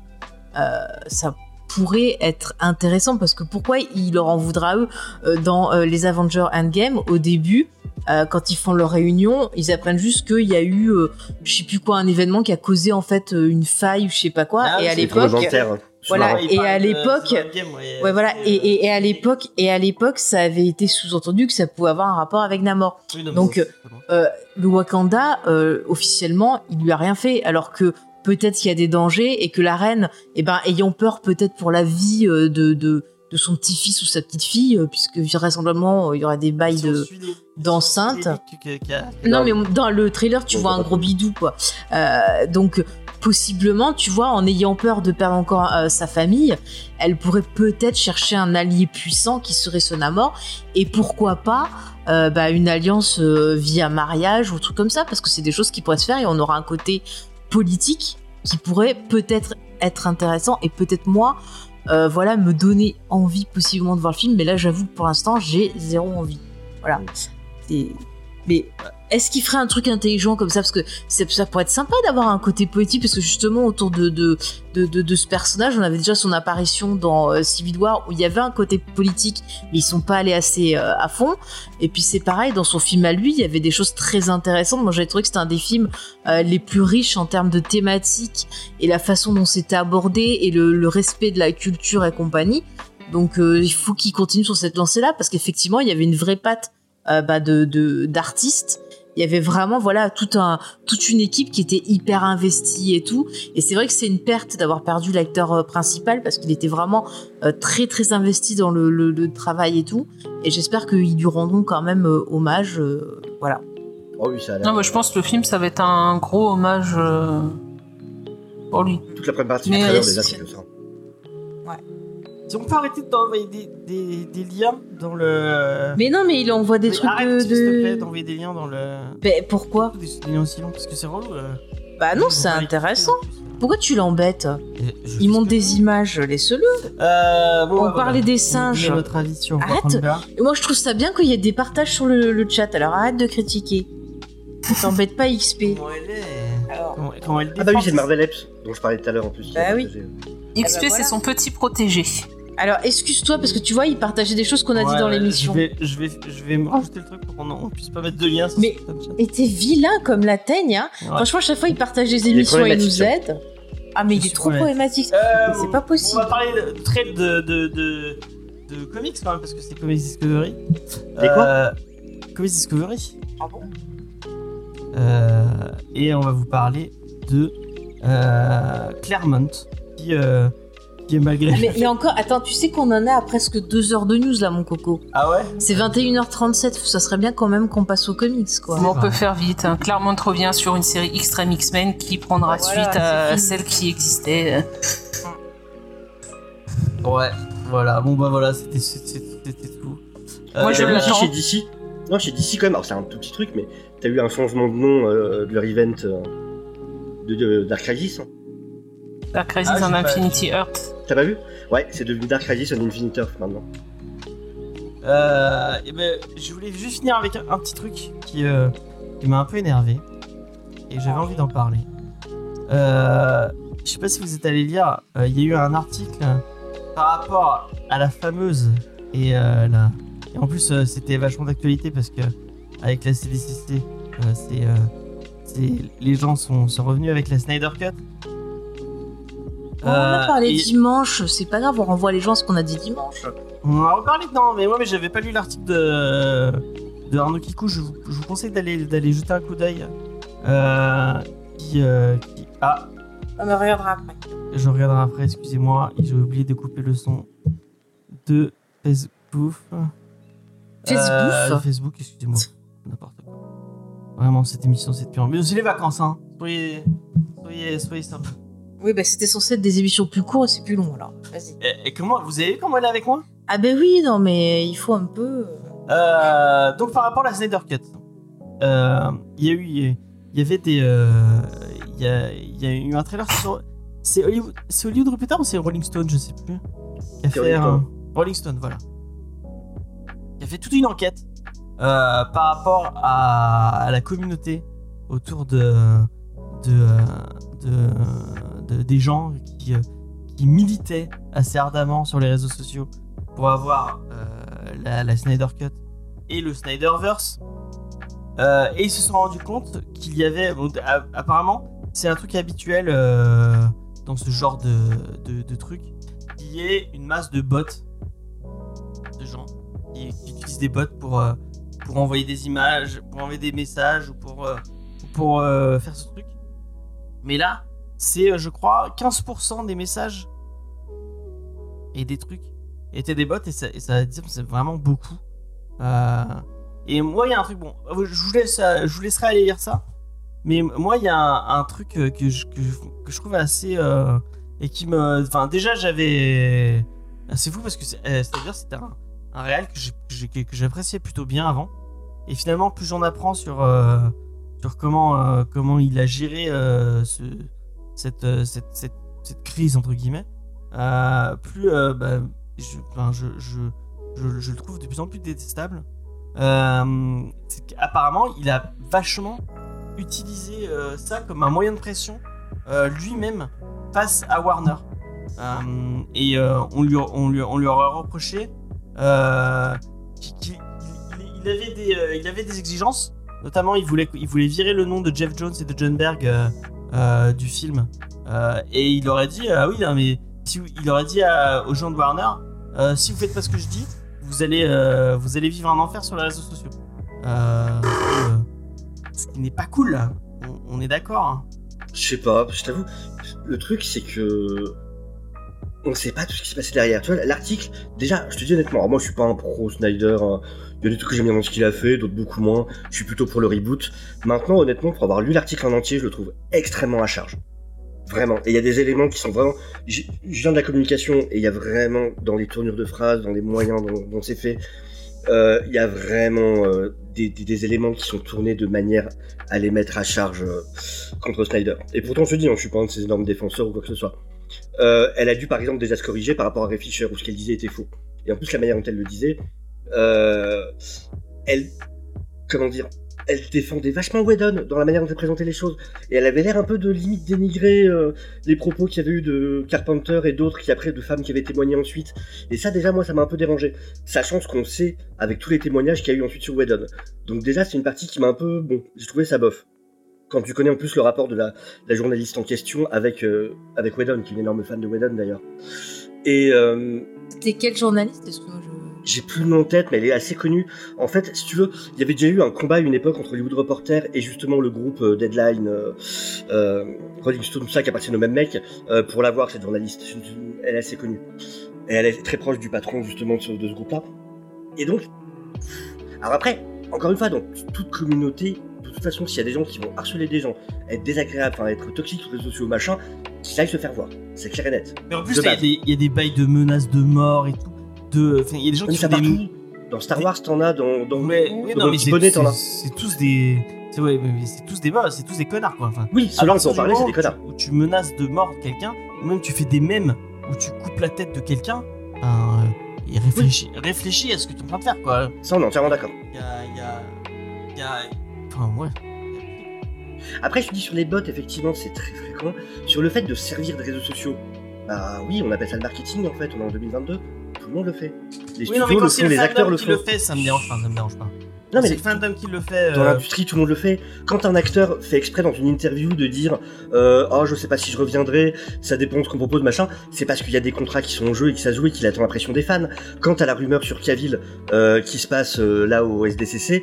Ça pourrait être intéressant parce que pourquoi il leur en voudra eux dans les Avengers Endgame au début euh, quand ils font leur réunion ils apprennent juste qu'il y a eu euh, je sais plus quoi un événement qui a causé en fait euh, une faille ou je sais pas quoi Ah, et à l'époque hein. voilà, et à de- l'époque- ouais. Ouais voilà et, C'est- et, et à l'époque et à l'époque ça avait été sous-entendu que ça pouvait avoir un rapport avec Namor Oui, non, donc, euh, le Wakanda, euh, officiellement, il lui a rien fait, alors que peut-être qu'il y a des dangers et que la reine, eh ben, ayant peur peut-être pour la vie euh, de, de, de son petit-fils ou sa petite-fille, euh, puisque vraisemblablement euh, il y aura des bails de... d'enceinte. Non, mais dans le trailer, tu vois un gros bidou, quoi. Euh, donc, possiblement, tu vois, en ayant peur de perdre encore euh, sa famille, elle pourrait peut-être chercher un allié puissant qui serait son Namor, et pourquoi pas euh, bah, une alliance euh, via mariage ou truc comme ça, parce que c'est des choses qui pourraient se faire et on aura un côté politique qui pourrait peut-être être intéressant et peut-être moi, euh, voilà, me donner envie possiblement de voir le film. Mais là, j'avoue que pour l'instant, j'ai zéro envie. Voilà. C'est- Mais est-ce qu'il ferait un truc intelligent comme ça? Parce que ça pourrait être sympa d'avoir un côté poétique, parce que justement, autour de, de, de, de- ce personnage, on avait déjà son apparition dans euh, Civil War, où il y avait un côté politique, mais ils sont pas allés assez euh, à fond. Et puis c'est pareil, dans son film à lui, il y avait des choses très intéressantes. Moi, j'avais trouvé que c'était un des films euh, les plus riches en termes de thématiques et la façon dont c'était abordé et le, le respect de la culture et compagnie. Donc euh, il faut qu'il continue sur cette lancée-là, parce qu'effectivement, il y avait une vraie patte euh, bah, de d'artistes. Il y avait vraiment voilà tout un toute une équipe qui était hyper investie et tout. Et c'est vrai que c'est une perte d'avoir perdu l'acteur euh, principal parce qu'il était vraiment euh, très très investi dans le, le- le travail et tout. Et j'espère qu'ils lui rendront quand même euh, hommage. euh, voilà. Oh oui, ça a Non, mais je pense que le film, ça va être un gros hommage euh, pour lui. Toute la première partie du trailer, déjà, c'est- ça. Si on peut arrêter d'envoyer des, des, des liens dans le. Mais non, mais il envoie des Mais trucs arrête, de. s'il te plaît, d'envoyer des liens dans le. Mais pourquoi Des, des liens aussi longs, parce que c'est relou. euh. Bah non, Ils c'est pas intéressant. Pourquoi tu l'embêtes Ils ce que des images, laisse-le. Euh, bon, On bah, parlait voilà. des singes. notre avis sur Arrête. Moi, je trouve ça bien qu'il y ait des partages sur le, le chat. Alors arrête de critiquer. T'embête pas XP. Comment elle est Comment, comment elle Ah bah oui, c'est le Marvel Epps, dont je parlais tout à l'heure en plus. Bah oui. XP, bah voilà. c'est son petit protégé. Alors excuse-toi parce que tu vois, il partageait des choses qu'on a dit dans l'émission. Je vais, je, vais, je vais me rajouter le truc pour qu'on on puisse pas mettre de liens sur Mais-. Et t'es vilain comme la teigne, hein. Ouais. Franchement, à chaque fois, il partage des est émissions et il nous aide. Ah, mais il Je est suis trop problématique. Euh, c'est pas possible. On va parler de trade de, de, de, de comics quand même, parce que c'est Comics Discovery. Des quoi Euh, Comics Discovery. Ah bon Euh, et on va vous parler de euh, Claremont, qui, euh, qui est malgré. Ah, mais il y a encore. Attends, tu sais qu'on en a à presque deux heures de news là, mon coco. Ah ouais? C'est 21h37. Ça serait bien quand même qu'on passe aux comics, quoi. On peut faire vite. hein. Claremont revient sur une série Extreme X-Men qui prendra Voilà, suite à celle qui existait. Ouais, voilà. Bon bah voilà, c'était tout. Moi, je vu l'attends. chez DC Non, chez DC quand même, alors c'est un tout petit truc, mais t'as eu un changement de nom euh, de leur event euh, de, de Dark Crisis. hein. La Crisis Ah, pas- Infinity Earth. T'as pas vu? Ouais, c'est devenu Dark Crisis on Infinite Earth maintenant. Euh, et ben, je voulais juste finir avec un, petit truc qui, euh, m'a un peu énervé et j'avais envie d'en parler. Euh, je sais pas si vous êtes allé lire, il y a eu un article par rapport à la fameuse et la. Et en plus, c'était vachement d'actualité parce que avec la CDCC, c'est les gens sont, sont revenus avec la Snyder Cut. On en a parlé et- dimanche, c'est pas grave, on renvoie les gens à ce qu'on a dit dimanche. On en a reparlé non, mais moi mais j'avais pas lu l'article de, de Arnaud Kikou, je vous, je vous conseille d'aller d'aller jeter un coup d'œil. Euh, qui, euh, qui- Ah, On me regardera après. je regarderai après, excusez-moi, j'ai oublié de couper le son de Facebook. Facebook Euh, Facebook, excusez-moi. N'importe quoi. Vraiment, cette émission, c'est de pire. Mais c'est les vacances, hein. Soyez, soyez, soyez sympas. Oui, bah c'était censé être des émissions plus courtes et c'est plus long alors. Vas-y. Et, et comment, vous avez vu comment elle est avec moi? Ah ben oui, non mais il faut un peu. Euh, donc par rapport à la Snyder Cut, euh, il y a eu, il y avait des, euh, il y, a, il y a eu un trailer sur, c'est Hollywood, c'est Hollywood Reporter ou c'est Rolling Stone, je sais plus, qui a fait Rolling un- Rolling Stone, voilà, qui a fait toute une enquête euh, par rapport à, à la communauté autour de, de, euh, de, de- des gens qui, euh, qui militaient assez ardemment sur les réseaux sociaux pour avoir euh, la, Snyder Cut et le Snyderverse. Euh, et ils se sont rendus compte qu'il y avait, bon, apparemment, c'est un truc habituel dans ce genre de, de, de truc, qui est une masse de bots, de gens qui, utilisent des bots pour, pour envoyer des images, pour envoyer des messages ou pour, ou pour faire ce truc. Mais là, c'est, euh, je crois, 15% des messages et des trucs étaient des bots et ça, et ça c'est vraiment beaucoup. Euh, et moi, il y a un truc, bon, je vous, laisse, euh, je vous laisserai aller lire ça. Mais moi, il y a un, truc que je, trouve assez. et qui me. Enfin, déjà, j'avais. C'est fou parce que c'est- c'est-à-dire c'était un, un réel que j'appréciais plutôt bien avant. Et finalement, plus j'en apprends sur, sur comment, euh, comment il a géré euh, euh, cette, cette, cette crise, entre guillemets, plus bah, je, je, je, je, le trouve de plus en plus détestable. C'est qu'apparemment, il a vachement utilisé ça comme un moyen de pression lui-même face à Warner. Et on, lui, on, lui, on lui aurait reproché qu'il qu'il- il, il avait il avait des exigences. Notamment, il voulait, virer le nom de Jeff Jones et de John Berg euh, euh, du film. Euh, et il aurait dit, ah oui, non, mais il aurait dit à- aux gens de Warner, si vous faites pas ce que je dis, vous allez, vivre un enfer sur les réseaux sociaux. Ce qui n'est pas cool. On, est d'accord. hein. Je sais pas, je t'avoue, le truc c'est que on sait pas tout ce qui s'est passé derrière. L'article, déjà, je te dis honnêtement, moi je suis pas un pro Snyder, hein. Il y a des trucs que j'aime bien dans ce qu'il a fait, d'autres beaucoup moins, je suis plutôt pour le reboot. Maintenant, honnêtement, pour avoir lu l'article en entier, je le trouve extrêmement à charge. Vraiment. Et il y a des éléments qui sont vraiment. Je viens de la communication et il y a vraiment, dans les tournures de phrases, dans les moyens dont, c'est fait, euh, il y a vraiment euh, des, éléments qui sont tournés de manière à les mettre à charge euh, contre Snyder. Et pourtant, je dis, hein, je suis pas un de ses énormes défenseurs ou quoi que ce soit. Elle a dû, par exemple, déjà se corriger par rapport à Ray Fisher, où ce qu'elle disait était faux. Et en plus, la manière dont elle le disait, elle. Comment dire elle défendait vachement Whedon dans la manière dont elle présentait les choses. Et elle avait l'air un peu de limite dénigrer euh, les propos qu'il y avait eu de Carpenter et d'autres qui après de femmes qui avaient témoigné ensuite. Et ça déjà moi ça m'a un peu dérangé, sachant ce qu'on sait avec tous les témoignages qu'il y a eu ensuite sur Whedon. Donc déjà c'est une partie qui m'a un peu bon, j'ai trouvé ça bof. Quand tu connais en plus le rapport de la, journaliste en question avec euh, avec Whedon, qui est une énorme fan de Whedon d'ailleurs. Et euh, C'était quel journaliste. J'ai plus le nom en tête, mais elle est assez connue. En fait, si tu veux, il y avait déjà eu un combat à une époque entre Hollywood Reporter et justement le groupe euh, Deadline, euh, euh, Rolling Stone, tout ça qui appartiennent au même mec, euh, pour l'avoir, cette journaliste. Elle est assez connue. Et elle est très proche du patron justement de ce, groupe-là. Et donc, alors après, encore une fois, dans toute communauté, de toute façon, s'il y a des gens qui vont harceler des gens, être désagréables, enfin être toxiques sur les réseaux sociaux, machin, qu'ils aillent se faire voir. C'est clair et net. Mais en plus, il y, y a des bails de menaces de mort et tout. De, il y a des gens Mais qui font des. partout. Dans Star Wars, t'en as, dans, dans, dans oui, dans non, mais t'en as. c'est- tous des. C'est ouais, mais tous des boss, c'est tous des connards quoi. Enfin, Oui, ceux-là, on peut en parler, c'est des connards. Où tu, menaces de mort quelqu'un, ou même tu fais des mèmes où tu coupes la tête de quelqu'un, ben, euh, et réfléchis, réfléchis à ce que tu es en train de faire quoi. Ça, on est entièrement d'accord. Il y a, il y a, y a, enfin ouais. Après, je dis sur les bots, effectivement, c'est très fréquent. Sur le fait de servir des réseaux sociaux, bah oui, on appelle ça le marketing en fait, on est en 2022, tout le monde le fait. Les Oui, non, mais studios quand le font, le les acteurs le qui font. le fait, ça me dérange pas, ça me dérange pas. Non, mais c'est le fandom qui le fait. Dans euh, l'industrie, tout le monde le fait. Quand un acteur fait exprès dans une interview de dire euh, Oh, je sais pas si je reviendrai, ça dépend de ce qu'on propose, machin, c'est parce qu'il y a des contrats qui sont en jeu et que ça se joue et qu'il attend la pression des fans. Quant à la rumeur sur Cavill euh, qui se passe euh, là au SDCC,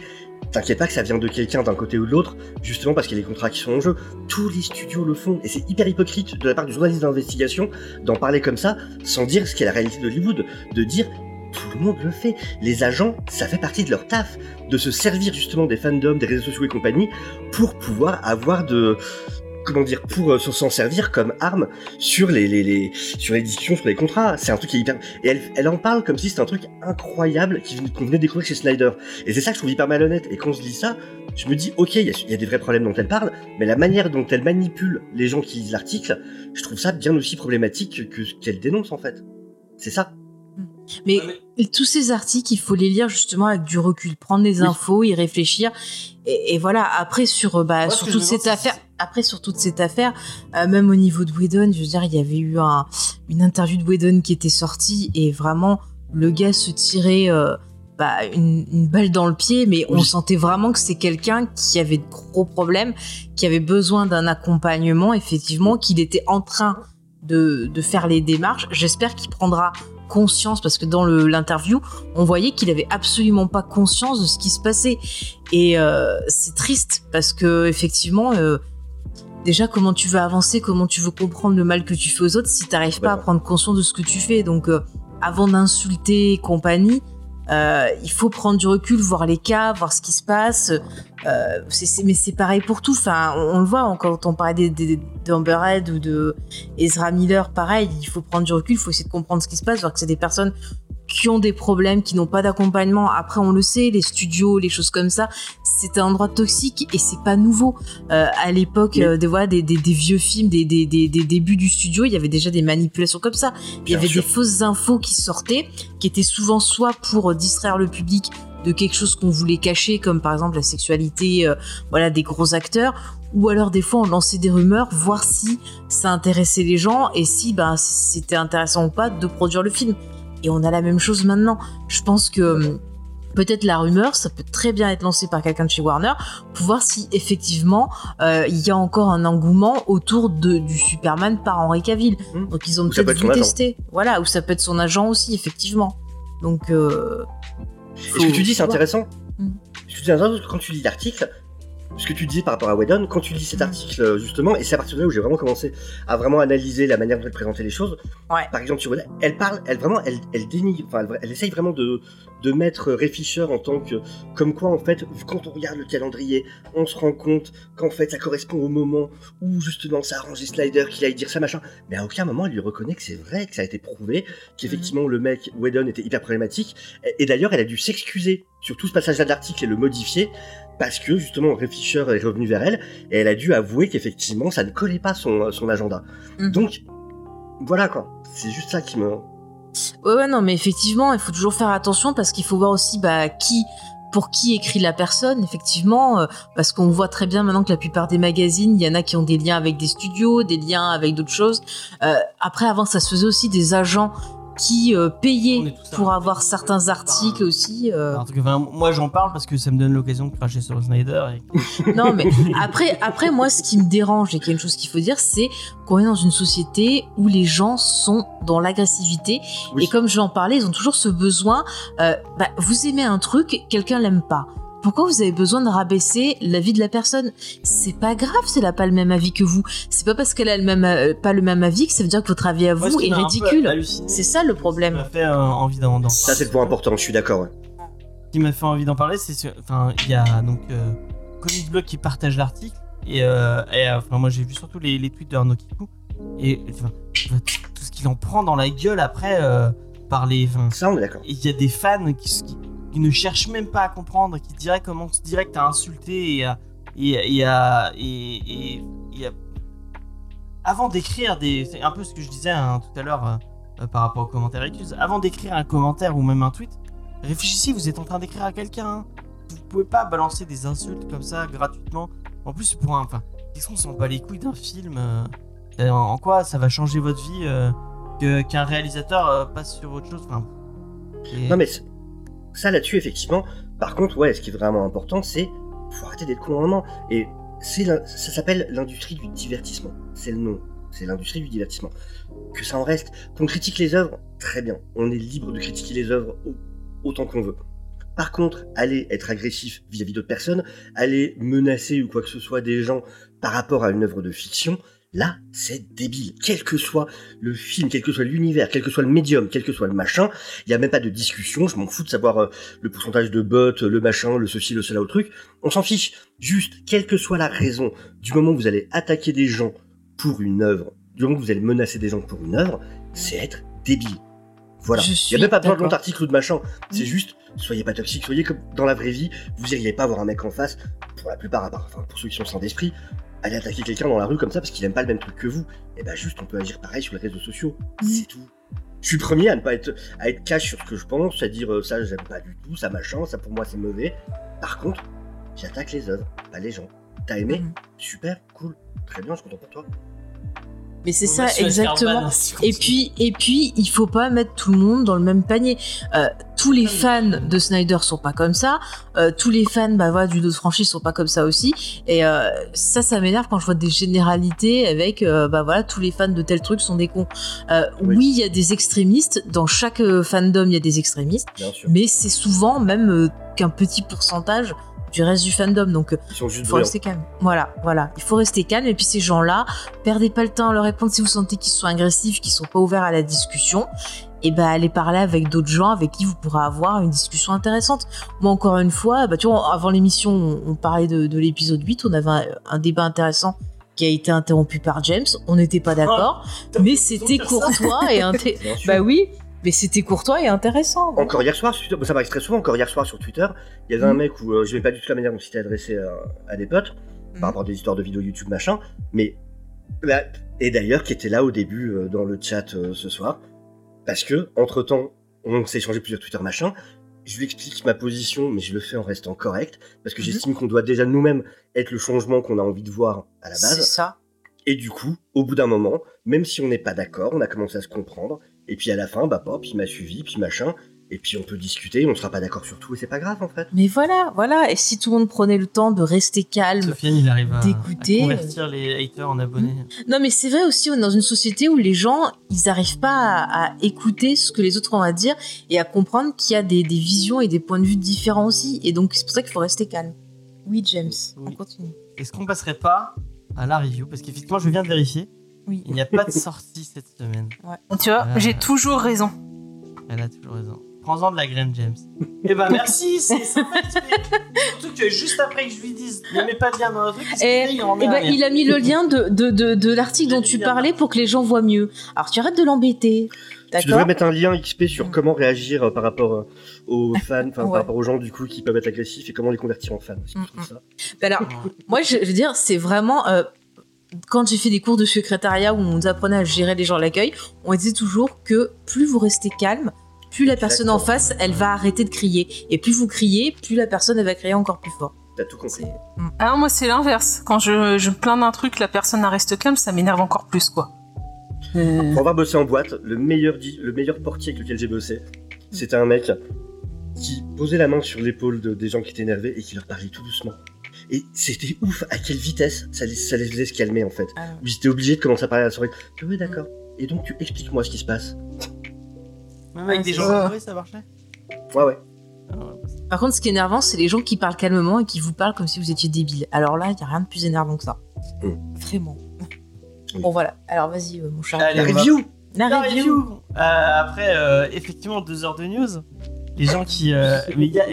t'inquiète pas que ça vient de quelqu'un d'un côté ou de l'autre, justement parce qu'il y a des contrats qui sont en jeu. Tous les studios le font et c'est hyper hypocrite de la part du journaliste d'investigation d'en parler comme ça sans dire ce qu'est la réalité d'Hollywood, de dire tout le monde le fait. Les agents, ça fait partie de leur taf, de se servir justement des fandoms, des réseaux sociaux et compagnie, pour pouvoir avoir de... Comment dire, pour euh, s'en servir comme arme sur les, les, les, sur les discussions, sur les contrats. C'est un truc qui est hyper... Et elle, elle en parle comme si c'était un truc incroyable qui venait- qu'on venait de découvrir chez Snyder. Et c'est ça que je trouve hyper malhonnête. Et quand je dis ça, je me dis, ok, il y, a- il y a des vrais problèmes dont elle parle, mais la manière dont elle manipule les gens qui lisent l'article, je trouve ça bien aussi problématique que ce qu'elle dénonce en fait. C'est ça. Mais mais- tous ces articles, il faut les lire justement avec du recul, prendre des Oui. infos, y réfléchir. Et, et voilà, après sur, euh, bah, sur toute cette affaire, après sur toute cette affaire, euh, même au niveau de Whedon, je veux dire, il y avait eu un, une interview de Whedon qui était sortie et vraiment le gars se tirait euh, bah, une, une balle dans le pied, mais on Oui. sentait vraiment que c'est quelqu'un qui avait de gros problèmes, qui avait besoin d'un accompagnement, effectivement, qu'il était en train de, de faire les démarches. J'espère qu'il prendra conscience parce que dans l'interview, on voyait qu'il avait absolument pas conscience de ce qui se passait. Et euh, c'est triste parce que effectivement, euh, déjà comment tu veux avancer, comment tu veux comprendre le mal que tu fais aux autres si t'arrives pas à prendre conscience de ce que tu fais. Donc euh, avant d'insulter compagnie, euh, il faut prendre du recul, voir les cas, voir ce qui se passe. Euh, c'est- mais c'est pareil pour tout. Enfin, on, le voit hein, quand on parlait des- des- d'Amber Heard ou de Ezra Miller, pareil. Il faut prendre du recul, il faut essayer de comprendre ce qui se passe, voir que c'est des personnes qui ont des problèmes, qui n'ont pas d'accompagnement. Après, on le sait, les studios, les choses comme ça, c'est un endroit toxique et c'est pas nouveau. Euh, à l'époque, euh, des, voilà, des, des- des vieux films, des, débuts du studio, il y avait déjà des manipulations comme ça. Il y avait sûr. des fausses infos qui sortaient, qui étaient souvent soit pour euh, distraire le public de quelque chose qu'on voulait cacher, comme par exemple la sexualité, euh, voilà, des gros acteurs, ou alors des fois on lançait des rumeurs, voir si ça intéressait les gens et si ben c'était intéressant ou pas de produire le film. Et on a la même chose maintenant. Je pense que hum, peut-être la rumeur, ça peut très bien être lancé par quelqu'un de chez Warner pour voir si effectivement euh, il y a encore un engouement autour de, du Superman par Henry Cavill. Hmm. Donc ils ont peut peut-être être son voulu tester. Voilà, ou ça peut être son agent aussi, effectivement. Donc euh, Et ce que tu dis, c'est faut- intéressant. Mm. Ce que tu dis, quand tu lis l'article, ce que tu disais par rapport à Whedon, quand tu lis cet article, euh, justement, et c'est à partir de là où j'ai vraiment commencé à vraiment analyser la manière dont elle présentait les choses. Ouais. Par exemple, sur Whedon, elle parle, elle vraiment, elle, elle dénigre, enfin, elle, elle essaye vraiment de, de mettre Ray Fisher en tant que, comme quoi, en fait, quand on regarde le calendrier, on se rend compte qu'en fait, ça correspond au moment où, justement, ça a arrangé Slider, qu'il aille dire ça, machin. Mais à aucun moment, elle lui reconnaît que c'est vrai, que ça a été prouvé, qu'effectivement, le mec, Whedon, était hyper problématique. Et, et d'ailleurs, elle a dû s'excuser sur tout ce passage-là de l'article et le modifier parce que justement Ray Fisher est revenu vers elle et elle a dû avouer qu'effectivement ça ne collait pas son, son agenda. Mhm. Donc voilà quoi, c'est juste ça qui me. Ouais, ouais, non, mais effectivement, il faut toujours faire attention parce qu'il faut voir aussi bah, qui, pour qui écrit la personne, effectivement, euh, parce qu'on voit très bien maintenant que la plupart des magazines, il y en a qui ont des liens avec des studios, des liens avec d'autres choses. Euh, après, avant, ça se faisait aussi des agents qui euh, payaient est pour avoir certains articles aussi. euh. En tout cas, enfin, moi j'en parle parce que ça me donne l'occasion de cracher sur Snyder. Et... Non, mais après, après, moi, ce qui me dérange et qu'il y a une chose qu'il faut dire, c'est qu'on est dans une société où les gens sont dans l'agressivité. Oui. Et comme j'en parlais, ils ont toujours ce besoin. euh, bah, vous aimez un truc, quelqu'un l'aime pas. Pourquoi vous avez besoin de rabaisser la vie de la personne? C'est pas grave si elle a pas le même avis que vous. C'est pas parce qu'elle a le même, euh, pas le même avis que ça veut dire que votre avis à vous est ridicule. C'est ça le problème. m'a fait euh, envie d'en d'en Ça c'est le point important, je suis d'accord. ouais. Ce qui m'a fait envie d'en parler, c'est ce- enfin il y a donc euh, Comics Blog qui partage l'article et, euh, et, enfin moi j'ai vu surtout les, les tweets de Arnaud Kikou et enfin, tout ce qu'il en prend dans la gueule après euh, par les enfin, Ça on est d'accord. il y a des fans qui, qui, qui ne cherchent même pas à comprendre, qui direct commencent direct à insulter et à et, et avant d'écrire des c'est un peu ce que je disais hein, tout à l'heure euh, euh, par rapport aux commentaires écus avant d'écrire un commentaire ou même un tweet réfléchissez vous êtes en train d'écrire à quelqu'un hein. vous pouvez pas balancer des insultes comme ça gratuitement en plus pour un enfin qu'est-ce qu'on s'en bat les couilles d'un film euh, en, quoi ça va changer votre vie qu'un réalisateur passe sur autre chose enfin Non mais ça là-dessus, effectivement. Par contre, ouais, ce qui est vraiment important, c'est faut arrêter d'être con un moment. Et ça s'appelle l'industrie du divertissement. C'est le nom. C'est l'industrie du divertissement. Que ça en reste. Qu'on critique les œuvres, très bien. On est libre de critiquer les œuvres au- autant qu'on veut. Par contre, aller être agressif vis-à-vis d'autres personnes, aller menacer ou quoi que ce soit des gens par rapport à une œuvre de fiction, là, c'est débile. Quel que soit le film, quel que soit l'univers, quel que soit le médium, quel que soit le machin, il n'y a même pas de discussion. Je m'en fous de savoir euh, le pourcentage de bots, le machin, le ceci, le cela, au truc. On s'en fiche. Juste, quelle que soit la raison, du moment où vous allez attaquer des gens pour une œuvre, du moment où vous allez menacer des gens pour une œuvre, c'est être débile. Voilà. Il n'y a même pas besoin de long article ou de machin. C'est juste, soyez pas toxique, soyez comme dans la vraie vie. Vous iriez pas voir un mec en face, pour la plupart, à part, enfin, pour ceux qui sont sans d'esprit, aller attaquer quelqu'un dans la rue comme ça parce qu'il aime pas le même truc que vous. Et bah, juste, on peut agir pareil sur les réseaux sociaux. C'est tout. Je suis premier à ne pas être, à être cash sur ce que je pense, à dire euh, ça, j'aime pas du tout, ça machin, ça pour moi c'est mauvais. Par contre, j'attaque les œuvres, pas les gens. T'as aimé? Mhm. Super, cool, très bien, je suis content pour toi. Mais c'est ça, exactement. Et puis, et puis, il faut pas mettre tout le monde dans le même panier. Euh, tous les fans de Snyder sont pas comme ça. Euh, tous les fans, bah voilà, d'une autre franchise sont pas comme ça aussi. Et euh, ça, ça m'énerve quand je vois des généralités avec, euh, bah voilà, tous les fans de tel truc sont des cons. Euh, Oui. oui, il y a des extrémistes. Dans chaque euh, fandom, il y a des extrémistes. Bien sûr. Mais c'est souvent même euh, qu'un petit pourcentage du reste du fandom. Donc, Ils sont juste il faut rester calme. Voilà, voilà. Il faut rester calme. Et puis ces gens-là, perdez pas le temps à leur répondre si vous sentez qu'ils sont agressifs, qu'ils sont pas ouverts à la discussion. Et ben allez parler avec d'autres gens avec qui vous pourrez avoir une discussion intéressante. Moi encore une fois, bah tu vois, avant l'émission, on, on parlait de, de l'épisode 8, on avait un, un débat intéressant qui a été interrompu par James. On n'était pas d'accord, T'as mais c'était courtois et inté- bah oui, mais c'était courtois et intéressant. Encore hier soir, sur ça m'arrive très souvent, encore hier soir sur Twitter, il y avait un Mm. mec où euh, je vais pas du tout la manière dont c'était adressé à, à des potes, Mm. par rapport à des histoires de vidéos YouTube machin, mais. bah, et d'ailleurs, qui était là au début euh, dans le chat euh, ce soir, parce que, entre temps, on s'est échangé plusieurs Twitter machin, je lui explique ma position, mais je le fais en restant correct, parce que Mhm. j'estime qu'on doit déjà nous-mêmes être le changement qu'on a envie de voir à la C'est base. ça. Et du coup, au bout d'un moment, même si on n'est pas d'accord, on a commencé à se comprendre. Et puis à la fin, bah pop, il m'a suivi, puis machin. Et puis on peut discuter, on sera pas d'accord sur tout, et c'est pas grave en fait. Mais voilà, voilà. Et si tout le monde prenait le temps de rester calme, il arrive à, d'écouter, à convertir les haters en abonnés. Non, mais c'est vrai aussi, on est dans une société où les gens, ils n'arrivent pas à, à écouter ce que les autres ont à dire et à comprendre qu'il y a des, des visions et des points de vue différents aussi. Et donc, c'est pour ça qu'il faut rester calme. Oui, James, on continue. Est-ce qu'on passerait pas à la review? Parce qu'effectivement, je viens de vérifier. Oui. Il n'y a pas de sortie cette semaine. Tu vois, Ah. j'ai toujours raison. Elle a toujours raison. Prends-en de la graine, James. Eh ben merci, c'est sympa. Surtout que juste après que je lui dise, ne mets pas de lien dans le truc, Et, fait Il en met eh un ben, il a mis le lien de, de, de, de l'article dont tu parlais pour que les gens voient mieux. Alors, tu arrêtes de l'embêter. Tu devrais mettre un lien XP sur Mm. comment réagir euh, par rapport euh, aux fans, Ouais. par rapport aux gens du coup qui peuvent être agressifs et comment les convertir en fans. Mm, ça. Ben Alors, moi, je, je veux dire, c'est vraiment. euh, quand j'ai fait des cours de secrétariat où on nous apprenait à gérer les gens à l'accueil, on disait toujours que plus vous restez calme, plus la personne en face, elle va arrêter de crier. Et plus vous criez, plus la personne, elle va crier encore plus fort. T'as tout compris. C'est- Mm. Alors moi c'est l'inverse. Quand je, plains d'un truc, la personne reste calme, ça m'énerve encore plus quoi. Euh, Pour avoir bossé en boîte, le meilleur, le meilleur portier avec lequel j'ai bossé, c'était un mec qui posait la main sur l'épaule de- des gens qui étaient énervés et qui leur parlait tout doucement. Et c'était ouf à quelle vitesse ça les, ça les faisait se calmer en fait. Ah. Où ils étaient obligés de commencer à parler à la soirée. Ah Oui, d'accord. Et donc, tu expliques-moi ce qui se passe. Même avec Ah, des gens ça. entourés, ça marchait Ouais, ouais. Ah, bah, Par contre, ce qui est énervant, c'est les gens qui parlent calmement et qui vous parlent comme si vous étiez débile. Alors là, il n'y a rien de plus énervant que ça. Mm. Vraiment. Oui. Bon, voilà. Alors, vas-y, euh, mon chat. Allez, La review La La review. review. Euh, après, euh, effectivement, deux heures de news. Les gens qui. euh, mais il y a-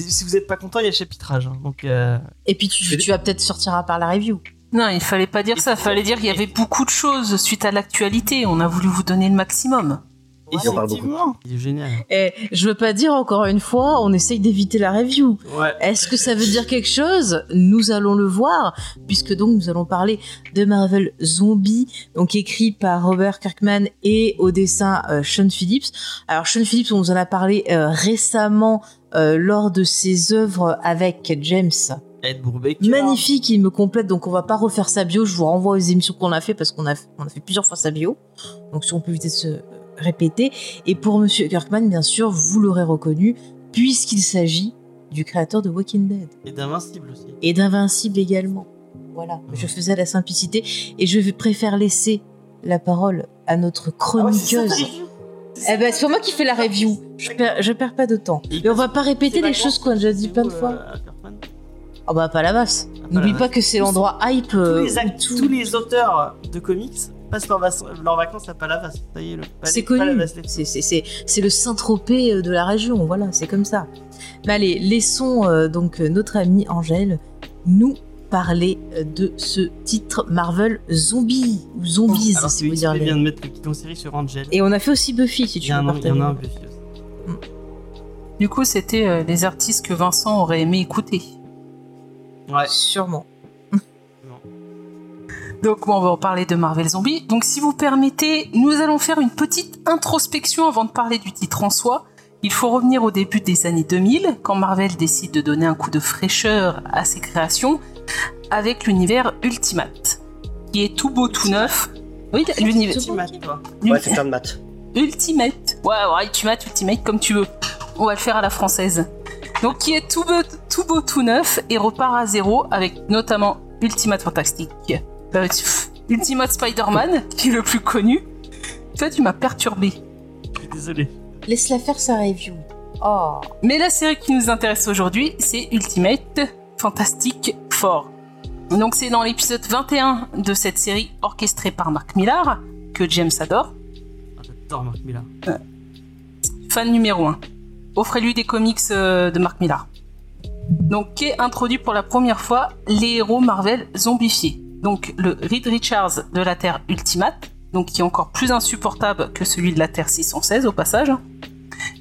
si vous n'êtes pas content, il y a chapitrage. hein. donc, euh, Et puis, tu, tu vas peut-être sortir par la review. Non, il fallait pas dire ça. Il fallait dire qu'il y avait beaucoup de choses suite à l'actualité. On a voulu vous donner le maximum. On parle effectivement, il est génial. Et je veux pas dire encore une fois, on essaye d'éviter la review. Ouais. Est-ce que ça veut dire quelque chose? Nous allons le voir, puisque donc nous allons parler de Marvel Zombie, donc écrit par Robert Kirkman et au dessin euh, Sean Phillips. Alors Sean Phillips, on nous en a parlé euh, récemment euh, lors de ses œuvres avec James. Ed Brubaker. Magnifique, il me complète, donc on va pas refaire sa bio, je vous renvoie aux émissions qu'on a fait parce qu'on a, on a fait plusieurs fois sa bio. Donc si on peut éviter de se répéter. Et pour Monsieur Kirkman, bien sûr, vous l'aurez reconnu, puisqu'il s'agit du créateur de Walking Dead Et d'Invincible aussi. et d'Invincible également. Voilà, je faisais la simplicité et je préfère laisser la parole à notre chroniqueuse. eh ben, c'est moi qui fais la review. Je perds, je perds pas de temps. Et on va pas répéter les choses qu'on a déjà dit plein de fois. Oh bah pas la masse. N'oublie pas que c'est l'endroit hype. Tous euh, les, tout- tous les auteurs de comics passent leurs, vac- leurs vacances à Palavas. Ça y est, le C'est connu. C'est- C'est c'est- c'est le Saint-Tropez euh, de la région. Voilà, c'est comme ça. Mais allez, laissons euh, donc euh, notre amie Angèle nous parler de ce titre Marvel Zombie ou Zombies, Alors si vous dire vient de mettre une série sur Angel. Et on a fait aussi Buffy, si il tu y, veux en a un- il y en a un Buffy aussi. Du coup, c'était euh, les artistes que Vincent aurait aimé écouter. Ouais. Sûrement. Donc bon, on va en parler de Marvel Zombie. Donc si vous permettez, nous allons faire une petite introspection avant de parler du titre en soi. Il faut revenir au début des années 2000, quand Marvel décide de donner un coup de fraîcheur à ses créations avec l'univers Ultimate, qui est tout beau, tout neuf. Oui, l'univers Ultimate, toi. Ouais, c'est plein de maths. Ultimate. Ouais, ouais, Ultimate, Ultimate, comme tu veux. On va le faire à la française. Donc, qui est tout beau, tout beau, tout neuf et repart à zéro avec notamment Ultimate Fantastic. Euh, Ultimate Spider-Man, qui est le plus connu. Toi, tu m'as perturbé. Je suis désolé. Laisse-la faire sa review. Oh. Mais la série qui nous intéresse aujourd'hui, c'est Ultimate Fantastic Four. Donc, c'est dans l'épisode 21 de cette série orchestrée par Mark Millar, que James adore. Ah, J'adore Mark Millar. fan numéro 1. Offrez-lui des comics euh, de Mark Millar. Donc, qui est introduit pour la première fois les héros Marvel zombifiés. Donc, le Reed Richards de la Terre Ultimate, donc qui est encore plus insupportable que celui de la Terre 616 au passage,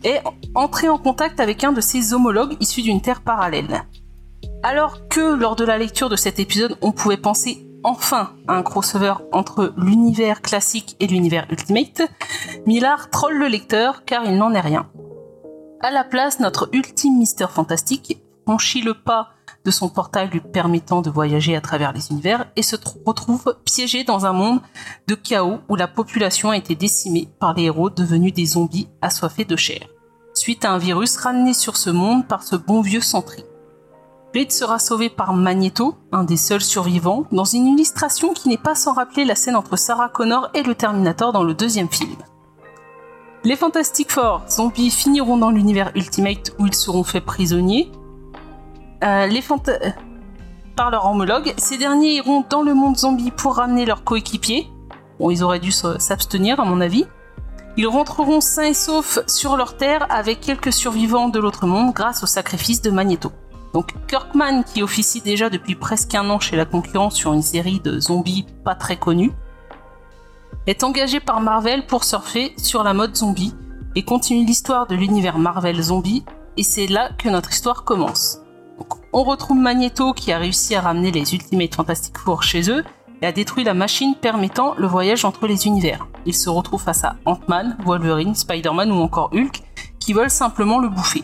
est entré en contact avec un de ses homologues issus d'une Terre parallèle. Alors que lors de la lecture de cet épisode, on pouvait penser enfin à un crossover entre l'univers classique et l'univers Ultimate, Millard troll le lecteur car il n'en est rien. À la place, notre ultime Mister Fantastique franchit le pas de son portail lui permettant de voyager à travers les univers et se tr- retrouve piégé dans un monde de chaos où la population a été décimée par les héros devenus des zombies assoiffés de chair, suite à un virus ramené sur ce monde par ce bon vieux Sentry. Reed sera sauvé par Magneto, un des seuls survivants, dans une illustration qui n'est pas sans rappeler la scène entre Sarah Connor et le Terminator dans le deuxième film. Les Fantastic Four zombies finiront dans l'univers Ultimate où ils seront faits prisonniers. Euh, par leur homologue, ces derniers iront dans le monde zombie pour ramener leurs coéquipiers. Bon, ils auraient dû s'abstenir à mon avis. Ils rentreront sains et saufs sur leur terre avec quelques survivants de l'autre monde grâce au sacrifice de Magneto. Donc Kirkman, qui officie déjà depuis presque un an chez la concurrence sur une série de zombies pas très connue, est engagé par Marvel pour surfer sur la mode zombie et continue l'histoire de l'univers Marvel zombie et c'est là que notre histoire commence. On retrouve Magneto qui a réussi à ramener les Ultimate Fantastic Four chez eux et a détruit la machine permettant le voyage entre les univers. Il se retrouve face à Ant-Man, Wolverine, Spider-Man ou encore Hulk qui veulent simplement le bouffer.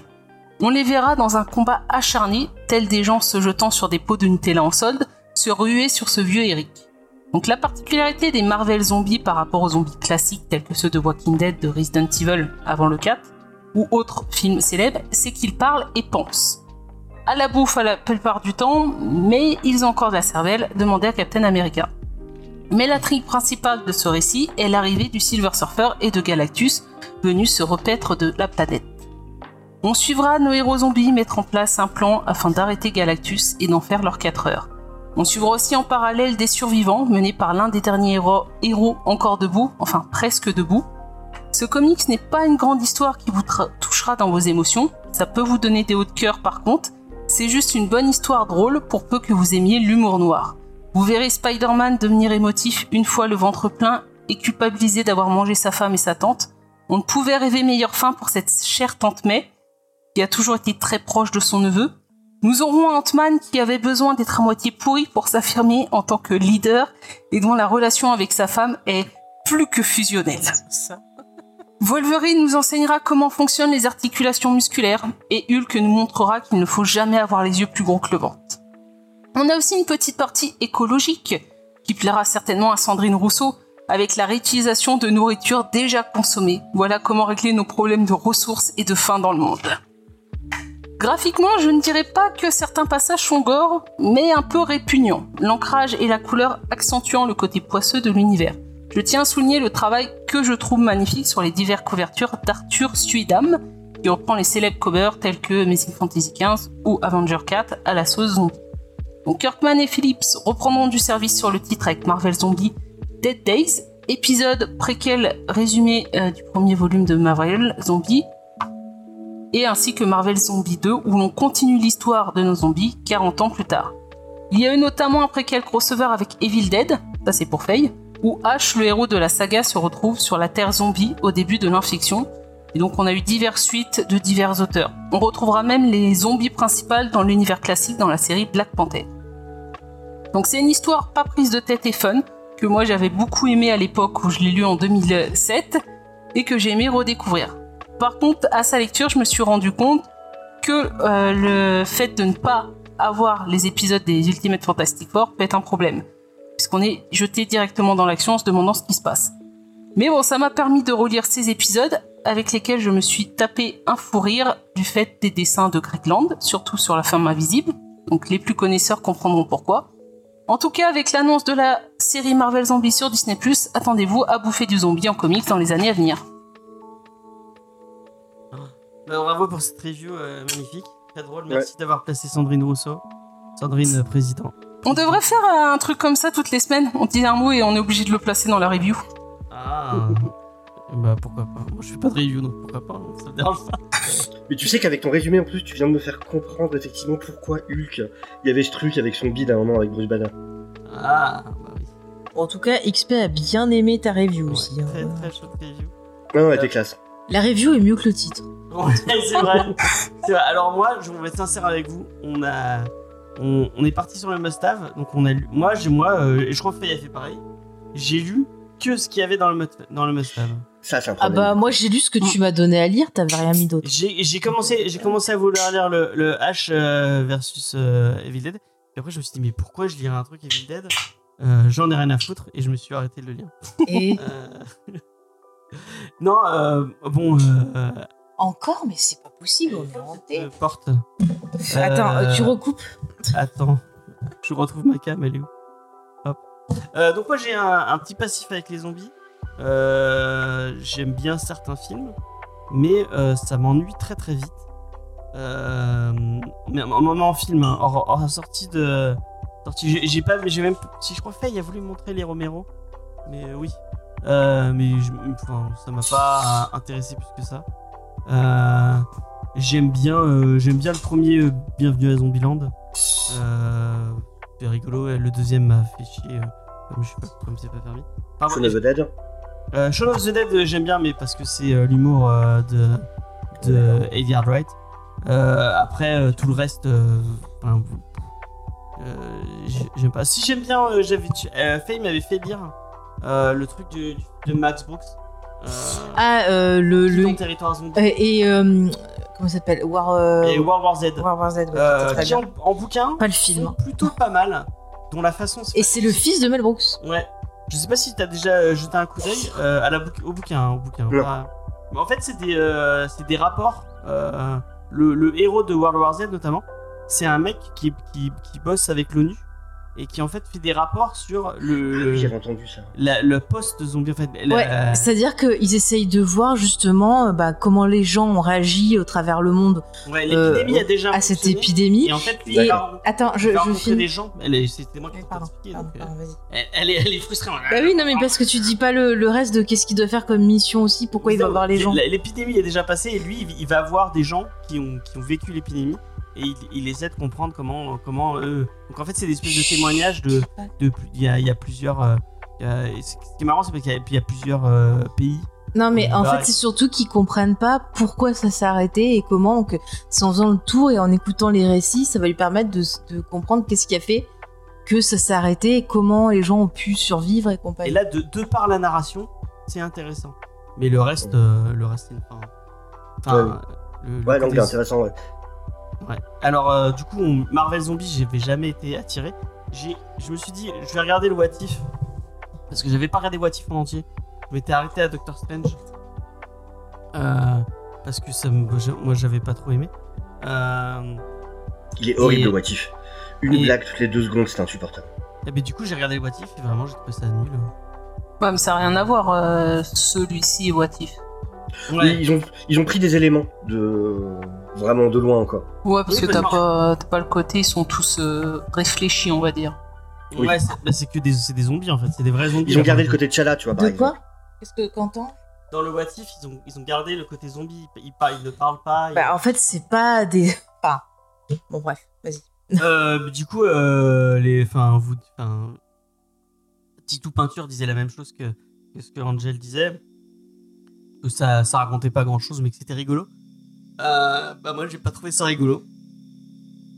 On les verra dans un combat acharné, tels des gens se jetant sur des pots de Nutella en solde, se ruer sur ce vieux Eric. Donc la particularité des Marvel zombies par rapport aux zombies classiques tels que ceux de Walking Dead, de Resident Evil avant le 4, ou autres films célèbres, c'est qu'ils parlent et pensent. À la bouffe la plupart du temps, mais ils ont encore de la cervelle, demandez à Captain America. Mais l'intrigue principale de ce récit est l'arrivée du Silver Surfer et de Galactus, venus se repaître de la planète. On suivra nos héros zombies mettre en place un plan afin d'arrêter Galactus et d'en faire leurs 4 heures. On suivra aussi en parallèle des survivants menés par l'un des derniers héros, héros encore debout, enfin presque debout. Ce comics n'est pas une grande histoire qui vous touchera dans vos émotions, ça peut vous donner des hauts de cœur par contre, c'est juste une bonne histoire drôle pour peu que vous aimiez l'humour noir. Vous verrez Spider-Man devenir émotif une fois le ventre plein et culpabilisé d'avoir mangé sa femme et sa tante. On ne pouvait rêver meilleure fin pour cette chère tante May, qui a toujours été très proche de son neveu. Nous aurons Ant-Man qui avait besoin d'être à moitié pourri pour s'affirmer en tant que leader et dont la relation avec sa femme est plus que fusionnelle. Wolverine nous enseignera comment fonctionnent les articulations musculaires et Hulk nous montrera qu'il ne faut jamais avoir les yeux plus gros que le ventre. On a aussi une petite partie écologique qui plaira certainement à Sandrine Rousseau avec la réutilisation de nourriture déjà consommée. Voilà comment régler nos problèmes de ressources et de faim dans le monde. Graphiquement, je ne dirais pas que certains passages sont gore, mais un peu répugnants. L'ancrage et la couleur accentuant le côté poisseux de l'univers. Je tiens à souligner le travail que je trouve magnifique sur les diverses couvertures d'Arthur Suidam, qui reprend les célèbres covers tels que Amazing Fantasy XV ou Avenger 4 à la sauce zombie. Donc Kirkman et Phillips reprendront du service sur le titre avec Marvel Zombie Dead Days, épisode préquel résumé euh, du premier volume de Marvel Zombie, et ainsi que Marvel Zombie 2 où l'on continue l'histoire de nos zombies 40 ans plus tard. Il y a eu notamment un préquel crossover avec Evil Dead, ça c'est pour Faye, où Ash, le héros de la saga, se retrouve sur la Terre zombie au début de l'infection. Et donc on a eu diverses suites de divers auteurs. On retrouvera même les zombies principales dans l'univers classique dans la série Black Panther. Donc c'est une histoire pas prise de tête et fun, que moi j'avais beaucoup aimé à l'époque où je l'ai lu en 2007, et que j'ai aimé redécouvrir. Par contre, à sa lecture, je me suis rendu compte que euh, le fait de ne pas avoir les épisodes des Ultimate Fantastic Four peut être un problème puisqu'on est jeté directement dans l'action en se demandant ce qui se passe. Mais bon, ça m'a permis de relire ces épisodes avec lesquels je me suis tapé un fou rire du fait des dessins de Greg Land, surtout sur la femme invisible, donc les plus connaisseurs comprendront pourquoi. En tout cas, avec l'annonce de la série Marvel Zombie sur Disney+, attendez-vous à bouffer du zombie en comics dans les années à venir. Bah, bravo pour cette review euh, magnifique. Très drôle. Merci d'avoir placé Sandrine Rousseau. Sandrine, euh, président. On devrait faire un truc comme ça toutes les semaines. On dit un mot et on est obligé de le placer dans la review. Ah. bah pourquoi pas. Moi je fais pas de review donc pourquoi pas. hein, Ça me dérange pas. Mais tu sais qu'avec ton résumé en plus, tu viens de me faire comprendre effectivement pourquoi Hulk, il y avait ce truc avec son bide à un moment avec Bruce Banner. Ah bah oui. En tout cas, XP a bien aimé ta review Ouais, aussi. hein. très très chaude review. Non, ouais, t'es classe. La review est mieux que le titre. Ouais, c'est vrai. C'est vrai. Alors moi, je vais être sincère avec vous. On a, on, on est parti sur le must-have. Donc on a lu. Moi, j'ai moi, euh, et je crois que Faye a fait pareil. J'ai lu que ce qu'il y avait dans le must- dans le must-have. Ça, c'est un Ah bah moi j'ai lu ce que tu m'as donné à lire, t'avais rien mis d'autre. J'ai commencé, j'ai commencé à vouloir lire le, le H euh, versus euh, Evil Dead. Et après, je me suis dit, mais pourquoi je lirais un truc Evil Dead? Euh, J'en ai rien à foutre et je me suis arrêté de le lire. Et Euh, non, euh, bon. Euh, encore, mais c'est pas possible, on est euh, porte. Attends, euh, euh, tu recoupes Attends, je retrouve ma cam, elle est où? Hop. Euh, donc moi j'ai un, un petit passif avec les zombies. Euh, J'aime bien certains films, mais euh, ça m'ennuie très très vite. Euh, mais un moment en film, hein, hors, hors sortie de sortie, j'ai- pas, mais j'ai même, si je crois Faye a voulu montrer les Romero, mais euh, oui, Euh, mais je, enfin, ça m'a pas intéressé plus que ça. Euh, j'aime bien, euh, j'aime bien le premier euh, Bienvenue à Zombieland. C'est rigolo. et Le deuxième m'a fait chier, comme je sais pas, comme c'est pas permis. Pardon, Shaun of the Dead. Shaun of the Dead, j'aime bien, mais parce que c'est l'humour de, de Eddie Wright. Euh, après, tout le reste, j'ai- j'aime pas. Si j'aime bien, j'avais, Faye m'avait fait lire le truc de Max Brooks. Euh, Ah, euh, le. Le... dans territoire zombie. euh, et. euh, comment ça s'appelle? War. euh, Et World War Z. War War Z, ouais, Euh, très qui bien. en, en bouquin Pas le film. sont plutôt pas mal, dont la façon. Et c'est le fils de Mel Brooks. Ouais. Je sais pas si t'as déjà jeté un coup d'œil euh, à la bouc- au bouquin, hein, au bouquin. Mais en fait, c'est des, euh, c'est des rapports. euh, le, le héros de World War Z notamment, c'est un mec qui, qui, qui bosse avec l'ONU et qui en fait fait des rapports sur Ah le oui, j'avais entendu ça. la- le post zombie en fait. la- Ouais, c'est-à-dire qu'ils essayent de voir justement euh, bah, comment les gens ont réagi au travers le monde ouais, l'épidémie a déjà à cette épidémie. Et en fait, lui, Et- il va, Attends, je, finis. des gens. Elle est- C'était moi qui Oui, t'ai Pardon, expliqué. pardon, donc, euh, pardon, elle, elle est, elle est frustrée. Bah oui, non, mais parce que tu dis pas le, le reste de qu'est-ce qu'il doit faire comme mission aussi, pourquoi il va voir les gens. L'épidémie est déjà passée et lui, il- il va voir des gens qui ont, qui ont vécu l'épidémie et il, il essaie de comprendre comment, comment eux. Donc en fait, c'est des espèces de témoignages de. de plus- il, y a, il y a plusieurs. euh, y a- et ce qui est marrant, c'est parce qu'il y a, il y a plusieurs euh, pays. Non, mais en fait, c'est surtout qu'ils comprennent pas pourquoi ça s'est arrêté et comment. Donc, c'est en faisant le tour et en écoutant les récits, ça va lui permettre de, de comprendre qu'est-ce qui a fait que ça s'est arrêté et comment les gens ont pu survivre et Et compagnie. là, de, de par la narration, c'est intéressant. Mais le reste, euh, le reste, c'est une fin. Enfin, le- le Ouais, donc c'est intéressant, ouais. Ouais. Alors, euh, du coup, on- Marvel Zombie, j'avais jamais été attiré. J'ai, je me suis dit, je vais regarder le What If. Parce que j'avais pas regardé What If en entier. Je m'étais arrêté à Doctor Strange. Euh, parce que ça me- moi j'avais pas trop aimé. Euh, Il est horrible Et- le What If. Une et- blague toutes les deux secondes, c'est insupportable. et ben, du coup j'ai regardé le What If et vraiment j'ai trouvé ça nul. Ouais, mais ça n'a rien à voir, euh, celui-ci et What If. Ils ont, ils ont pris des éléments de vraiment de loin encore. Ouais, parce Oui, que t'as pas, t'as pas le côté, ils sont tous euh, réfléchis, on va dire. Oui. Ouais, c'est bah, c'est que des, c'est des zombies en fait, c'est des vrais zombies. Ils ont gardé le côté T'Challa, tu vois, par De exemple. quoi? Qu'est-ce que Quentin? Dans le What If, ils ont, ils ont gardé le côté zombie. Ils, ils, parlent- ils ne parlent pas. ils- Bah, en fait, c'est pas des. Enfin. Bon, bref, vas-y. Euh, du coup, euh, les, enfin, vous, enfin, Titou Peinture disait la même chose que, que ce que Angel disait, ça, ça racontait pas grand chose, mais que c'était rigolo. Euh, bah moi, j'ai pas trouvé ça rigolo.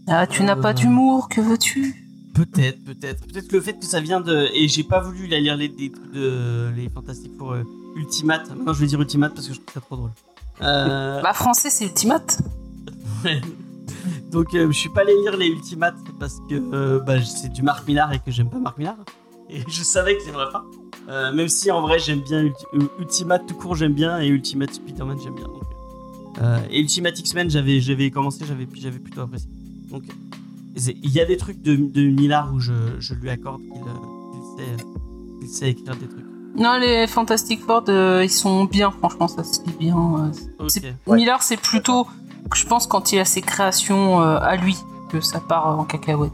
Ah, tu n'as Euh, pas d'humour, que veux-tu? Peut-être, peut-être, peut-être que le fait que ça vient de, et j'ai pas voulu la lire les des trucs de les Fantastiques pour euh, Ultimate. Maintenant, je vais dire Ultimate parce que je trouve ça trop drôle. Euh, Bah, français, c'est Ultimate. Donc euh, je suis pas allé lire les Ultimates parce que euh, bah, c'est du Marc Millar et que j'aime pas Marc Millar. Et je savais que j'aimerais pas. Euh, même si en vrai j'aime bien Ulti- euh, Ultimate tout court j'aime bien et Ultimate Spider-Man j'aime bien. donc, euh, et Ultimate X-Men j'avais j'avais commencé j'avais j'avais plutôt apprécié. Donc il y a des trucs de, de Millar où je, je lui accorde qu'il euh, sait, qu'il sait écrire des trucs. Non, les Fantastic Four, euh, ils sont bien, franchement, ça se lit bien. euh, Ok. c'est- Ouais. Miller, c'est plutôt, je pense, quand il a ses créations euh, à lui, que ça part euh, en cacahuète.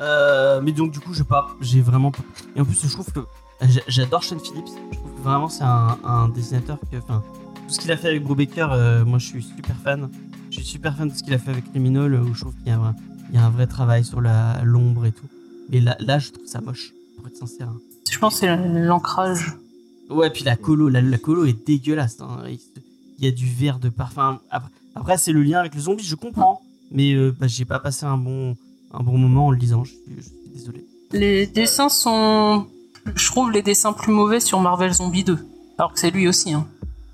Euh, mais donc du coup j'ai pas, j'ai vraiment pas. Et en plus je trouve que j'a- j'adore Sean Phillips. Je trouve que vraiment c'est un, un dessinateur que, enfin, tout ce qu'il a fait avec Brubaker, euh, moi je suis super fan. Je suis super fan de ce qu'il a fait avec Criminal, euh, où je trouve qu'il y, a un- il y a un vrai travail sur l'ombre et tout. Mais là, là je trouve ça moche, pour être sincère. Je pense que c'est l'ancrage. Ouais, puis la colo, la, la colo est dégueulasse. hein. Il, y a du verre de parfum. Après, après, c'est le lien avec le zombie, je comprends. Mais euh, bah, j'ai pas passé un bon, un bon moment en le lisant, je suis, je suis désolé. Les dessins sont, je trouve les dessins plus mauvais sur Marvel Zombie 2. Alors que c'est lui aussi, hein.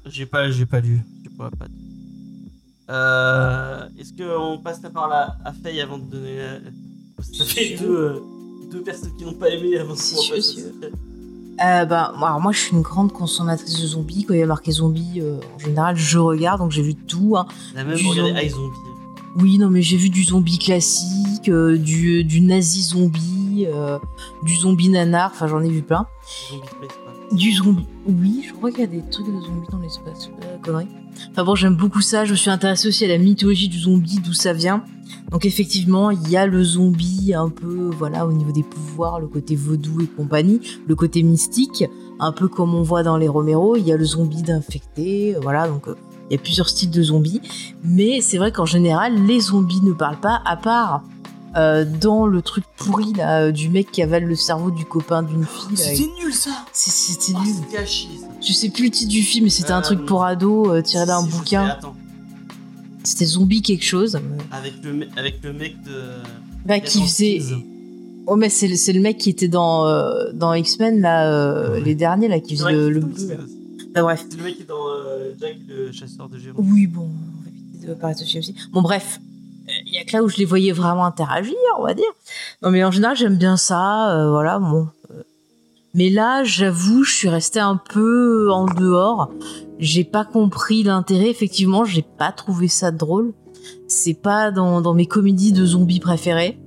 J'ai pas, j'ai pas lu. Pas, pas. Euh, Est-ce qu'on passe la parole à, à Faye avant de donner. la- Ça fait deux, euh, deux personnes qui n'ont pas aimé avant Si, passe Faye. Euh, bah, moi, alors moi, je suis une grande consommatrice de zombies. Quand il y a marqué zombies, euh, en général, je regarde, donc j'ai vu tout. hein. La même zombie. iZombie. Oui, non, mais j'ai vu du zombie classique, euh, du, du nazi zombie, euh, du zombie nanar, enfin j'en ai vu plein. Zombie. Du zombie. Oui, je crois qu'il y a des trucs de zombies dans l'espace. Euh, connerie. Enfin bon, j'aime beaucoup ça. Je me suis intéressée aussi à la mythologie du zombie, d'où ça vient. Donc effectivement, il y a le zombie un peu, voilà, au niveau des pouvoirs, le côté vaudou et compagnie, le côté mystique, un peu comme on voit dans les Romero. Il y a le zombie d'infecté, euh, voilà. Donc euh, il y a plusieurs styles de zombies. Mais c'est vrai qu'en général, les zombies ne parlent pas, à part euh, dans le truc pourri là, euh, du mec qui avale le cerveau du copain d'une fille. C'était nul ça! c'est- C'était Ah, nul. Ça. Je sais plus le titre du film, mais c'était un Euh, truc pour ado euh, tiré d'un bouquin. C'était zombie quelque chose. avec le, me- avec le mec de. Bah, qui faisait. Oh, mais c'est le, c'est le mec qui était dans, euh, dans X-Men, là, euh, Ouais. les derniers, là, qui faisait le, le Bah, bref. C'est le mec qui est dans euh, Jack le chasseur de géants. Oui, bon, on va éviter de parler de ce film aussi. Bon, bref. Il y a que là où je les voyais vraiment interagir, on va dire. Non, mais en général, j'aime bien ça, euh, voilà, bon. euh. Mais là, j'avoue, je suis restée un peu en dehors. J'ai pas compris l'intérêt, effectivement, j'ai pas trouvé ça drôle. C'est pas dans, dans mes comédies de zombies préférées.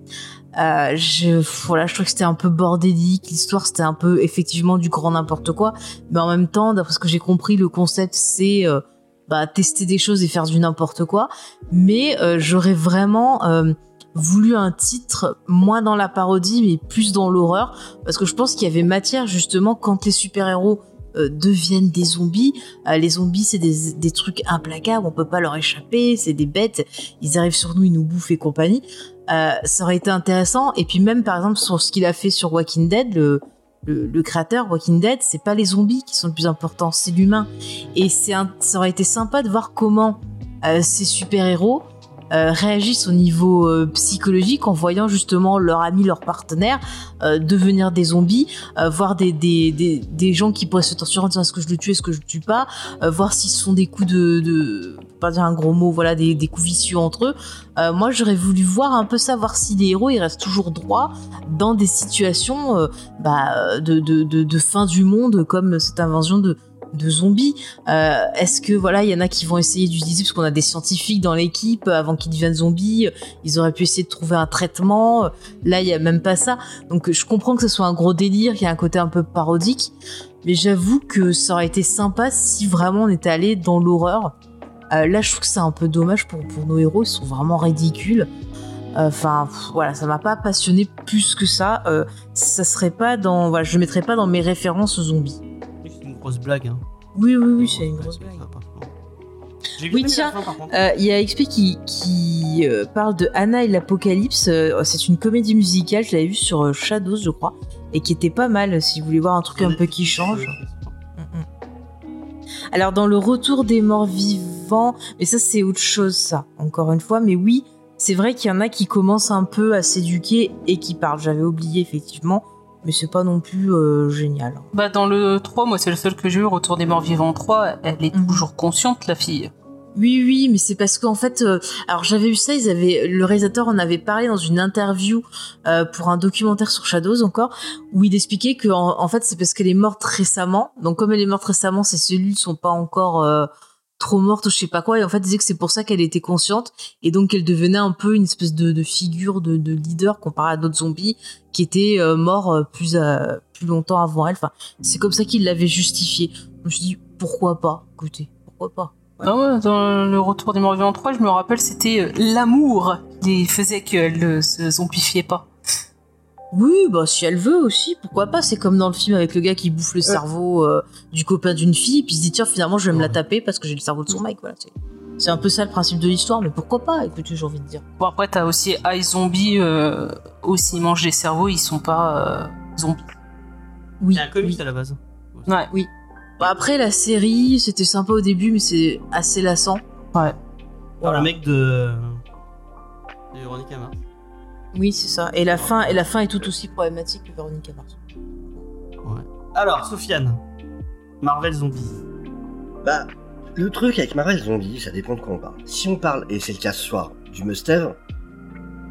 Euh, je, voilà, je trouve que c'était un peu bordélique. L'histoire, c'était un peu effectivement du grand n'importe quoi. Mais en même temps, d'après ce que j'ai compris, le concept, c'est euh, bah, tester des choses et faire du n'importe quoi. Mais euh, j'aurais vraiment euh, voulu un titre moins dans la parodie, mais plus dans l'horreur. Parce que je pense qu'il y avait matière, justement, quand les super-héros euh, deviennent des zombies. Les zombies, c'est des, des trucs implacables, on peut pas leur échapper, c'est des bêtes, ils arrivent sur nous, ils nous bouffent et compagnie. Euh, ça aurait été intéressant. Et puis même, par exemple, sur ce qu'il a fait sur Walking Dead, le, créateur Walking Dead, c'est pas les zombies qui sont le plus important, c'est l'humain. Et c'est ça aurait été sympa de voir comment euh, ces super-héros euh, réagissent au niveau psychologique en voyant justement leur ami, leur partenaire devenir des zombies, voir des, des, des, des gens qui pourraient se torturer en disant est-ce que je le tue, est-ce que je le tue pas, voir s'ils se font des coups de, dire un gros mot, voilà, des, coups vicieux entre eux. Euh, moi, j'aurais voulu voir un peu ça, voir si les héros ils restent toujours droits dans des situations euh, bah, de, de, de, fin du monde, comme cette invention de, de zombies. Euh, Est-ce que voilà, il y en a qui vont essayer d'utiliser parce qu'on a des scientifiques dans l'équipe avant qu'ils deviennent zombies, ils auraient pu essayer de trouver un traitement. Là, il y a même pas ça. Donc je comprends que ce soit un gros délire, qu'il y a un côté un peu parodique, mais j'avoue que ça aurait été sympa si vraiment on était allé dans l'horreur. Euh, là, je trouve que c'est un peu dommage pour, pour nos héros, ils sont vraiment ridicules. Enfin, voilà, ça m'a pas passionné plus que ça. Euh, ça serait pas dans, voilà, je mettrais pas dans mes références zombies. C'est une grosse blague. Hein. Oui, oui, oui, c'est une grosse blague. Oui, tiens. Euh, Il y a XP qui, qui euh, parle de Anna et l'Apocalypse. Euh, c'est une comédie musicale, je l'avais vue sur euh, Shadows, je crois, et qui était pas mal si vous voulez voir un truc un peu qui change. Alors dans le retour des morts vivants, mais ça c'est autre chose ça, encore une fois, mais oui, c'est vrai qu'il y en a qui commencent un peu à s'éduquer et qui parlent, j'avais oublié effectivement, mais c'est pas non plus euh, génial. Bah, dans le 3, moi, c'est le seul que j'ai eu, Retour des morts vivants 3. Elle est Mhm. toujours consciente, la fille. Oui, oui, mais c'est parce qu'en fait, euh, alors j'avais vu ça, ils avaient, le réalisateur en avait parlé dans une interview euh, pour un documentaire sur Shadows encore, où il expliquait que en, fait c'est parce qu'elle est morte récemment. Donc comme elle est morte récemment, ses cellules sont pas encore euh, trop mortes ou je sais pas quoi. Et en fait, il disait que c'est pour ça qu'elle était consciente et donc qu'elle devenait un peu une espèce de, figure de, de leader comparé à d'autres zombies qui étaient euh, morts euh, plus euh, plus longtemps avant elle. Enfin, c'est comme ça qu'il l'avait justifié. Je me suis dit pourquoi pas? Écoutez, pourquoi pas? Ouais. Ah ouais, dans le Retour des morts vivants 3, je me rappelle, c'était euh, l'amour qui faisait qu'elle ne se zombifiait pas. Oui, bah si elle veut aussi, pourquoi pas. C'est comme dans le film avec le gars qui bouffe le cerveau euh, du copain d'une fille, puis il se dit tiens finalement je vais me la taper parce que j'ai le cerveau de son mec. Voilà, c'est- c'est un peu ça le principe de l'histoire, mais pourquoi pas Écoutez, j'ai envie de dire. Bon, après, t'as aussi iZombie, euh, aussi, ils mangent des cerveaux, ils sont pas euh, zombies. Oui. C'est un comics oui. à la base. Ouais. Bah, après la série, c'était sympa au début, mais c'est assez lassant. Ouais. Alors, le mec de. de Veronica Mars. Oui, c'est ça. Et la fin, et la fin est tout aussi problématique que Veronica Mars. Alors, Sofiane. Marvel Zombie. Bah, le truc avec Marvel Zombie, ça dépend de quoi on parle. Si on parle, et c'est le cas ce soir, du Mustave,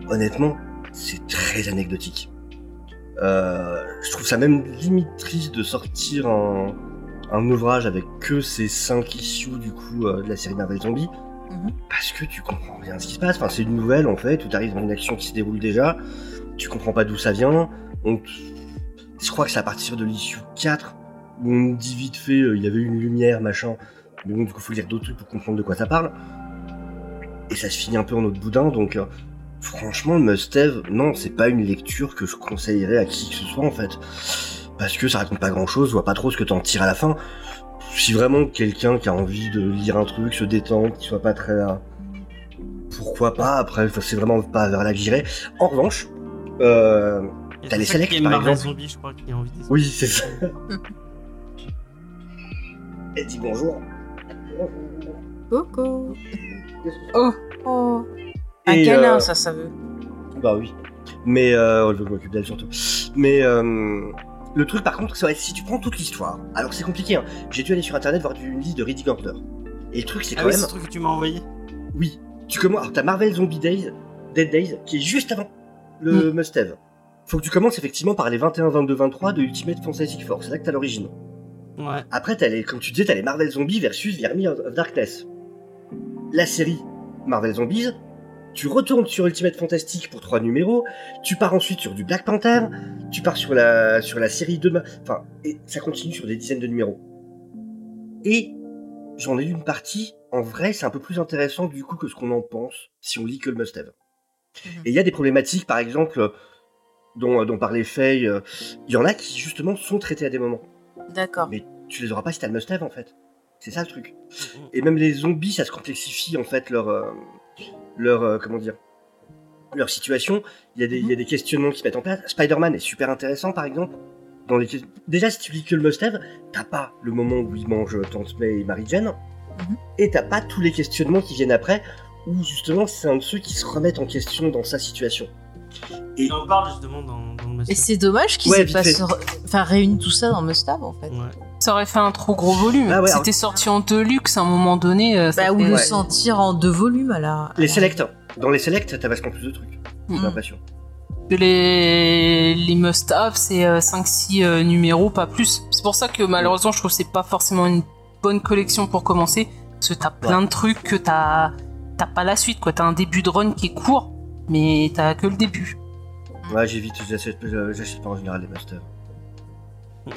honnêtement, c'est très anecdotique. Euh, je trouve ça même limite triste de sortir un, un ouvrage avec que ces 5 issues du coup euh, de la série Marvel Zombie, Mhm. parce que tu comprends rien de ce qui se passe. Enfin, c'est une nouvelle en fait, où tu arrives dans une action qui se déroule déjà, tu comprends pas d'où ça vient. On Je crois que c'est à partir de l'issue 4 où on dit vite fait, euh, il y avait une lumière, machin. Mais bon, du coup, faut lire d'autres trucs pour comprendre de quoi ça parle. Et ça se finit un peu en autre boudin, donc euh, franchement, le Must-Have, non, c'est pas une lecture que je conseillerais à qui que ce soit en fait. Parce que ça raconte pas grand chose, je vois pas trop ce que t'en tires à la fin. Si vraiment quelqu'un qui a envie de lire un truc, se détendre, qui soit pas très. Pourquoi pas, après, c'est vraiment pas vers là que j'irais. En revanche, euh, Et T'as les selects, par exemple. Zombie, je crois, qui a envie de oui, c'est ça. Elle dit bonjour. Coco. Oh. Oh. Un Et, câlin, euh, ça, ça veut. Bah oui. Mais euh, je m'occupe d'elle surtout. Mais euh, le truc par contre, c'est si tu prends toute l'histoire, alors c'est compliqué. Hein. J'ai dû aller sur internet voir une liste de Reading Order. Et le truc, c'est Ah quand oui, c'est même, ce truc que tu m'as envoyé. oui, tu commences. Alors t'as Marvel Zombie Days, Dead Days, qui est juste avant le Mm. Must-Have. Faut que tu commences effectivement par les 21, 22, 23 de Ultimate Fantastic Four. C'est là que t'as l'origine. Ouais. Après, t'as les, comme tu disais, t'as les Marvel Zombies versus The Army of of Darkness. La série Marvel Zombies, tu retournes sur Ultimate Fantastic pour trois numéros, tu pars ensuite sur du Black Panther, tu pars sur la, sur la série de... Enfin, et ça continue sur des dizaines de numéros. Et j'en ai lu une partie, en vrai, c'est un peu plus intéressant du coup que ce qu'on en pense si on lit que le Must-Have. Mhm. Et il y a des problématiques, par exemple, dont, dont parlait Faye, euh, il y en a qui justement sont traitées à des moments D'accord. mais tu les auras pas si t'as le must-have en fait. C'est ça le truc. Et même les zombies, ça se complexifie en fait leur euh, leur euh, comment dire leur situation. Il y a des il y a des questionnements qui se mettent en place. Spider-Man est super intéressant par exemple. Dans les déjà si tu lis que le must-have, t'as pas le moment où il mange Tante May et Mary Jane, Mhm. et t'as pas tous les questionnements qui viennent après où justement c'est un de ceux qui se remettent en question dans sa situation. Il en parle justement dans, dans le Et c'est dommage qu'ils Ouais, aient pas se enfin, réuni tout ça dans Mustave en fait. Ouais. Ça aurait fait un trop gros volume. Ah ouais, C'était sorti en deluxe à un moment donné. euh, Bah, ou fait- le Ouais. sentir en deux volumes à la. Les selects, dans les selects, t'as vachement plus de trucs. J'ai Mhm. l'impression. les, les must-have, c'est 5-6 numéros, pas plus. C'est pour ça que malheureusement, je trouve que c'est pas forcément une bonne collection pour commencer. Parce que t'as plein de trucs que t'as t'as pas la suite, quoi. T'as un début de run qui est court, mais t'as que le début. Ouais, j'évite, j'achète j'achète pas en général les masters.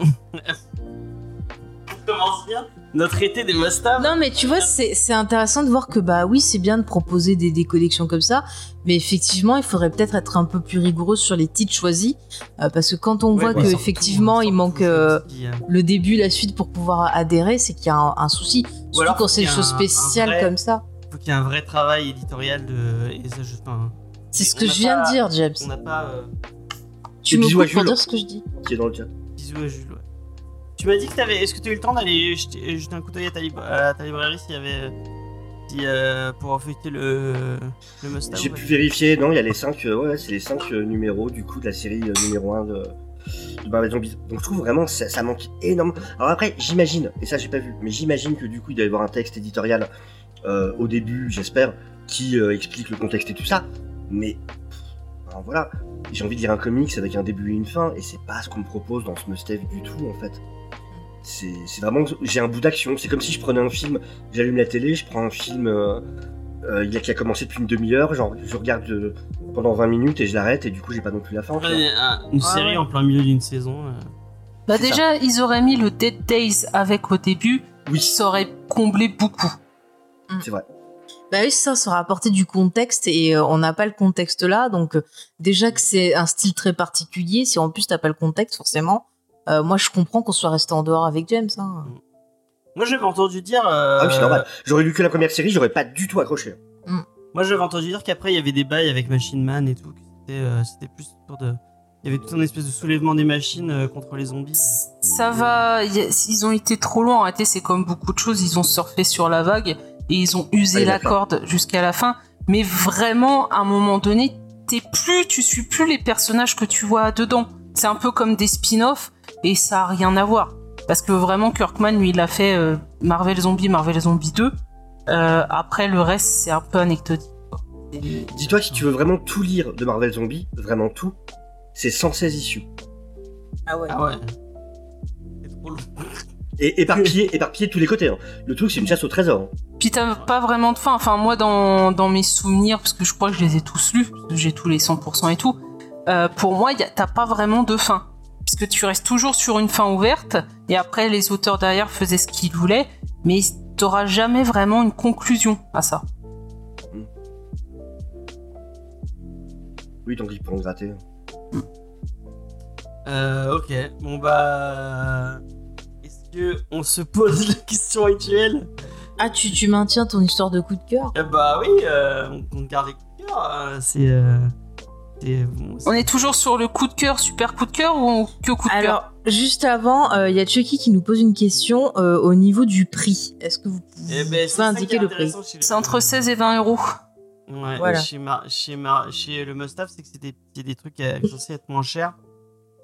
On commence bien notre été des must-have. Non, mais tu vois, c'est c'est intéressant de voir que, bah oui, c'est bien de proposer des, des collections comme ça, mais effectivement, il faudrait peut-être être un peu plus rigoureux sur les titres choisis, euh, parce que quand on Ouais, voit bah, que effectivement il manque euh, a- le début, la suite pour pouvoir adhérer, c'est qu'il y a un, un souci. Surtout alors, quand c'est des choses spéciales vrai- comme ça. faut qu'il y ait un vrai travail éditorial de. Enfin, C'est ce que je viens pas- de dire, James. on n'a pas. euh, Tu me pour dire ce que je dis. Qui est dans le chat. Bisous à Jules. Tu m'as dit que t'avais. Est-ce que tu as eu le temps d'aller jeter, jeter un coup d'œil à, ta lib- à ta librairie s'il y avait. Si, euh, pour feuilleter le, le J'ai pu vérifier, non, il y a les 5 ouais, c'est les 5 numéros du coup de la série euh, numéro 1 de, Zombies. Donc je trouve vraiment ça, ça manque énormément. Alors après, j'imagine, et ça j'ai pas vu, mais j'imagine que du coup il doit y avoir un texte éditorial euh, au début, j'espère, qui euh, explique le contexte et tout ça. Mais alors voilà, j'ai envie de lire un comics avec un début et une fin, et c'est pas ce qu'on me propose dans ce must-have du tout en fait. C'est vraiment, j'ai un bout d'action. C'est comme si je prenais un film, j'allume la télé, je prends un film euh, euh, il y a qui a commencé depuis une demi-heure, genre je regarde euh, pendant 20 minutes et je l'arrête et du coup j'ai pas non plus la fin. Ouais, un- une Ah série ouais. en plein milieu d'une saison. euh. Bah déjà, ils auraient mis le Dead Days avec au début, Oui, ça aurait comblé beaucoup. c'est vrai. Bah oui, ça, ça aura apporté du contexte et euh, on n'a pas le contexte là. Donc, euh, déjà que c'est un style très particulier, si en plus t'as pas le contexte, forcément, euh, moi je comprends qu'on soit resté en dehors avec James. Hein. Moi j'avais entendu dire. euh, Ah oui, c'est normal. J'aurais lu que la première série, j'aurais pas du tout accroché. Moi j'avais entendu dire qu'après il y avait des bails avec Machine Man et tout. C'était euh, c'était plus autour de. Il y avait tout un espèce de soulèvement des machines euh, contre les zombies. Ça va, ils ont été trop loin. En réalité, c'est comme beaucoup de choses, ils ont surfé sur la vague et ils ont usé Ah, la corde jusqu'à la fin. Mais vraiment, à un moment donné, t'es plus, tu suis plus les personnages que tu vois dedans. C'est un peu comme des spin-offs et ça a rien à voir. Parce que vraiment, Kirkman, lui, il a fait euh, Marvel Zombie, Marvel Zombie 2. Euh, après, le reste, c'est un peu anecdotique. Dis-toi que si tu veux vraiment tout lire de Marvel Zombie, vraiment tout, c'est 116 issues. Ah ouais. Ah ouais. C'est trop long. Et éparpillé, éparpillé de tous les côtés. hein. Le truc, c'est une chasse au trésor. hein. Puis t'as pas vraiment de fin. Enfin, moi, dans, dans mes souvenirs, parce que je crois que je les ai tous lus, parce que j'ai tous les 100% et tout, euh, pour moi, y a- t'as pas vraiment de fin. Puisque tu restes toujours sur une fin ouverte, et après, les auteurs derrière faisaient ce qu'ils voulaient, mais t'auras jamais vraiment une conclusion à ça. Oui, donc ils pourront gratter. Euh, ok. Bon bah. Est-ce que on se pose la question actuelle? Ah, tu, tu maintiens ton histoire de coup de cœur? Eh Bah oui, euh, on, on garde les coups de cœur. euh, c'est. euh, bon, On est toujours sur le coup de cœur, super coup de cœur, ou que coup de cœur Alors, juste avant, il y a Chucky qui nous pose une question euh, au niveau du prix. Est-ce que vous Eh pouvez ben, ça qui indiquer le prix C'est entre 16 et 20 euros. Ouais, Voilà. chez, Mar- chez, Mar- chez le Mustaf, c'est que c'est des, des trucs euh, censés être moins chers.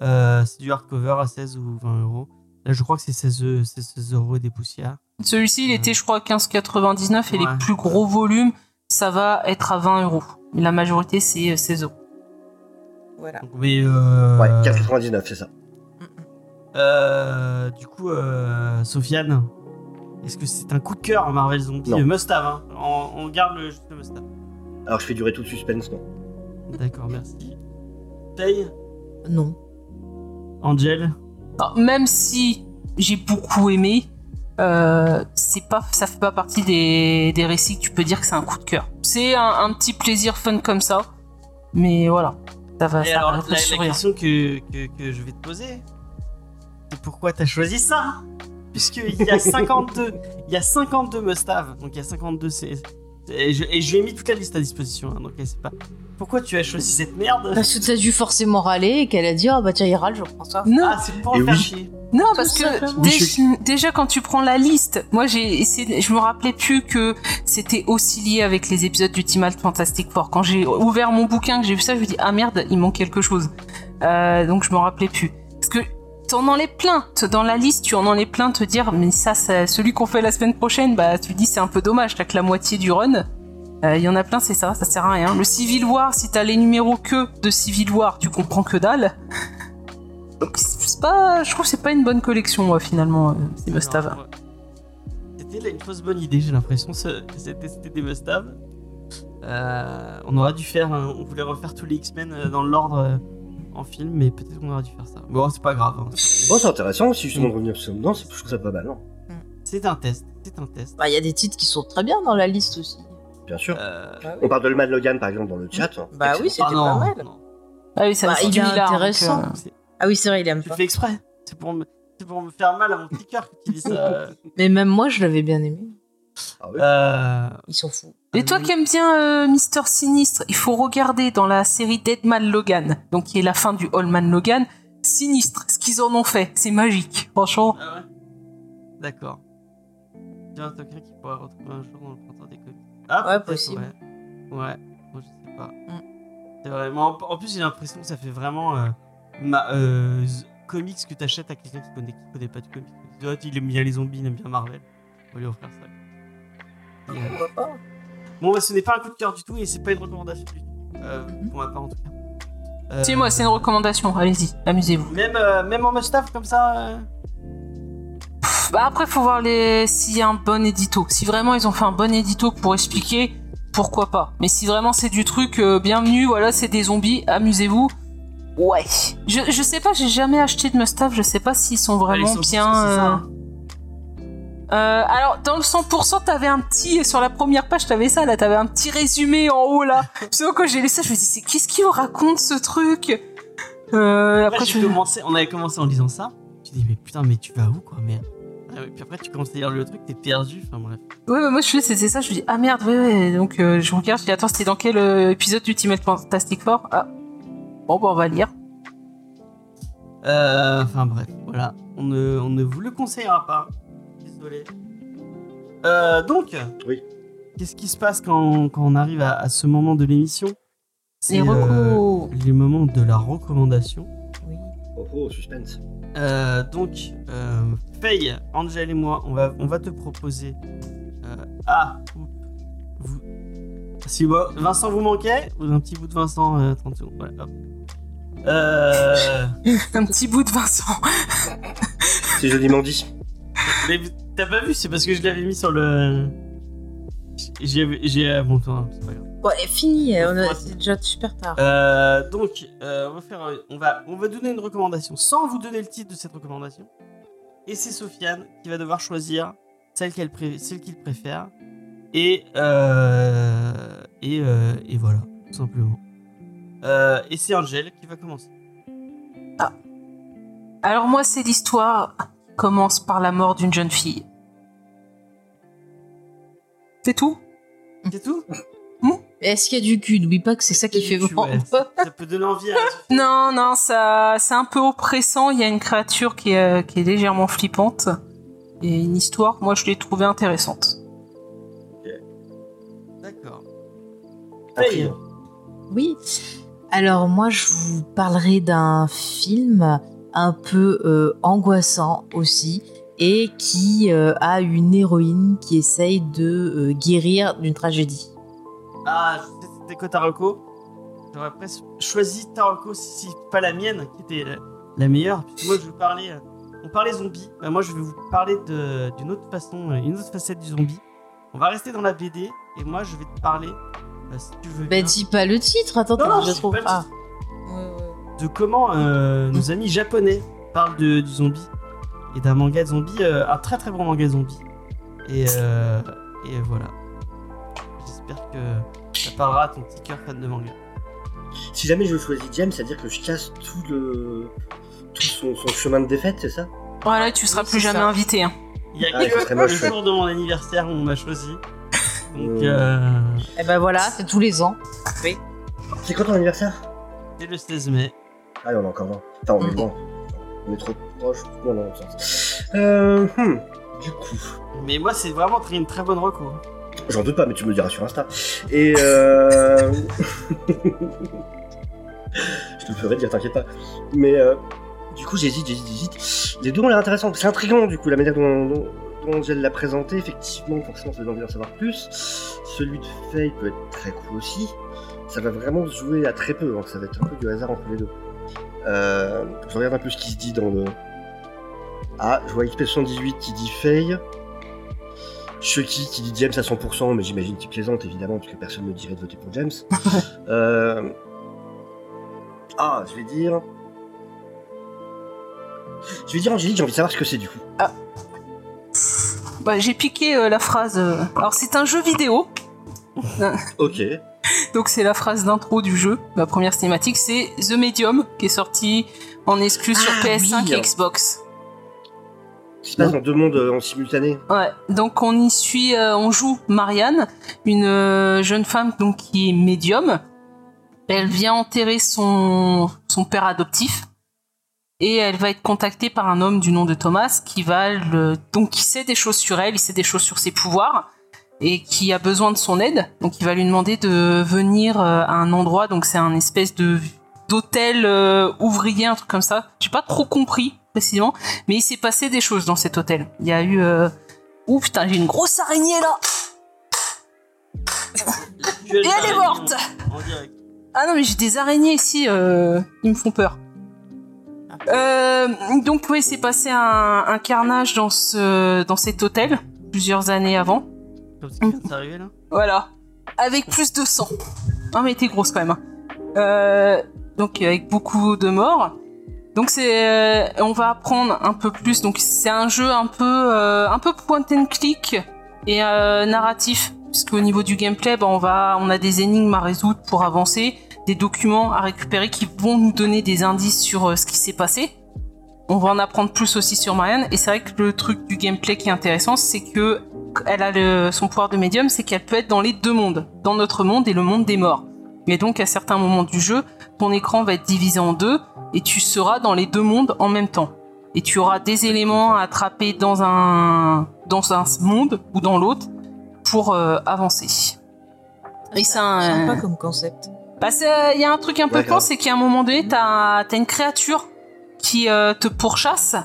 Euh, c'est du hardcover à 16 ou 20 euros. Là, je crois que c'est 16, eu- c'est 16 euros et des poussières. Celui-ci, il était, je crois, 15,99 et Ouais. les plus gros volumes, ça va être à 20 euros. Mais la majorité, c'est euh, 16 euros. Voilà. Donc, mais euh, Ouais, 4,99, c'est ça. euh, du coup, euh, Sofiane, est-ce que c'est un coup de cœur Marvel Zombie Non. euh, Must-have, hein. on, on garde le, juste le Must-have. Alors je fais durer tout le suspense, non. D'accord, merci. Paye Non. Angel Alors, même si j'ai beaucoup aimé, euh, c'est pas, ça fait pas partie des, des récits que tu peux dire que c'est un coup de cœur. C'est un, un petit plaisir fun comme ça, mais voilà. Ça va, Et ça alors, va la, question que, que, que je vais te poser, c'est pourquoi t'as choisi ça Puisqu'il y a 52, il y a 52 must-have, donc il y a 52 c'est et je, et je lui ai mis toute la liste à disposition, hein, donc c'est pas. Pourquoi tu as choisi cette merde Parce que t'as dû forcément râler et qu'elle a dit Ah bah tiens, il râle, je prends ça. Non, Ah, c'est pour Et en faire oui. chier. Non, Tout parce que déjà, déjà, quand tu prends la liste, moi j'ai essayé, je me rappelais plus que c'était aussi lié avec les épisodes du Ultimate Fantastic Four. Quand j'ai ouvert mon bouquin, que j'ai vu ça, je me dis ah merde, il manque quelque chose. Euh, donc je me rappelais plus. Parce que t'en en es plein. Dans la liste, tu en en es plein te dire mais ça, ça celui qu'on fait la semaine prochaine, bah tu dis c'est un peu dommage, t'as que la moitié du run. Euh, Il y en a plein, c'est ça, ça sert à rien. Le Civil War, si t'as les numéros que de Civil War, tu comprends que dalle. Donc c'est pas, je trouve que c'est pas une bonne collection moi finalement, euh, ces must-have. Alors, c'était là une fausse bonne idée, j'ai l'impression, c'était c'était des must-have. Euh, on aurait dû faire, un- on voulait refaire tous les X-Men euh, dans l'ordre euh, en film, mais peut-être qu'on aurait dû faire ça. Bon, c'est pas grave. hein. Bon, c'est intéressant aussi, justement, de revenir sur c'est- je trouve ça pas mal, non C'est un test, c'est un test. Bah, il y a des titres qui sont très bien dans la liste aussi. Bien sûr. Euh, On parle de Le Mad Logan, par exemple, dans le chat. Bah oui, c'était ah pas mal. Ah oui, ça Bah, c'est il est intéressant. euh, Ah oui, c'est vrai, il aime Tu pas. le fais exprès. C'est pour, me... c'est pour me faire mal à mon petit cœur que tu dis ça. Mais même moi, je l'avais bien aimé. Ah oui. Euh, Ils sont fous. Et toi qui aimes bien euh, Mister Sinistre, il faut regarder dans la série Deadman Logan, donc qui est la fin du Allman Logan, Sinistre, ce qu'ils en ont fait, c'est magique, franchement. Ah ouais D'accord. Il y a quelqu'un qui pourrait retrouver un jour dans le printemps des comics. Ah, Ouais, possible. Ouais, ouais. Moi, je sais pas. Mm. C'est vraiment. En plus, j'ai l'impression que ça fait vraiment. euh, ma, euh, comics que t'achètes à quelqu'un qui connaît, qui connaît pas du comics. Il aime bien les zombies, il aime bien Marvel. On va lui offrir ça. Et, euh, Pourquoi pas? Bon, bah, ce n'est pas un coup de cœur du tout et c'est pas une recommandation du tout. Euh, Mhm. Pour ma part, en tout cas. Euh, Si, moi, c'est une recommandation, allez-y, amusez-vous. Même, euh, même en must-have comme ça. Pff, Bah après, faut voir les... s'il y a un bon édito. Si vraiment ils ont fait un bon édito pour expliquer, pourquoi pas. Mais si vraiment c'est du truc, euh, bienvenue, voilà, c'est des zombies, amusez-vous. Ouais. Je, je sais pas, j'ai jamais acheté de must-have, je sais pas s'ils sont vraiment sont- bien. ça, euh, hein. Euh, alors, dans le 100%, t'avais un petit, sur la première page, t'avais ça, là, t'avais un petit résumé en haut, là. Parce quand j'ai lu ça, je me dis, c'est qu'est-ce qu'il raconte, ce truc? Euh, Après, Après, j'ai je... commencé, on avait commencé en lisant ça. Tu dis, mais putain, mais tu vas où, quoi, merde. Ah Puis après, tu commences à lire le truc, t'es perdu. Enfin, bref. Ouais, ouais, moi, je fais, c'était ça, je me dis, ah merde, ouais, ouais. Donc, euh, je regarde, je dis, attends, c'était dans quel euh, épisode d'Ultimate Fantastic Four? Ah. Bon, bah, on va lire. Euh, enfin, bref, voilà. On ne, on ne vous le conseillera pas. Désolé. Euh, donc, Oui. qu'est-ce qui se passe quand, quand on arrive à, à ce moment de l'émission? Les C'est, euh, recos. les moments de la recommandation. Oh, oh, suspense. Euh, donc, euh, Faye, Angel et moi, on va, on va te proposer. Euh, ah, vous. Si moi, Vincent vous manquait, un petit bout de Vincent, euh, 30 secondes. Voilà, hop. Euh, Un petit bout de Vincent. C'est joliment dit. mais t'as pas vu, c'est parce que je l'avais mis sur le. J'ai. J'ai. euh, Bon, toi, c'est pas grave. Ouais, fini, on a- Ouais. c'est déjà super tard. Euh, donc, euh, on va faire, on va, on va donner une recommandation sans vous donner le titre de cette recommandation. Et c'est Sofiane qui va devoir choisir celle qu'elle, pré- celle qu'il préfère. Et euh, et euh, et voilà, tout simplement. Euh, et c'est Angel qui va commencer. Alors, moi, c'est l'histoire qui commence par la mort d'une jeune fille. C'est tout? C'est tout? Est-ce qu'il y a du cul? N'oublie pas que c'est ça qui fait vendre. ouais. Ça peut donner envie. À... Non, non, ça, c'est un peu oppressant. Il y a une créature qui est, qui est légèrement flippante. Et une histoire, moi, je l'ai trouvée intéressante. D'accord. Faye. Intriguant. Oui. Alors moi, je vous parlerai d'un film un peu euh, angoissant aussi et qui euh, a une héroïne qui essaye de euh, guérir d'une tragédie. Ah, c'était quoi Taroko J'aurais presque choisi Taroko si c'est pas la mienne qui était la, la meilleure. Moi, je vous parlais. euh, On parlait zombies. Bah, moi, je vais vous parler d'une autre façon, euh, une autre facette du zombie. On va rester dans la BD et moi, je vais te parler, euh, si tu veux. Bah dis pas le titre, attends, Non, non, je trop. pas le Ah. de comment euh, nos amis japonais parlent de, du zombie et d'un manga de zombie, euh, un très très bon manga de zombie. Et, euh, et voilà. J'espère que ça parlera à ton petit cœur fan de manga. Si jamais je choisis James, c'est-à-dire que je casse tout le. tout son, son chemin de défaite, c'est ça? Voilà, tu seras Oui, plus jamais ça. invité. hein. Il y a Ah, ce que serait le jour de mon anniversaire où on m'a choisi. Donc, Euh. euh, Et ben voilà, c'est tous les ans. C'est quand ton anniversaire? C'est le 16 mai. Ah, on a encore loin. Enfin, on est Mm. loin. On est trop proche. Non, non, non, sens. Euh. hmm, Du coup. Mais moi, c'est vraiment très- une très bonne reco. J'en doute pas, mais tu me le diras sur Insta. Et euh... je te le ferai dire, t'inquiète pas. Mais euh, du coup, j'hésite, j'hésite, j'hésite. Les deux ont l'air intéressants. C'est intriguant, du coup, la manière dont, dont, dont elle l'a présenté. Effectivement, forcément, ça donne envie d'en savoir plus. Celui de Faye peut être très cool aussi. Ça va vraiment se jouer à très peu, donc ça va être un peu du hasard entre les deux. Euh, je regarde un peu ce qui se dit dans le. Ah, je vois XP78 qui dit Faye. Chucky qui dit James à 100%, mais j'imagine qu'il plaisante évidemment, parce que personne ne dirait de voter pour James. Euh, Ah, je vais dire. Je vais dire Angélique, j'ai envie de savoir ce que c'est du coup. Bah, j'ai piqué euh, la phrase. euh, Alors, c'est un jeu vidéo. Ok. Donc, c'est la phrase d'intro du jeu. La première cinématique, c'est The Medium, qui est sorti en exclu sur Ah, PS5 oui. et Xbox. Qui se passe dans deux mondes euh, en simultané. Ouais, donc on y suit, euh, on joue Marianne, une euh, jeune femme donc qui est médium. Elle vient enterrer son son père adoptif et elle va être contactée par un homme du nom de Thomas qui va le donc qui sait des choses sur elle, il sait des choses sur ses pouvoirs et qui a besoin de son aide. Donc il va lui demander de venir à un endroit donc c'est un espèce de d'hôtel euh, ouvrier un truc comme ça. J'ai pas trop compris précisément, mais il s'est passé des choses dans cet hôtel. Il y a eu euh, Ouh putain, j'ai une grosse araignée là Et elle est morte En direct. Ah non, mais j'ai des araignées ici, euh, ils me font peur. Euh, donc oui, c'est passé un, un carnage dans, ce, dans cet hôtel, plusieurs années avant. Comme ce qui vient de s'arriver là. Voilà. Avec plus de sang. Non mais t'es grosse quand même. hein. Euh, donc avec beaucoup de morts. Donc c'est, euh, on va apprendre un peu plus. Donc c'est un jeu un peu, euh, un peu point and click et euh, narratif, puisqu'au niveau du gameplay, bah, on va, on a des énigmes à résoudre pour avancer, des documents à récupérer qui vont nous donner des indices sur ce qui s'est passé. On va en apprendre plus aussi sur Marianne. Et c'est vrai que le truc du gameplay qui est intéressant, c'est que elle a son pouvoir de médium, c'est qu'elle peut être dans les deux mondes, dans notre monde et le monde des morts. Et donc à certains moments du jeu, ton écran va être divisé en deux et tu seras dans les deux mondes en même temps. Et tu auras des éléments à attraper dans un dans un monde ou dans l'autre pour euh, avancer. Et c'est un- Sympa comme concept. bah, c'est- il y a un truc un peu con, c'est qu'à un moment donné, t'as as une créature qui euh, te pourchasse,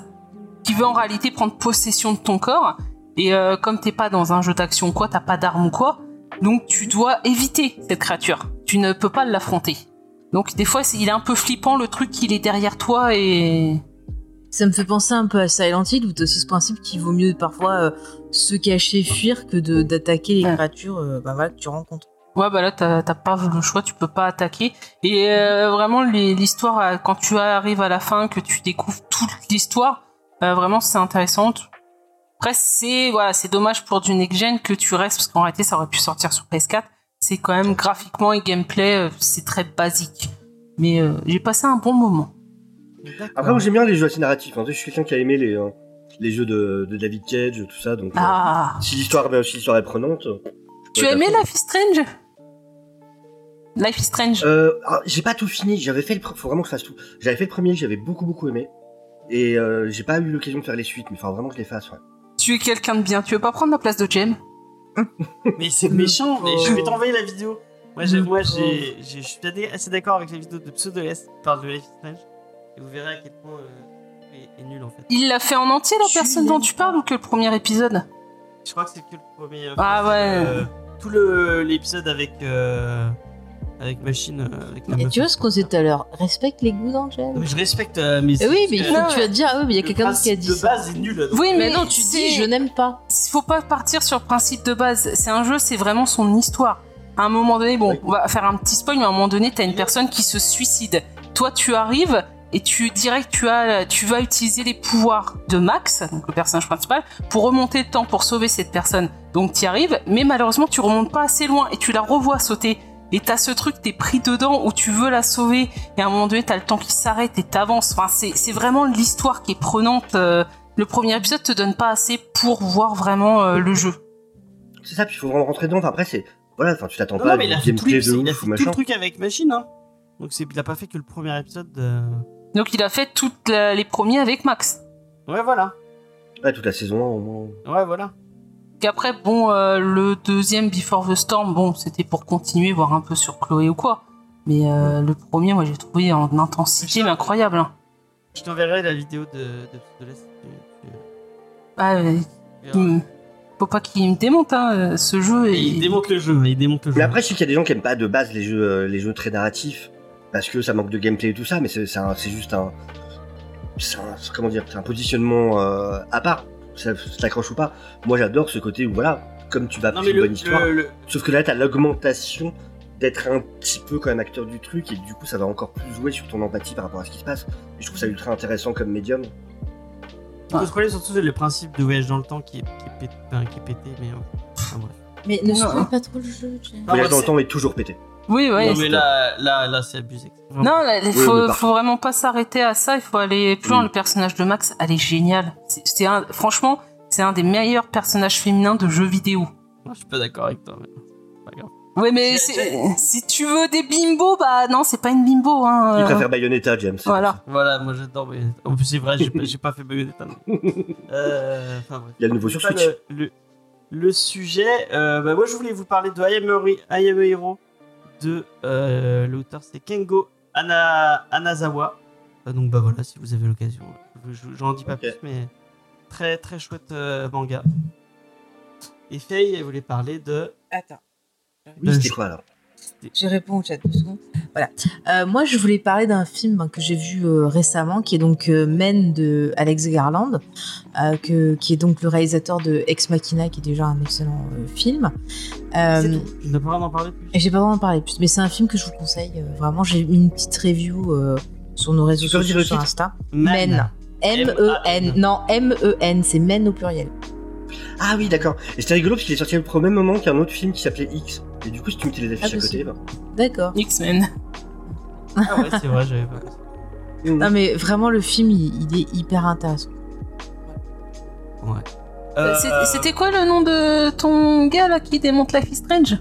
qui veut en réalité prendre possession de ton corps. Et euh, comme t'es pas dans un jeu d'action ou quoi, t'as pas d'arme ou quoi, donc tu dois éviter cette créature. Tu ne peux pas l'affronter. Donc des fois, il est un peu flippant le truc qu'il est derrière toi et Ça me fait penser un peu à Silent Hill où t'as aussi ce principe qu'il vaut mieux parfois euh, se cacher, fuir que d'attaquer les Ouais. créatures euh, bah, voilà, que tu rencontres. Ouais, bah là, t'as pas le choix, tu peux pas attaquer. Et euh, vraiment, l'histoire, euh, quand tu arrives à la fin, que tu découvres toute l'histoire, euh, vraiment, c'est intéressant. Après, c'est voilà, c'est dommage pour du next gen que tu restes, parce qu'en réalité, ça aurait pu sortir sur PS4. C'est quand même graphiquement et gameplay, euh, c'est très basique. Mais euh, j'ai passé un bon moment. Après, moi j'aime bien les jeux assez narratifs. hein. Je suis quelqu'un qui a aimé les, euh, les jeux de, de David Cage, tout ça. Donc, euh, Ah, si l'histoire ben, si est prenante. tu as aimé. Life is Strange? Life is Strange. Alors, j'ai pas tout fini. J'avais fait le. Faut vraiment que je fasse tout. J'avais fait le premier, que j'avais beaucoup beaucoup aimé. Et j'ai pas eu l'occasion de faire les suites, mais il faut vraiment que je les fasse. Ouais. Tu es quelqu'un de bien. Tu veux pas prendre la place de Jem Mais c'est méchant, mais je vais t'envoyer la vidéo. Moi, moi j'ai, j'ai- je suis assez- d'accord avec les vidéos de Pseudo-S qui parlent de Life is Strange. Et vous verrez à quel point euh, est, est nul en fait. Il l'a fait en entier, la Je personne dont tu parles, ou que le premier épisode? Je crois que c'est que le premier. euh, Ah ouais. euh, tout le, l'épisode avec. Avec Machine. euh, avec la Et meuf. tu vois ce qu'on disait tout à l'heure, respecte les goûts mais je respecte, euh, mais. Eh oui, mais il c'est- faut Non, que tu vas te dire, ah oui, mais il y a quelqu'un qui a principe dit de ça. base est nul. donc, Oui, Mais mais non, tu dis, je n'aime pas. Il faut pas partir sur le principe de base. C'est un jeu, c'est vraiment son histoire. À un moment donné, bon, Oui. on va faire un petit spoil, mais à un moment donné, t'as une personne qui se suicide. Toi, tu arrives et tu direct, tu as, tu vas utiliser les pouvoirs de Max, donc le personnage principal, pour remonter le temps pour sauver cette personne. Donc, tu arrives, mais malheureusement, tu remontes pas assez loin et tu la revois sauter. Et t'as ce truc, t'es pris dedans où tu veux la sauver, et à un moment donné, t'as le temps qui s'arrête et t'avances. Enfin, c'est, c'est vraiment l'histoire qui est prenante. euh, le premier épisode te donne pas assez pour voir vraiment euh, le jeu. C'est ça, puis il faut vraiment rentrer dedans. Enfin, après, c'est. Voilà, enfin, tu t'attends Non, pas non, à mais il a fait, tous les, de il a ouf fait ou tout le truc avec Machine. Hein. Donc c'est, il a pas fait que le premier épisode. de- Donc il a fait toutes les premiers avec Max. Ouais, voilà. Ouais, toute la saison 1 au moins. Ouais, voilà. Qu'après, bon, euh, le deuxième Before the Storm, bon, c'était pour continuer, voir un peu sur Chloé ou quoi. Mais euh, le premier, moi, j'ai trouvé en intensité mais incroyable. hein. Je t'enverrai la vidéo de, de tu- Ah, il- faut pas qu'il me démonte hein, euh, ce jeu. Et il démonte le jeu, il démonte le jeu. Mais après, je sais qu'il y a des gens qui aiment pas de base les jeux, les jeux très narratifs parce que ça manque de gameplay et tout ça, mais c'est juste un, c'est un- comment dire, c'est un positionnement euh, à part. Ça, t'accroche ou pas. Moi, j'adore ce côté où, voilà, comme tu vas Non, faire mais une le, bonne histoire, le- le- sauf que là, t'as l'augmentation d'être un petit peu quand même acteur du truc, et du coup, ça va encore plus jouer sur ton empathie par rapport à ce qui se passe. Et je trouve ça ultra intéressant comme médium. le problème, surtout, c'est le principe de voyage dans le temps qui est, qui est pété, enfin, qui est pété, mais. euh, enfin, bref. Mais ne Non. spoil pas trop le jeu. Ah, Voyage dans le temps est toujours pété. Oui, ouais. non, mais là, là, là c'est abusé. Non, là, il Oui, faut, par- faut vraiment pas s'arrêêter à ça. Il faut aller plus loin. Oui. Le personnage de Max, elle est géniale. C'est, un, franchement, c'est un des meilleurs personnages féminins de jeux vidéo. Non, je suis pas d'accord avec toi. Mais... Pas grave. Ouais, mais si tu veux des bimbos, bah non, c'est pas une bimbo. Hein. Il euh. préfère Bayonetta, James. Voilà. Voilà, moi j'adore Bayonetta. En plus, c'est vrai, j'ai pas, pas fait Bayonetta. Euh, enfin, bref. Il y a le nouveau sur Switch. Le, le, le sujet, euh, bah, moi je voulais vous parler de I Am a, Re- I Am a Hero de euh, l'auteur, c'est Kengo Ana, Anazawa. Euh, donc bah voilà, si vous avez l'occasion, je- je- j'en dis pas plus, mais très très chouette euh, manga. Et Faye, elle voulait parler de. Attends. Oui, c'était quoi alors? Je réponds au chat deux secondes. Voilà. Euh, moi, je voulais parler d'un film hein, que j'ai vu euh, récemment, qui est donc euh, Men de Alex Garland, euh, que, qui est donc le réalisateur de Ex Machina, qui est déjà un excellent film. C'est tout. Je n'ai pas d'en parler plus? j'ai pas d'en parler plus, mais c'est un film que je vous conseille. vraiment, j'ai mis une petite review sur nos réseaux sociaux, sur Insta. Men. M-E-N. M-A-N. Non, M-E-N. C'est Men au pluriel. Ah oui, d'accord. Et c'était rigolo parce qu'il est sorti au même moment qu'un autre film qui s'appelait X. Et du coup, si tu mettais les affiches Ah, à côté, bah... D'accord. X-Men. Ah ouais, c'est vrai, j'avais pas. Non, mais vraiment, le film, il, il est hyper intéressant. Ouais. Euh, c'est- C'était quoi le nom de ton gars là qui démonte Life is Strange?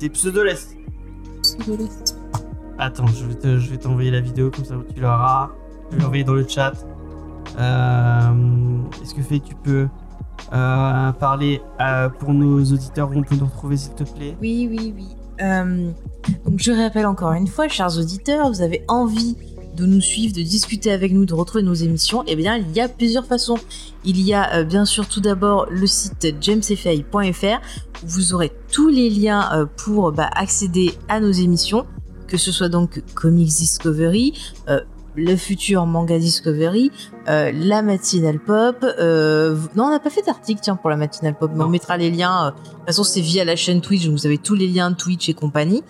Des pseudo-less. Attends, je vais te- je vais t'envoyer la vidéo comme ça tu l'auras. Je vais l'envoyer dans le chat. Euh, Est-ce que Faye, tu peux euh, parler euh, pour nos auditeurs où on nous retrouver s'il te plaît? Oui, oui, oui. Euh, donc je rappelle encore une fois, chers auditeurs, vous avez envie de nous suivre, de discuter avec nous, de retrouver nos émissions, eh bien, il y a plusieurs façons. Il y a bien sûr tout d'abord le site jamesfay.fr où vous aurez tous les liens pour bah, accéder à nos émissions, que ce soit donc Comics Discovery, le futur Manga Discovery, euh, la matinale pop. euh, non, on n'a pas fait d'article tiens pour la matinale pop, mais on mettra les liens. euh, de toute façon, c'est via la chaîne Twitch, donc vous avez tous les liens Twitch et compagnie.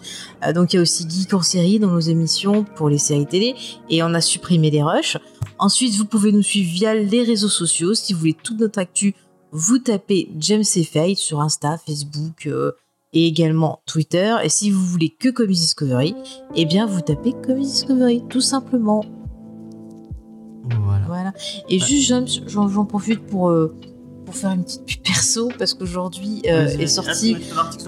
Euh, donc il y a aussi Geek en série dans nos émissions pour les séries télé, et on a supprimé les rushs. Ensuite, vous pouvez nous suivre via les réseaux sociaux. Si vous voulez toute notre actu, vous tapez James et Faye sur Insta, Facebook euh, et également Twitter. Et si vous voulez que Comics Discovery, eh bien vous tapez Comics Discovery, tout simplement. Voilà. Voilà. Et juste, j'en profite pour, euh, pour faire une petite pub perso, parce qu'aujourd'hui euh, est sorti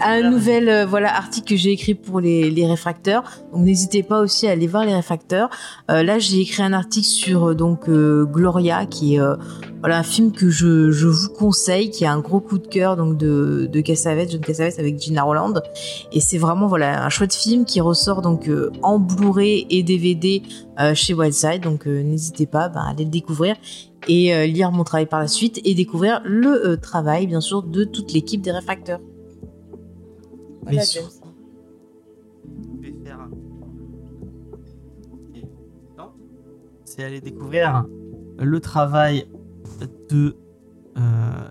un nouvel euh, voilà article que j'ai écrit pour les, les réfracteurs. Donc n'hésitez pas aussi à aller voir les réfracteurs. Euh, là j'ai écrit un article sur donc Gloria qui est voilà un film que je, je vous conseille, qui a un gros coup de cœur donc de de Cassavetes, John Cassavetes avec Gina Roland. Et c'est vraiment voilà un chouette film qui ressort donc en Blu-ray et DVD chez Wildside. Donc n'hésitez pas ben, à aller le découvrir et euh, lire mon travail par la suite et découvrir le euh, travail bien sûr de toute l'équipe des réfracteurs. Voilà. Ok. Non C'est aller découvrir le travail de. euh,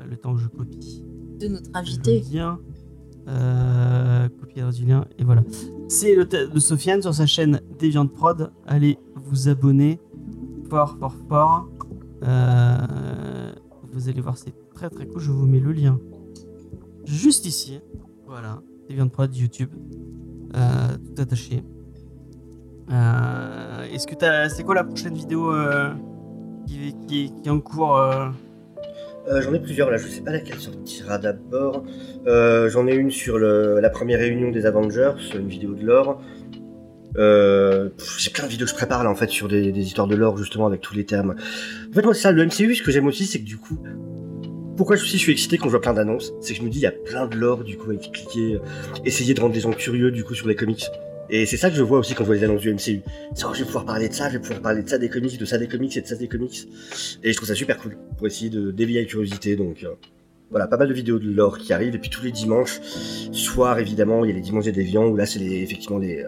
le temps que je copie. de notre invité. lien. Euh, copier du lien. Et voilà. C'est le test de Sofiane sur sa chaîne Deviant Prod. Allez vous abonner. Fort, fort, fort. Euh, vous allez voir, c'est très très cool. Je vous mets le lien juste ici. Voilà. Deviant Prod YouTube. Euh, tout attaché. Euh, Est-ce que. C'est quoi la prochaine vidéo qui, est en cours J'en ai plusieurs là, je sais pas laquelle sortira d'abord. J'en ai une sur le- la première réunion des Avengers, une vidéo de lore. Euh, J'ai plein de vidéos que je prépare là en fait sur des, des histoires de lore justement avec tous les termes. En fait moi c'est ça, le MCU ce que j'aime aussi c'est que du coup, pourquoi je suis, je suis excité quand je vois plein d'annonces, c'est que je me dis il y a plein de lore du coup à expliquer, euh, essayer de rendre les gens curieux du coup sur les comics. Et c'est ça que je vois aussi quand je vois les annonces du MCU. C'est, oh, je vais pouvoir parler de ça, je vais pouvoir parler de ça des comics, de ça des comics et de ça des comics. Et je trouve ça super cool pour essayer de d'éveiller la curiosité. Donc euh, voilà, pas mal de vidéos de lore qui arrivent. Et puis tous les dimanches, soir évidemment, il y a les dimanches des déviants où là c'est effectivement les,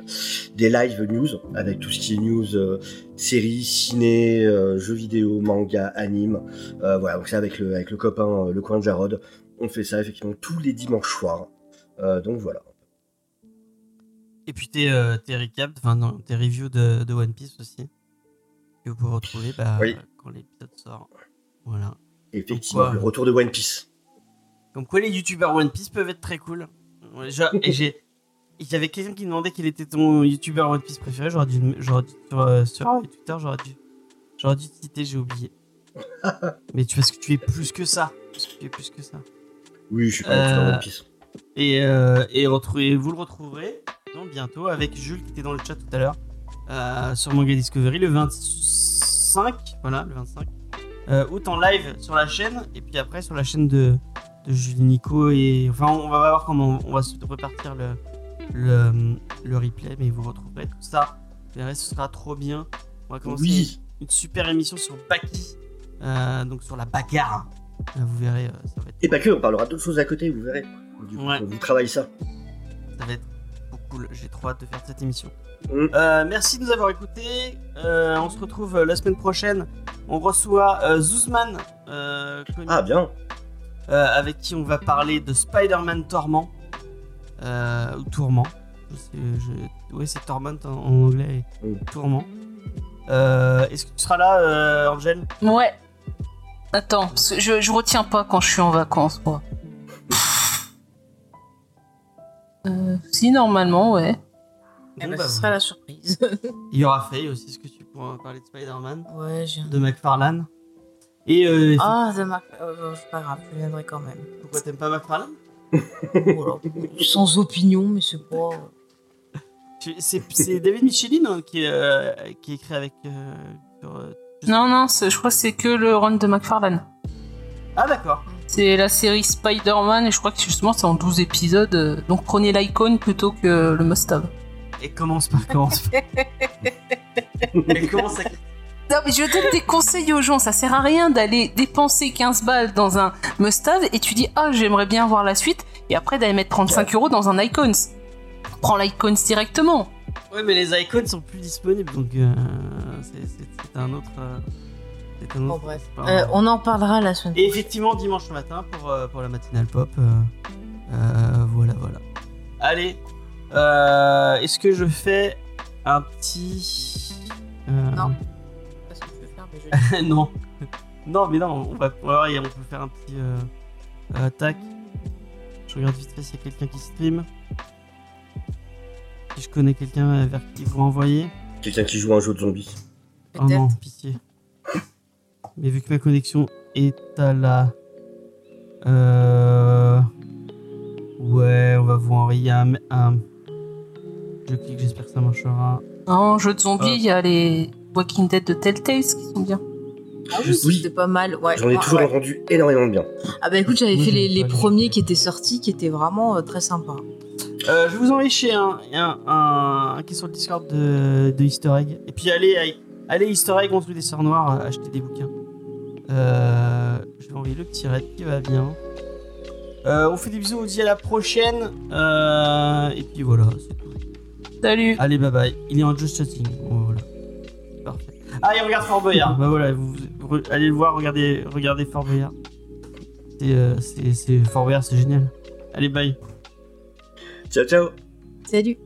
des live news avec tout ce qui est news, euh, séries, ciné, euh, jeux vidéo, manga, anime. Euh, voilà, donc c'est avec le, avec le copain, euh, le coin de Jarod. On fait ça effectivement tous les dimanches soirs. Euh, donc voilà. Et puis tes, euh, tes recaps, enfin non, tes reviews de, de One Piece aussi. Que vous pouvez retrouver bah, Oui. quand l'épisode sort. Voilà. Effectivement, Pourquoi le retour de One Piece. Comme quoi les youtubeurs One Piece peuvent être très cool. Ouais, j'ai. Il y avait quelqu'un qui demandait quel était ton youtubeur One Piece préféré. J'aurais dû, j'aurais dû sur, euh, sur Twitter, j'aurais dû, j'aurais dû te citer, j'ai oublié. Mais tu parce que tu es plus que ça. Parce que tu es plus que ça. Oui, je suis pas Euh, euh... One Piece. Et, euh, et vous le retrouverez bientôt avec Jules qui était dans le chat tout à l'heure euh, sur Manga Discovery le 25, voilà, le 25 euh, août en live sur la chaîne et puis après sur la chaîne de, de Jules Nico et enfin on va voir comment on va se repartir le, le, le replay mais vous retrouverez tout ça. Vous verrez, ce sera trop bien. On va commencer Oui, une super émission sur Baki, euh, donc sur la bagarre. Euh, vous verrez, euh, ça va être et pas que, on parlera d'autres choses à côté, vous verrez. Du coup, Ouais. on vous travaille ça. Ça va être cool. J'ai trop hâte de faire cette émission. Mm. Euh, merci de nous avoir écoutés. Euh, on se retrouve la semaine prochaine. On reçoit Zuzman, connu, Ah, bien. Euh, avec qui on va parler de Spider-Man Torment. Euh, ou Tourment. Je. Oui, c'est Torment en, en anglais et. Tourment. Euh, Est-ce que tu seras là, euh, Angel Ouais. Attends, parce que je, je retiens pas quand je suis en vacances, moi. Euh, si, normalement, ouais. Bon, ben, bah, ce sera la surprise. Il y aura Faye aussi. Est-ce que tu pourras parler de Spider-Man ouais, j'ai. De McFarlane Et euh, Ah, de ma... euh, c'est pas grave, je viendrai quand même. pourquoi t'aimes pas McFarlane Voilà. Sans opinion, mais c'est pas. Tu- C'est c'est David Michelin hein, qui, euh, qui écrit avec. euh, sur, euh, Non, non, c'est- je crois que c'est que le run de McFarlane. Ah d'accord. C'est la série Spider-Man et je crois que justement c'est en 12 épisodes. euh, Donc prenez l'icône plutôt que le must-have. Et commence par commence par. Elle commence à. Non, mais je donne des conseils aux gens. Ça sert à rien d'aller dépenser 15 balles dans un must-have et tu dis Ah, j'aimerais bien voir la suite. Et après d'aller mettre 35 euros dans un icons. Prends l'icons directement. Ouais, mais les icônes sont plus disponibles donc euh, c'est- un autre. euh, c'est un Bon, autre. bref. Euh, on en parlera la semaine Et prochaine. effectivement, dimanche matin pour, euh, pour la matinale pop. euh, euh, voilà, voilà. Allez, euh, est-ce que je fais un petit. euh, Non. non. Non, mais non, on va, on va voir, on peut faire un petit euh, euh, tac. Je regarde vite fait s'il y a quelqu'un qui stream. Si je connais quelqu'un vers qui vous envoyer. Quelqu'un qui joue à un jeu de zombies. Oh non, pitié. Mais vu que ma connexion est à la. Euh... Ouais, on va vous envoyer un. un... Je clique, j'espère que ça marchera. En jeu de zombies, Ah. il y a les Walking Dead de Telltale qui sont bien. Ah Je- oui, oui. c'était pas mal. Ouais. J'en ai Ouais, toujours ouais. entendu énormément de bien. Ah bah écoute, j'avais fait les, premiers qui étaient sortis, qui étaient vraiment euh, très sympas. Euh, je vais vous envoyer chez un, un, un, un qui est sur le Discord de, de Easter Egg. Et puis allez, allez, allez Easter Egg, construit des sœurs noires, euh, acheter des bouquins. Euh, je vais envoyer le petit raid qui va bien. Euh, on fait des bisous, on dit à la prochaine. Euh, et puis voilà, c'est tout. Salut Allez, bye bye. Il est en just chatting. Voilà. Ah, et regarde Fort Boyard. bah voilà, vous, vous- allez le voir, regardez, regardez Fort Boyard. C'est, euh, c'est, c'est Fort Boyard, c'est génial. Allez, bye. Ciao, ciao Salut